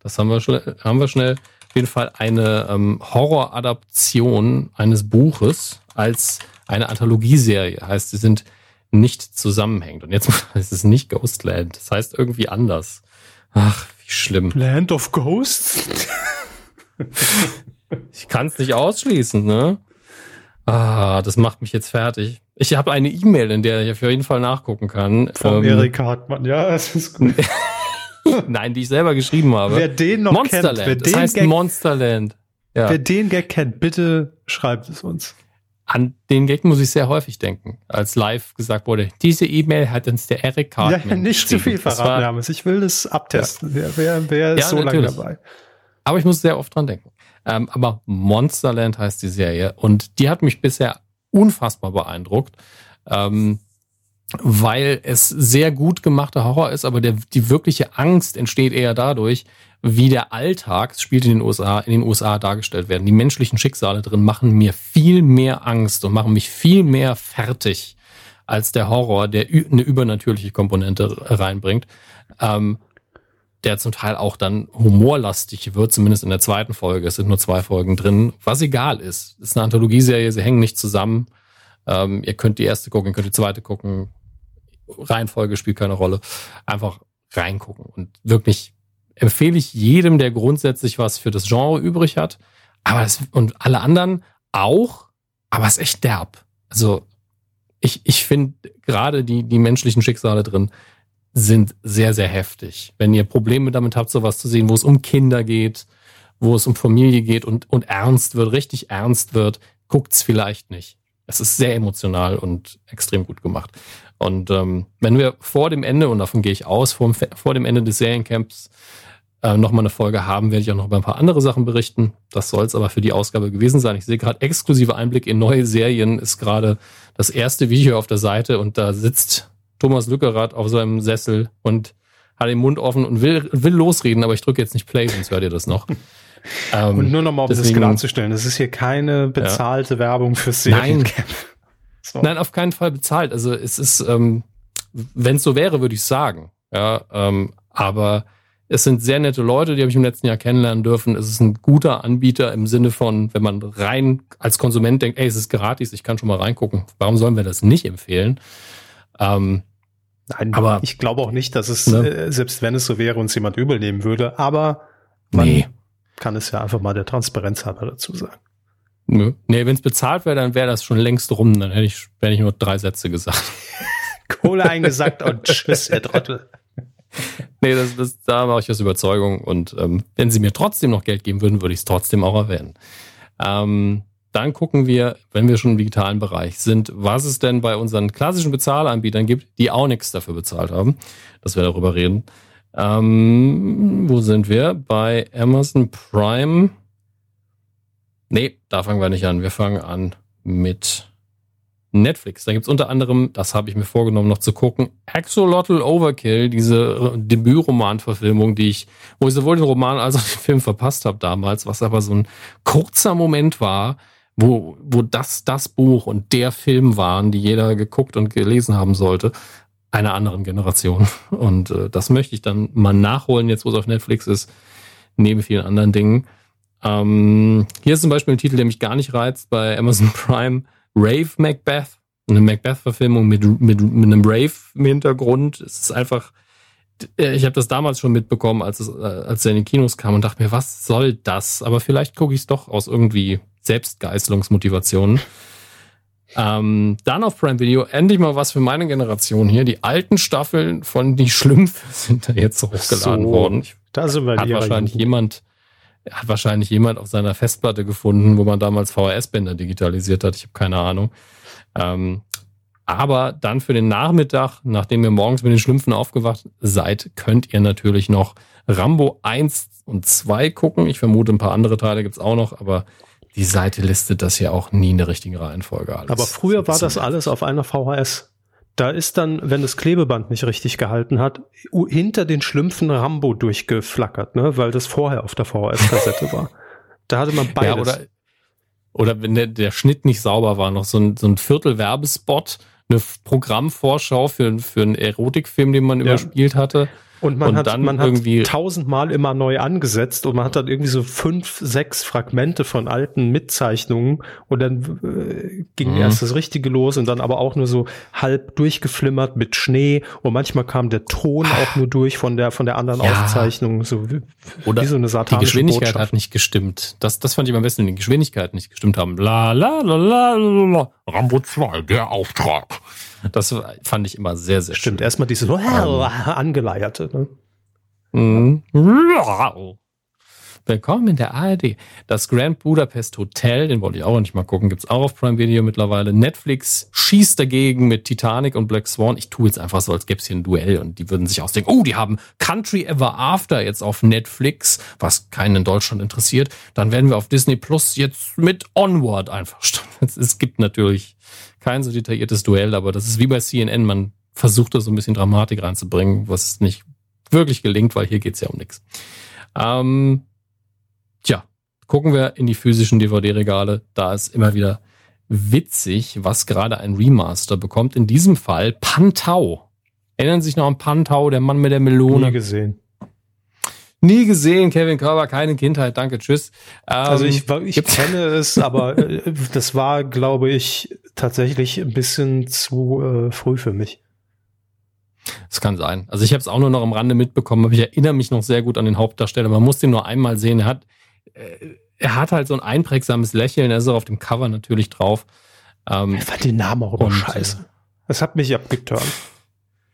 Das haben wir, schnell, haben wir schnell. Auf jeden Fall eine ähm, Horroradaption eines Buches als eine Anthologieserie. Heißt, sie sind nicht zusammenhängend. Und jetzt *laughs* ist es nicht Ghostland. Das heißt irgendwie anders. Ach, wie schlimm. Land of Ghosts? ich kann es nicht ausschließen, ne? Ah, das macht mich jetzt fertig. Ich habe eine E-Mail, in der ich auf jeden Fall nachgucken kann. Vom ähm, Erik Hartmann, ja, es ist gut. *laughs* Nein, die ich selber geschrieben habe. Wer den noch Monsterland. kennt, wer den das heißt Gag, Monsterland. Ja. Wer den Gag kennt, bitte schreibt es uns. An den Gag muss ich sehr häufig denken, als live gesagt wurde, diese E-Mail hat uns der Eric Hartmann Ja, nicht zu viel verraten, Hermes. Ich will das abtesten. Ja. Wer, wer, wer ist ja, so lange dabei? Aber ich muss sehr oft dran denken. Ähm, aber Monsterland heißt die Serie und die hat mich bisher unfassbar beeindruckt. Ähm, weil es sehr gut gemachter Horror ist, aber der, die wirkliche Angst entsteht eher dadurch, wie der Alltag, es spielt in den USA, in den USA dargestellt werden. Die menschlichen Schicksale drin machen mir viel mehr Angst und machen mich viel mehr fertig als der Horror, der eine übernatürliche Komponente reinbringt, ähm, der zum Teil auch dann humorlastig wird, zumindest in der zweiten Folge. Es sind nur zwei Folgen drin, was egal ist. Es ist eine Anthologieserie, sie hängen nicht zusammen. Ähm, ihr könnt die erste gucken, ihr könnt die zweite gucken. Reihenfolge spielt keine Rolle. Einfach reingucken. Und wirklich empfehle ich jedem, der grundsätzlich was für das Genre übrig hat. Aber es, und alle anderen auch, aber es ist echt derb. Also ich, ich finde gerade die, die menschlichen Schicksale drin sind sehr, sehr heftig. Wenn ihr Probleme damit habt, sowas zu sehen, wo es um Kinder geht, wo es um Familie geht und, und ernst wird, richtig ernst wird, guckt's vielleicht nicht. Es ist sehr emotional und extrem gut gemacht. Und ähm, wenn wir vor dem Ende, und davon gehe ich aus, vor, vor dem Ende des Seriencamps äh, nochmal eine Folge haben, werde ich auch noch über ein paar andere Sachen berichten. Das soll es aber für die Ausgabe gewesen sein. Ich sehe gerade exklusive Einblick in neue Serien, ist gerade das erste Video auf der Seite und da sitzt Thomas Lückerath auf seinem Sessel und hat den Mund offen und will, will losreden, aber ich drücke jetzt nicht Play, sonst hört ihr das noch. *laughs* Ähm, und nur nochmal, um deswegen, das klarzustellen, das ist hier keine bezahlte ja. Werbung fürs Seriencamp. Nein. *laughs* So. Nein, auf keinen Fall bezahlt. Also es ist, ähm, wenn es so wäre, würde ich sagen. Ja, ähm, aber es sind sehr nette Leute, die habe ich im letzten Jahr kennenlernen dürfen. Es ist ein guter Anbieter im Sinne von, wenn man rein als Konsument denkt, ey, es ist gratis, ich kann schon mal reingucken. Warum sollen wir das nicht empfehlen? Ähm, Nein, aber ich glaube auch nicht, dass es, ne? äh, selbst wenn es so wäre, uns jemand übel nehmen würde, aber man nee. kann es ja einfach mal der Transparenz halber dazu sagen. Nö. Nee, wenn es bezahlt wäre, dann wäre das schon längst rum. Dann hätte ich, hätte ich nur drei Sätze gesagt. *laughs* Kohle eingesackt und tschüss, Herr Trottel. *laughs* nee, das, das, da mache ich aus Überzeugung. Und ähm, wenn sie mir trotzdem noch Geld geben würden, würde ich es trotzdem auch erwähnen. Ähm, dann gucken wir, wenn wir schon im digitalen Bereich sind, was es denn bei unseren klassischen Bezahlanbietern gibt, die auch nichts dafür bezahlt haben, dass wir darüber reden. Ähm, wo sind wir? Bei Amazon Prime. Nee, da fangen wir nicht an. Wir fangen an mit Netflix. Da gibt's unter anderem, das habe ich mir vorgenommen noch zu gucken, Axolotl Overkill, diese Debütroman-Verfilmung, die ich, wo ich sowohl den Roman als auch den Film verpasst habe damals, was aber so ein kurzer Moment war, wo, wo das, das Buch und der Film waren, die jeder geguckt und gelesen haben sollte, einer anderen Generation. *laughs* Und äh, das möchte ich dann mal nachholen, jetzt wo es auf Netflix ist, neben vielen anderen Dingen. Ähm, hier ist zum Beispiel ein Titel, der mich gar nicht reizt bei Amazon *laughs* Prime. Rave Macbeth. Eine Macbeth-Verfilmung mit, mit, mit einem Rave im Hintergrund. Es ist einfach, äh, ich habe das damals schon mitbekommen, als es, äh, als er in die Kinos kam und dachte mir, was soll das? Aber vielleicht gucke ich es doch aus irgendwie Selbstgeißelungsmotivationen. Ähm, dann auf Prime Video endlich mal was für meine Generation hier. Die alten Staffeln von Die Schlümpfe *laughs* sind da jetzt hochgeladen so, worden. Da sind wir Hat wahrscheinlich jemand hat wahrscheinlich jemand auf seiner Festplatte gefunden, wo man damals VHS-Bänder digitalisiert hat. Ich habe keine Ahnung. Ähm, aber dann für den Nachmittag, nachdem ihr morgens mit den Schlümpfen aufgewacht seid, könnt ihr natürlich noch Rambo 1 und 2 gucken. Ich vermute, ein paar andere Teile gibt's auch noch, aber die Seite listet das ja auch nie in der richtigen Reihenfolge alles. Aber früher war das alles auf einer VHS. Da ist dann, wenn das Klebeband nicht richtig gehalten hat, hinter den Schlümpfen Rambo durchgeflackert, ne? weil das vorher auf der VHS-Kassette *laughs* war. Da hatte man beides. Ja, oder, oder wenn der, der Schnitt nicht sauber war, noch so ein, so ein Viertel-Werbespot, eine Programmvorschau für, für einen Erotikfilm, den man ja. überspielt hatte. Und man und hat, dann man irgendwie hat tausendmal immer neu angesetzt und man hat dann irgendwie so fünf, sechs Fragmente von alten Mitzeichnungen und dann äh, ging mhm. erst das Richtige los und dann aber auch nur so halb durchgeflimmert mit Schnee und manchmal kam der Ton auch nur durch von der, von der anderen ja. Aufzeichnung, so wie, Oder wie so eine satanische Die Geschwindigkeit Botschaft. hat nicht gestimmt. Das, das fand ich am besten, wenn die Geschwindigkeit nicht gestimmt haben. La, la, la, la, la, la. Rambo 2, der Auftrag. Das fand ich immer sehr, sehr Stimmt, schön. erstmal dieses ähm, *laughs* angeleierte. Ne? Mhm. Willkommen in der ARD. Das Grand Budapest Hotel, den wollte ich auch nicht mal gucken, gibt's auch auf Prime Video mittlerweile. Netflix schießt dagegen mit Titanic und Black Swan. Ich tue jetzt einfach so, als gäbe es hier ein Duell und die würden sich ausdenken, oh, die haben Country Ever After jetzt auf Netflix, was keinen in Deutschland interessiert. Dann werden wir auf Disney Plus jetzt mit Onward einfach starten. *laughs* Es gibt natürlich kein so detailliertes Duell, aber das ist wie bei CNN, man versucht da so ein bisschen Dramatik reinzubringen, was nicht wirklich gelingt, weil hier geht's ja um nichts. Ähm, tja, gucken wir in die physischen DVD-Regale, da ist immer wieder witzig, was gerade ein Remaster bekommt. In diesem Fall Pantau. Erinnern Sie sich noch an Pantau, der Mann mit der Melone? Nie gesehen. Nie gesehen, Kevin Körber, keine Kindheit, danke, tschüss. Ähm, also ich, ich kenne es, aber äh, das war, glaube ich, tatsächlich ein bisschen zu äh, früh für mich. Das kann sein. Also ich habe es auch nur noch am Rande mitbekommen, aber ich erinnere mich noch sehr gut an den Hauptdarsteller. Man muss den nur einmal sehen. Er hat, äh, er hat halt so ein einprägsames Lächeln. Er ist auch auf dem Cover natürlich drauf. Ähm, ich fand den Namen auch immer scheiße. Das hat mich abgeturnt.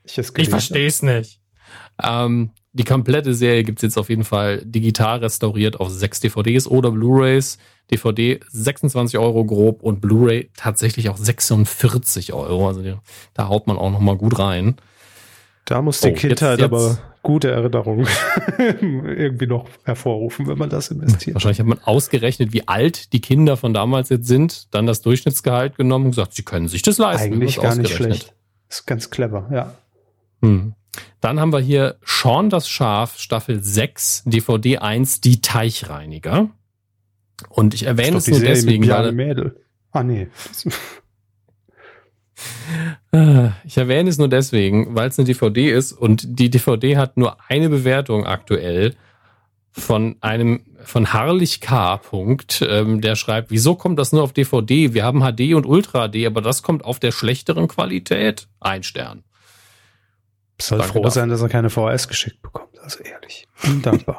Ich, ich verstehe es nicht. Ähm, die komplette Serie gibt's jetzt auf jeden Fall digital restauriert auf sechs DVDs oder Blu-rays. DVD 26 Euro grob und Blu-ray tatsächlich auch 46 Euro. Also da haut man auch noch mal gut rein. Da muss die oh, Kindheit jetzt, jetzt. aber gute Erinnerungen *laughs* irgendwie noch hervorrufen, wenn man das investiert. Wahrscheinlich hat man ausgerechnet, wie alt die Kinder von damals jetzt sind, dann das Durchschnittsgehalt genommen und gesagt, sie können sich das leisten. Eigentlich gar nicht schlecht. ist ganz clever, ja. Hm. Dann haben wir hier Sean das Schaf, Staffel 6, DVD 1, Die Teichreiniger. Und ich erwähne es nur Serie deswegen, weil Mädel. Ah, nee. *laughs* Ich erwähne es nur deswegen, weil es eine DVD ist und die DVD hat nur eine Bewertung aktuell von einem von Harlich K. Punkt, ähm, der schreibt, wieso kommt das nur auf DVD? Wir haben HD und Ultra HD, aber das kommt auf der schlechteren Qualität. Ein Stern. Soll Danke froh dafür. sein, dass er keine VHS geschickt bekommt. Also ehrlich. Undankbar.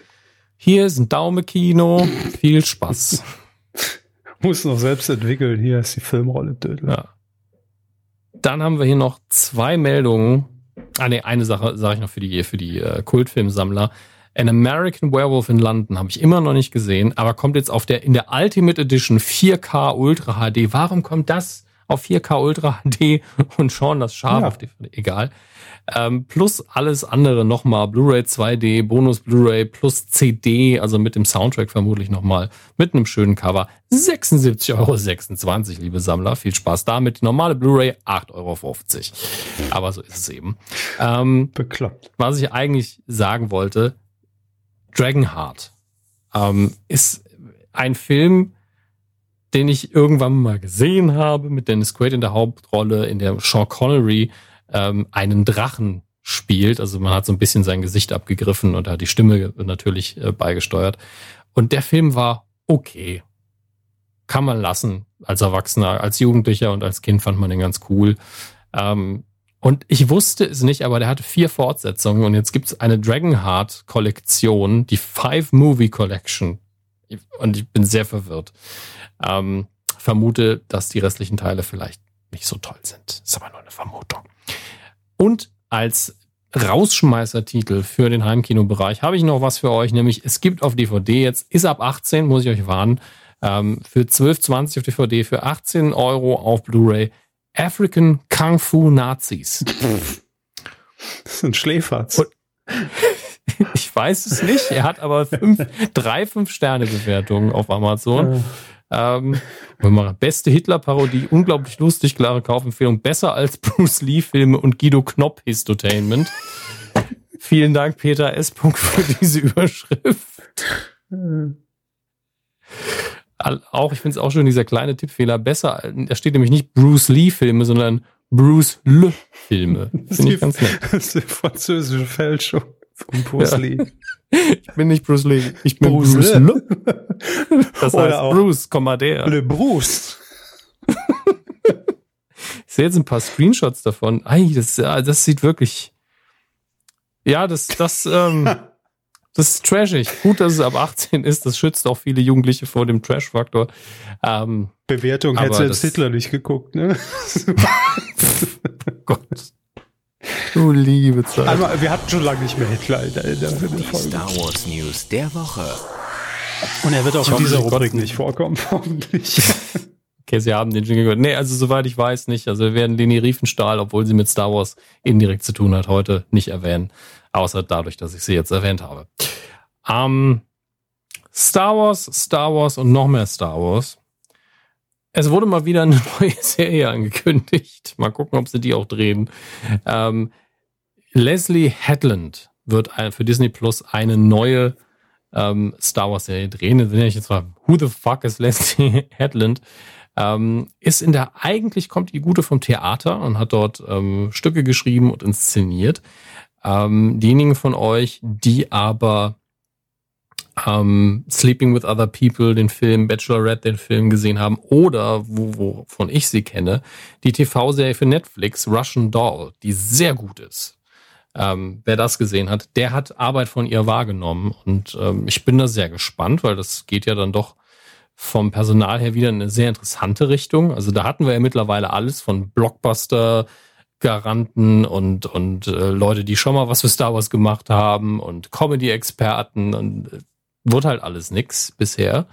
*laughs* Hier ist ein Daumen-Kino. Viel Spaß. *laughs* Muss noch selbst entwickeln. Hier ist die Filmrolle Dödel. Ja. Dann haben wir hier noch zwei Meldungen. Ah nee, eine Sache sage ich noch für die für die äh, Kultfilmsammler. An American Werewolf in London habe ich immer noch nicht gesehen, aber kommt jetzt auf der in der Ultimate Edition 4K Ultra HD. Warum kommt das auf 4K Ultra HD und Sean das Schaf Ja. auf DVD? Egal. Ähm, plus alles andere nochmal, Blu-ray 2D, Bonus Blu-ray plus CD, also mit dem Soundtrack vermutlich nochmal, mit einem schönen Cover. 76,26 Euro, liebe Sammler. Viel Spaß damit. Die normale Blu-ray 8,50 Euro. Aber so ist es eben. Ähm, Bekloppt. was ich eigentlich sagen wollte, Dragonheart ähm, ist ein Film, den ich irgendwann mal gesehen habe, mit Dennis Quaid in der Hauptrolle, in der Sean Connery ähm, einen Drachen spielt. Also man hat so ein bisschen sein Gesicht abgegriffen und hat die Stimme natürlich äh, beigesteuert. Und der Film war okay. Kann man lassen als Erwachsener, als Jugendlicher und als Kind fand man den ganz cool. Ähm, und ich wusste es nicht, aber der hatte vier Fortsetzungen und jetzt gibt es eine Dragonheart-Kollektion, die Five Movie Collection. Und ich bin sehr verwirrt. Ähm, vermute, dass die restlichen Teile vielleicht nicht so toll sind. Ist aber nur eine Vermutung. Und als Rausschmeißertitel für den Heimkinobereich habe ich noch was für euch, nämlich es gibt auf DVD jetzt, ist ab 18, muss ich euch warnen, ähm, für 12,20 auf DVD, für 18 Euro auf Blu-ray African Kung Fu Nazis. Das sind Schläferz. Und- *laughs* Ich weiß es nicht. Er hat aber fünf, drei Fünf-Sterne-Bewertungen auf Amazon. Ähm, wenn man- beste Hitler-Parodie, unglaublich lustig, klare Kaufempfehlung, besser als Bruce Lee-Filme und Guido Knopp-Histotainment. Vielen Dank, Peter S. Für diese Überschrift. Auch, ich finde es auch schön, dieser kleine Tippfehler. Besser, da steht nämlich nicht Bruce Lee-Filme, sondern Bruce Le-Filme. *laughs* Finde ich ganz nett. *laughs* Das ist die französische Fälschung von Bruce Ja. Lee. Ich bin nicht Bruce Lee, ich bin Bruce Bruce, Le. Le. *laughs* Das Oder heißt auch- Bruce, Komma der. Le Bruce. Ich sehe jetzt ein paar Screenshots davon. Ei, das, das sieht wirklich. Ja, das, das, ähm, *laughs* das ist trashig. Gut, dass es ab 18 ist. Das schützt auch viele Jugendliche vor dem Trash-Faktor. Ähm, Bewertung hätte selbst das- Hitler nicht geguckt, ne? *laughs* Gott. Du liebe Zeit. Einmal, wir hatten schon lange nicht mehr Hitler in der, in der, in der Die Folge. Star Wars News der Woche. Und er wird auch Ich in hoffe, dieser Rubrik nicht vorkommen, *laughs* hoffentlich. Okay, Sie haben den Jingle gehört. Nee, also soweit ich weiß nicht. Also wir werden Leni Riefenstahl, obwohl sie mit Star Wars indirekt zu tun hat, heute nicht erwähnen. Außer dadurch, dass ich sie jetzt erwähnt habe. Ähm, Star Wars, Star Wars und noch mehr Star Wars. Es wurde mal wieder eine *laughs* neue Serie angekündigt. Mal gucken, ob sie die auch drehen. Ähm, Leslie Headland wird für Disney Plus eine neue ähm, Star Wars Serie drehen. Wenn ich jetzt mal, who the fuck is Leslie *laughs* Headland? Ähm, ist in der, eigentlich kommt die Gute vom Theater und hat dort ähm, Stücke geschrieben und inszeniert. Ähm, diejenigen von euch, die aber ähm, Sleeping with Other People, den Film, Bachelorette, den Film gesehen haben, oder wo, wovon ich sie kenne, die TV-Serie für Netflix, Russian Doll, die sehr gut ist. Ähm, wer das gesehen hat, der hat Arbeit von ihr wahrgenommen. Und ähm, ich bin da sehr gespannt, weil das geht ja dann doch vom Personal her wieder in eine sehr interessante Richtung. Also da hatten wir ja mittlerweile alles von Blockbuster, Garanten und, und äh, Leute, die schon mal was für Star Wars gemacht haben und Comedy-Experten und äh, wurde halt alles nix bisher.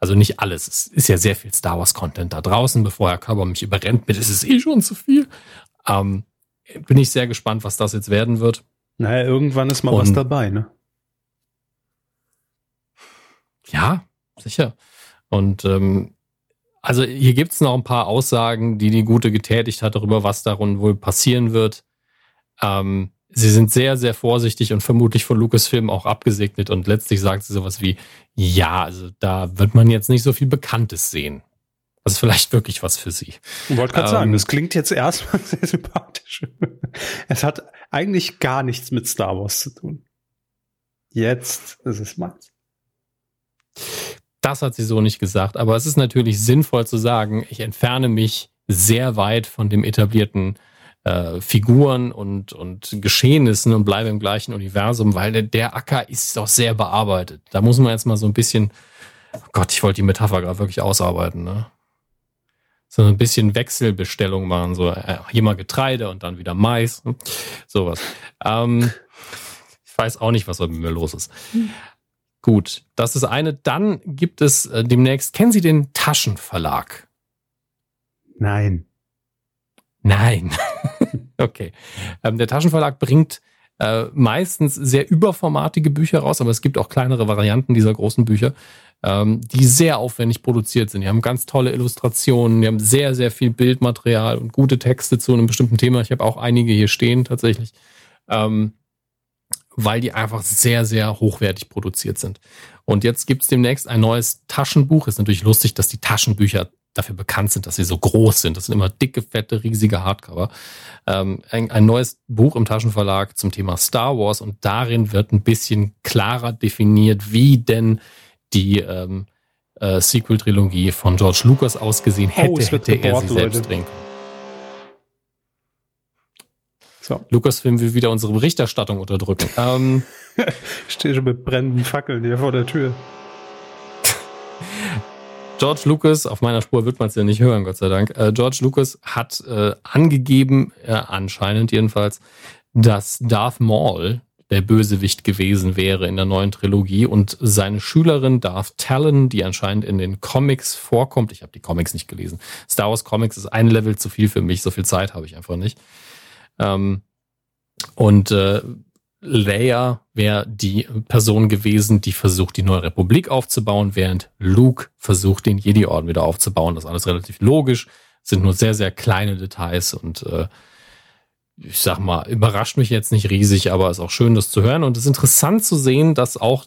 Also nicht alles. Es ist ja sehr viel Star Wars-Content da draußen, bevor Herr Körber mich überrennt mit, es ist eh schon zu viel. Ähm, bin ich sehr gespannt, was das jetzt werden wird. Naja, irgendwann ist mal was Und- dabei, ne? Ja, sicher. Und ähm, also hier gibt's noch ein paar Aussagen, die die Gute getätigt hat darüber, was darin wohl passieren wird. Ähm, sie sind sehr, sehr vorsichtig und vermutlich von Lucasfilm auch abgesegnet und letztlich sagt sie sowas wie, ja, also da wird man jetzt nicht so viel Bekanntes sehen. Das ist vielleicht wirklich was für sie. Ich wollte gerade ähm, sagen, das klingt jetzt erstmal *laughs* sehr sympathisch. Es hat eigentlich gar nichts mit Star Wars zu tun. Jetzt ist es meins. Das hat sie so nicht gesagt, aber es ist natürlich sinnvoll zu sagen, ich entferne mich sehr weit von dem etablierten äh, Figuren und, und Geschehnissen und bleibe im gleichen Universum, weil der, der Acker ist doch sehr bearbeitet. Da muss man jetzt mal so ein bisschen, oh Gott, ich wollte die Metapher gerade wirklich ausarbeiten, ne? So ein bisschen Wechselbestellung machen, so äh, hier mal Getreide und dann wieder Mais, ne? sowas. Ähm, ich weiß auch nicht, was mit mir los ist. Gut, das ist eine. Dann gibt es äh, demnächst, kennen Sie den Taschenverlag? Nein. Nein. *laughs* okay. Ähm, der Taschenverlag bringt äh, meistens sehr überformatige Bücher raus, aber es gibt auch kleinere Varianten dieser großen Bücher, ähm, die sehr aufwendig produziert sind. Die haben ganz tolle Illustrationen, die haben sehr, sehr viel Bildmaterial und gute Texte zu einem bestimmten Thema. Ich habe auch einige hier stehen tatsächlich, ähm, weil die einfach sehr, sehr hochwertig produziert sind. Und jetzt gibt's demnächst ein neues Taschenbuch. Ist natürlich lustig, dass die Taschenbücher dafür bekannt sind, dass sie so groß sind. Das sind immer dicke, fette, riesige Hardcover. Ähm, ein, ein, neues Buch im Taschenverlag zum Thema Star Wars und darin wird ein bisschen klarer definiert, wie denn die ähm, äh, Sequel-Trilogie von George Lucas ausgesehen hätte, oh, hätte er sie selbst Leute. drehen können. So. Lucasfilm will wieder unsere Berichterstattung unterdrücken. *laughs* Ähm, ich stehe schon mit brennenden Fackeln hier vor der Tür. George Lucas, auf meiner Spur wird man es ja nicht hören, Gott sei Dank. Äh, George Lucas hat äh, angegeben, äh, anscheinend jedenfalls, dass Darth Maul der Bösewicht gewesen wäre in der neuen Trilogie und seine Schülerin Darth Talon, die anscheinend in den Comics vorkommt. Ich habe die Comics nicht gelesen. Star Wars Comics ist ein Level zu viel für mich, so viel Zeit habe ich einfach nicht. Ähm, und äh, Leia wäre die Person gewesen, die versucht, die neue Republik aufzubauen, während Luke versucht, den Jedi-Orden wieder aufzubauen. Das ist alles relativ logisch, sind nur sehr, sehr kleine Details und äh, ich sag mal, überrascht mich jetzt nicht riesig, aber ist auch schön, das zu hören. Und es ist interessant zu sehen, dass auch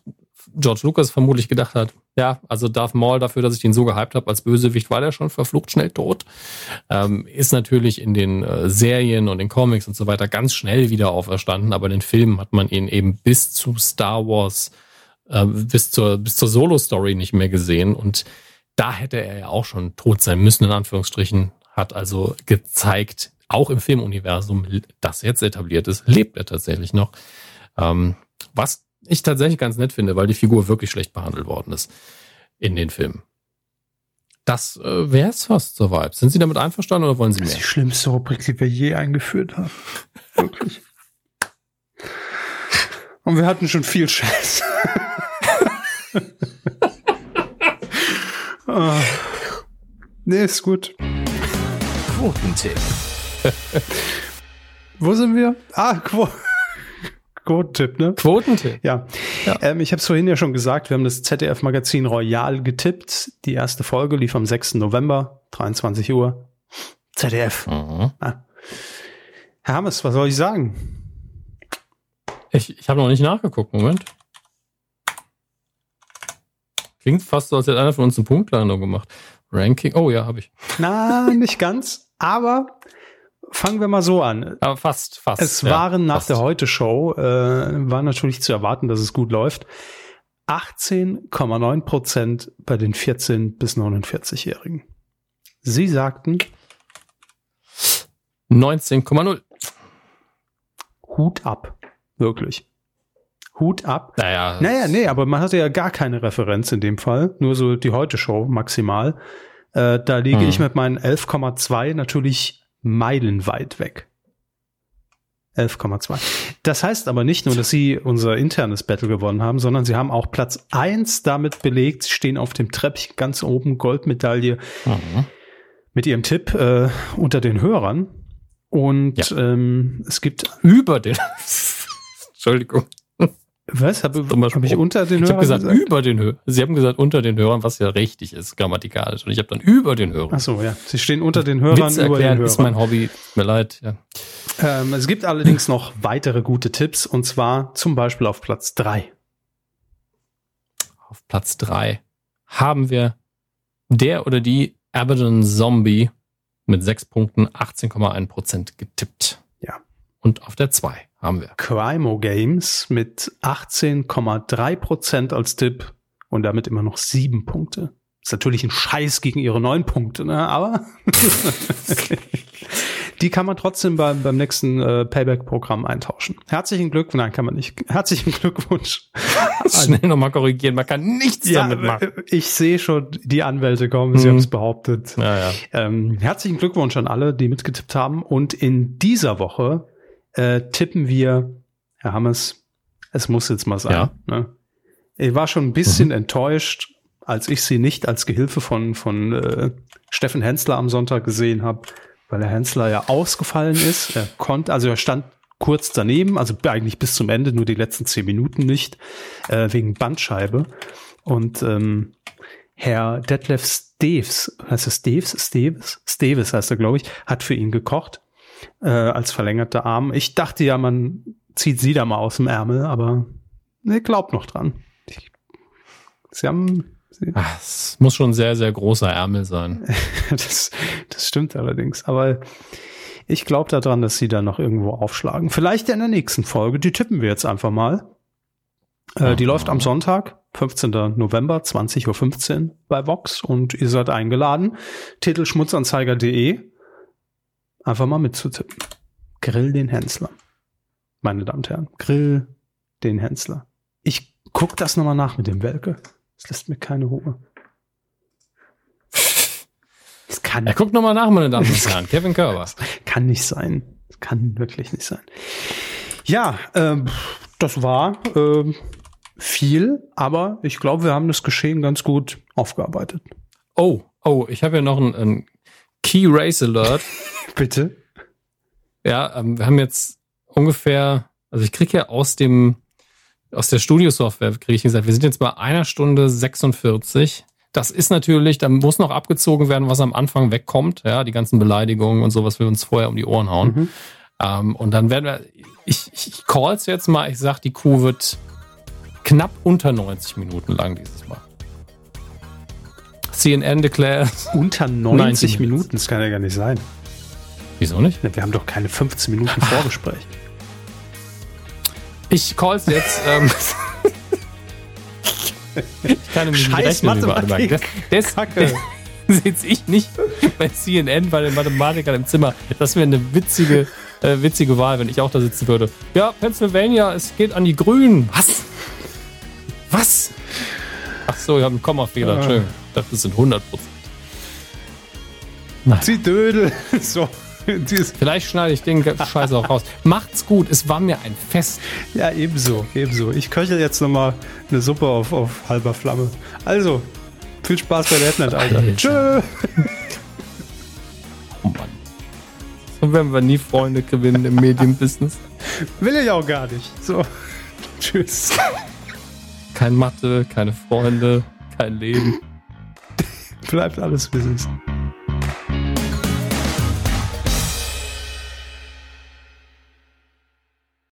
George Lucas vermutlich gedacht hat, ja, also Darth Maul dafür, dass ich den so gehypt habe als Bösewicht, war der schon verflucht schnell tot. Ähm, ist natürlich in den äh, Serien und den Comics und so weiter ganz schnell wieder auferstanden, aber in den Filmen hat man ihn eben bis zu Star Wars, äh, bis zur, bis zur Solo-Story nicht mehr gesehen. Und da hätte er ja auch schon tot sein müssen, in Anführungsstrichen. Hat also gezeigt, auch im Filmuniversum, das jetzt etabliert ist, lebt er tatsächlich noch. Ähm, was ich tatsächlich ganz nett finde, weil die Figur wirklich schlecht behandelt worden ist in den Filmen. Das äh, wäre es fast soweit. Sind Sie damit einverstanden oder wollen Sie mehr? Das ist die schlimmste Rubrik, die wir je eingeführt haben. *laughs* Wirklich. Und wir hatten schon viel Scheiß. oh. *laughs* Nee, ist gut. Quotentipp. *laughs* Wo sind wir? Ah, Quo *laughs* Quotentipp, ne? Quotentipp. Ja. ja. Ähm, ich habe es vorhin ja schon gesagt, wir haben das ZDF-Magazin Royal getippt. Die erste Folge lief am 6. November, 23 Uhr. ZDF. Mhm. Ah. Herr Hammes, was soll ich sagen? Ich, ich habe noch nicht nachgeguckt, Moment. Klingt fast so, als hätte einer von uns eine Punktlandung gemacht. Ranking, oh ja, habe ich. Na, nicht ganz, aber fangen wir mal so an. Aber fast, fast. Es waren nach fast. der Heute-Show, äh, war natürlich zu erwarten, dass es gut läuft. 18,9 Prozent bei den 14 bis 49-Jährigen. Sie sagten 19,0. Hut ab. Wirklich. Hut ab. Naja, naja, nee, aber man hatte ja gar keine Referenz in dem Fall. Nur so die Heute-Show maximal. Äh, da liege hm. ich mit meinen 11,2 natürlich meilenweit weg. 11,2. Das heißt aber nicht nur, dass sie unser internes Battle gewonnen haben, sondern sie haben auch Platz eins damit belegt. Sie stehen auf dem Treppchen ganz oben, Goldmedaille mhm. mit ihrem Tipp äh, unter den Hörern. Und ja. ähm, es gibt über den. *laughs* Entschuldigung. Was? Habe hab ich unter den Hörern? Ich habe gesagt, gesagt, über den Hörern. Sie haben gesagt unter den Hörern, was ja richtig ist, grammatikalisch. Und ich habe dann über den Hörern. Ach so, ja. Sie stehen unter den Hörern, Witz über den Hörern. ist mein Hobby. Mir leid, ja. Ähm, es gibt allerdings noch weitere gute Tipps und zwar zum Beispiel auf Platz drei. Auf Platz drei haben wir der oder die Abaddon Zombie mit sechs Punkten 18,1 Prozent getippt. Ja. Und auf der zwei haben wir Crimo Games mit 18,3 Prozent als Tipp und damit immer noch sieben Punkte. Ist natürlich ein Scheiß gegen ihre neun Punkte, ne? aber *laughs* die kann man trotzdem beim, beim nächsten äh, Payback-Programm eintauschen. Herzlichen Glückwunsch, nein, kann man nicht. Herzlichen Glückwunsch. *laughs* Schnell nochmal korrigieren, man kann nichts ja, damit machen. Äh, ich sehe schon, die Anwälte kommen, sie mhm. haben es behauptet. Ja, ja. Ähm, herzlichen Glückwunsch an alle, die mitgetippt haben. Und in dieser Woche äh, tippen wir, Herr Hammers, es muss jetzt mal sein. Ja. Ne? Ich war schon ein bisschen mhm. enttäuscht, als ich sie nicht als Gehilfe von, von äh, Steffen Hensler am Sonntag gesehen habe, weil der Hensler ja ausgefallen ist. Er konnte, also er stand kurz daneben, also eigentlich bis zum Ende, nur die letzten zehn Minuten nicht, äh, wegen Bandscheibe. Und ähm, Herr Detlef Steves, heißt er Steves? Steves? Steves heißt er, glaube ich, hat für ihn gekocht äh, als verlängerter Arm. Ich dachte ja, man zieht sie da mal aus dem Ärmel, aber ne, glaubt noch dran. Ich, sie haben Ach, es muss schon ein sehr, sehr großer Ärmel sein. *laughs* das, das stimmt allerdings. Aber ich glaube daran, dass sie da noch irgendwo aufschlagen. Vielleicht in der nächsten Folge. Die tippen wir jetzt einfach mal. Äh, die läuft am Sonntag, 15. November, 20.15 Uhr bei Vox und ihr seid eingeladen. Titel schmutzanzeiger.de. Einfach mal mitzutippen. Grill den Hensler. Meine Damen und Herren. Grill den Hensler. Ich guck das nochmal nach mit dem Welke. Das lässt mir keine Ruhe. Das kann. Er guckt nochmal nach, meine Damen und Herren. Kevin Körber. *laughs* Kann nicht sein. Das kann wirklich nicht sein. Ja, ähm, das war ähm, viel, aber ich glaube, wir haben das Geschehen ganz gut aufgearbeitet. Oh, oh, ich habe ja noch einen, einen Key Race Alert. *laughs* Bitte. Ja, ähm, wir haben jetzt ungefähr, also ich kriege ja aus dem aus der Studio-Software kriege ich gesagt, wir sind jetzt bei einer Stunde 46. Das ist natürlich, da muss noch abgezogen werden, was am Anfang wegkommt, ja, die ganzen Beleidigungen und so, was wir uns vorher um die Ohren hauen. Mhm. Ähm, und dann werden wir, ich, ich call's jetzt mal, ich sag, die Kuh wird knapp unter 90 Minuten lang dieses Mal. CNN declares. Unter *laughs* 90, 90 Minuten? Das kann ja gar nicht sein. Wieso nicht? Wir haben doch keine 15 Minuten *laughs* Vorgespräch. Ich call's jetzt. Ähm, *laughs* ich kann nämlich nicht rechnen über Das, das, das sitze ich nicht bei CNN bei den Mathematikern im Zimmer. Das wäre eine witzige, äh, witzige Wahl, wenn ich auch da sitzen würde. Ja, Pennsylvania, es geht an die Grünen. Was? Was? So, ich habe einen Kommafehler. Ah. Entschuldigung. Ich dachte, das sind 100 Prozent. Sie Dödel. *laughs* So. Vielleicht schneide ich den Scheiß auch raus. Macht's gut, es war mir ein Fest. Ja, ebenso, ebenso. Ich köche jetzt nochmal eine Suppe auf, auf halber Flamme. Also, viel Spaß bei der Headline, Alter. Alter. Tschö. *laughs* Oh Mann. So werden wir nie Freunde gewinnen im Medienbusiness. Will ich auch gar nicht. So, tschüss. Kein Mathe, keine Freunde, kein Leben. Bleibt alles, wie es ist.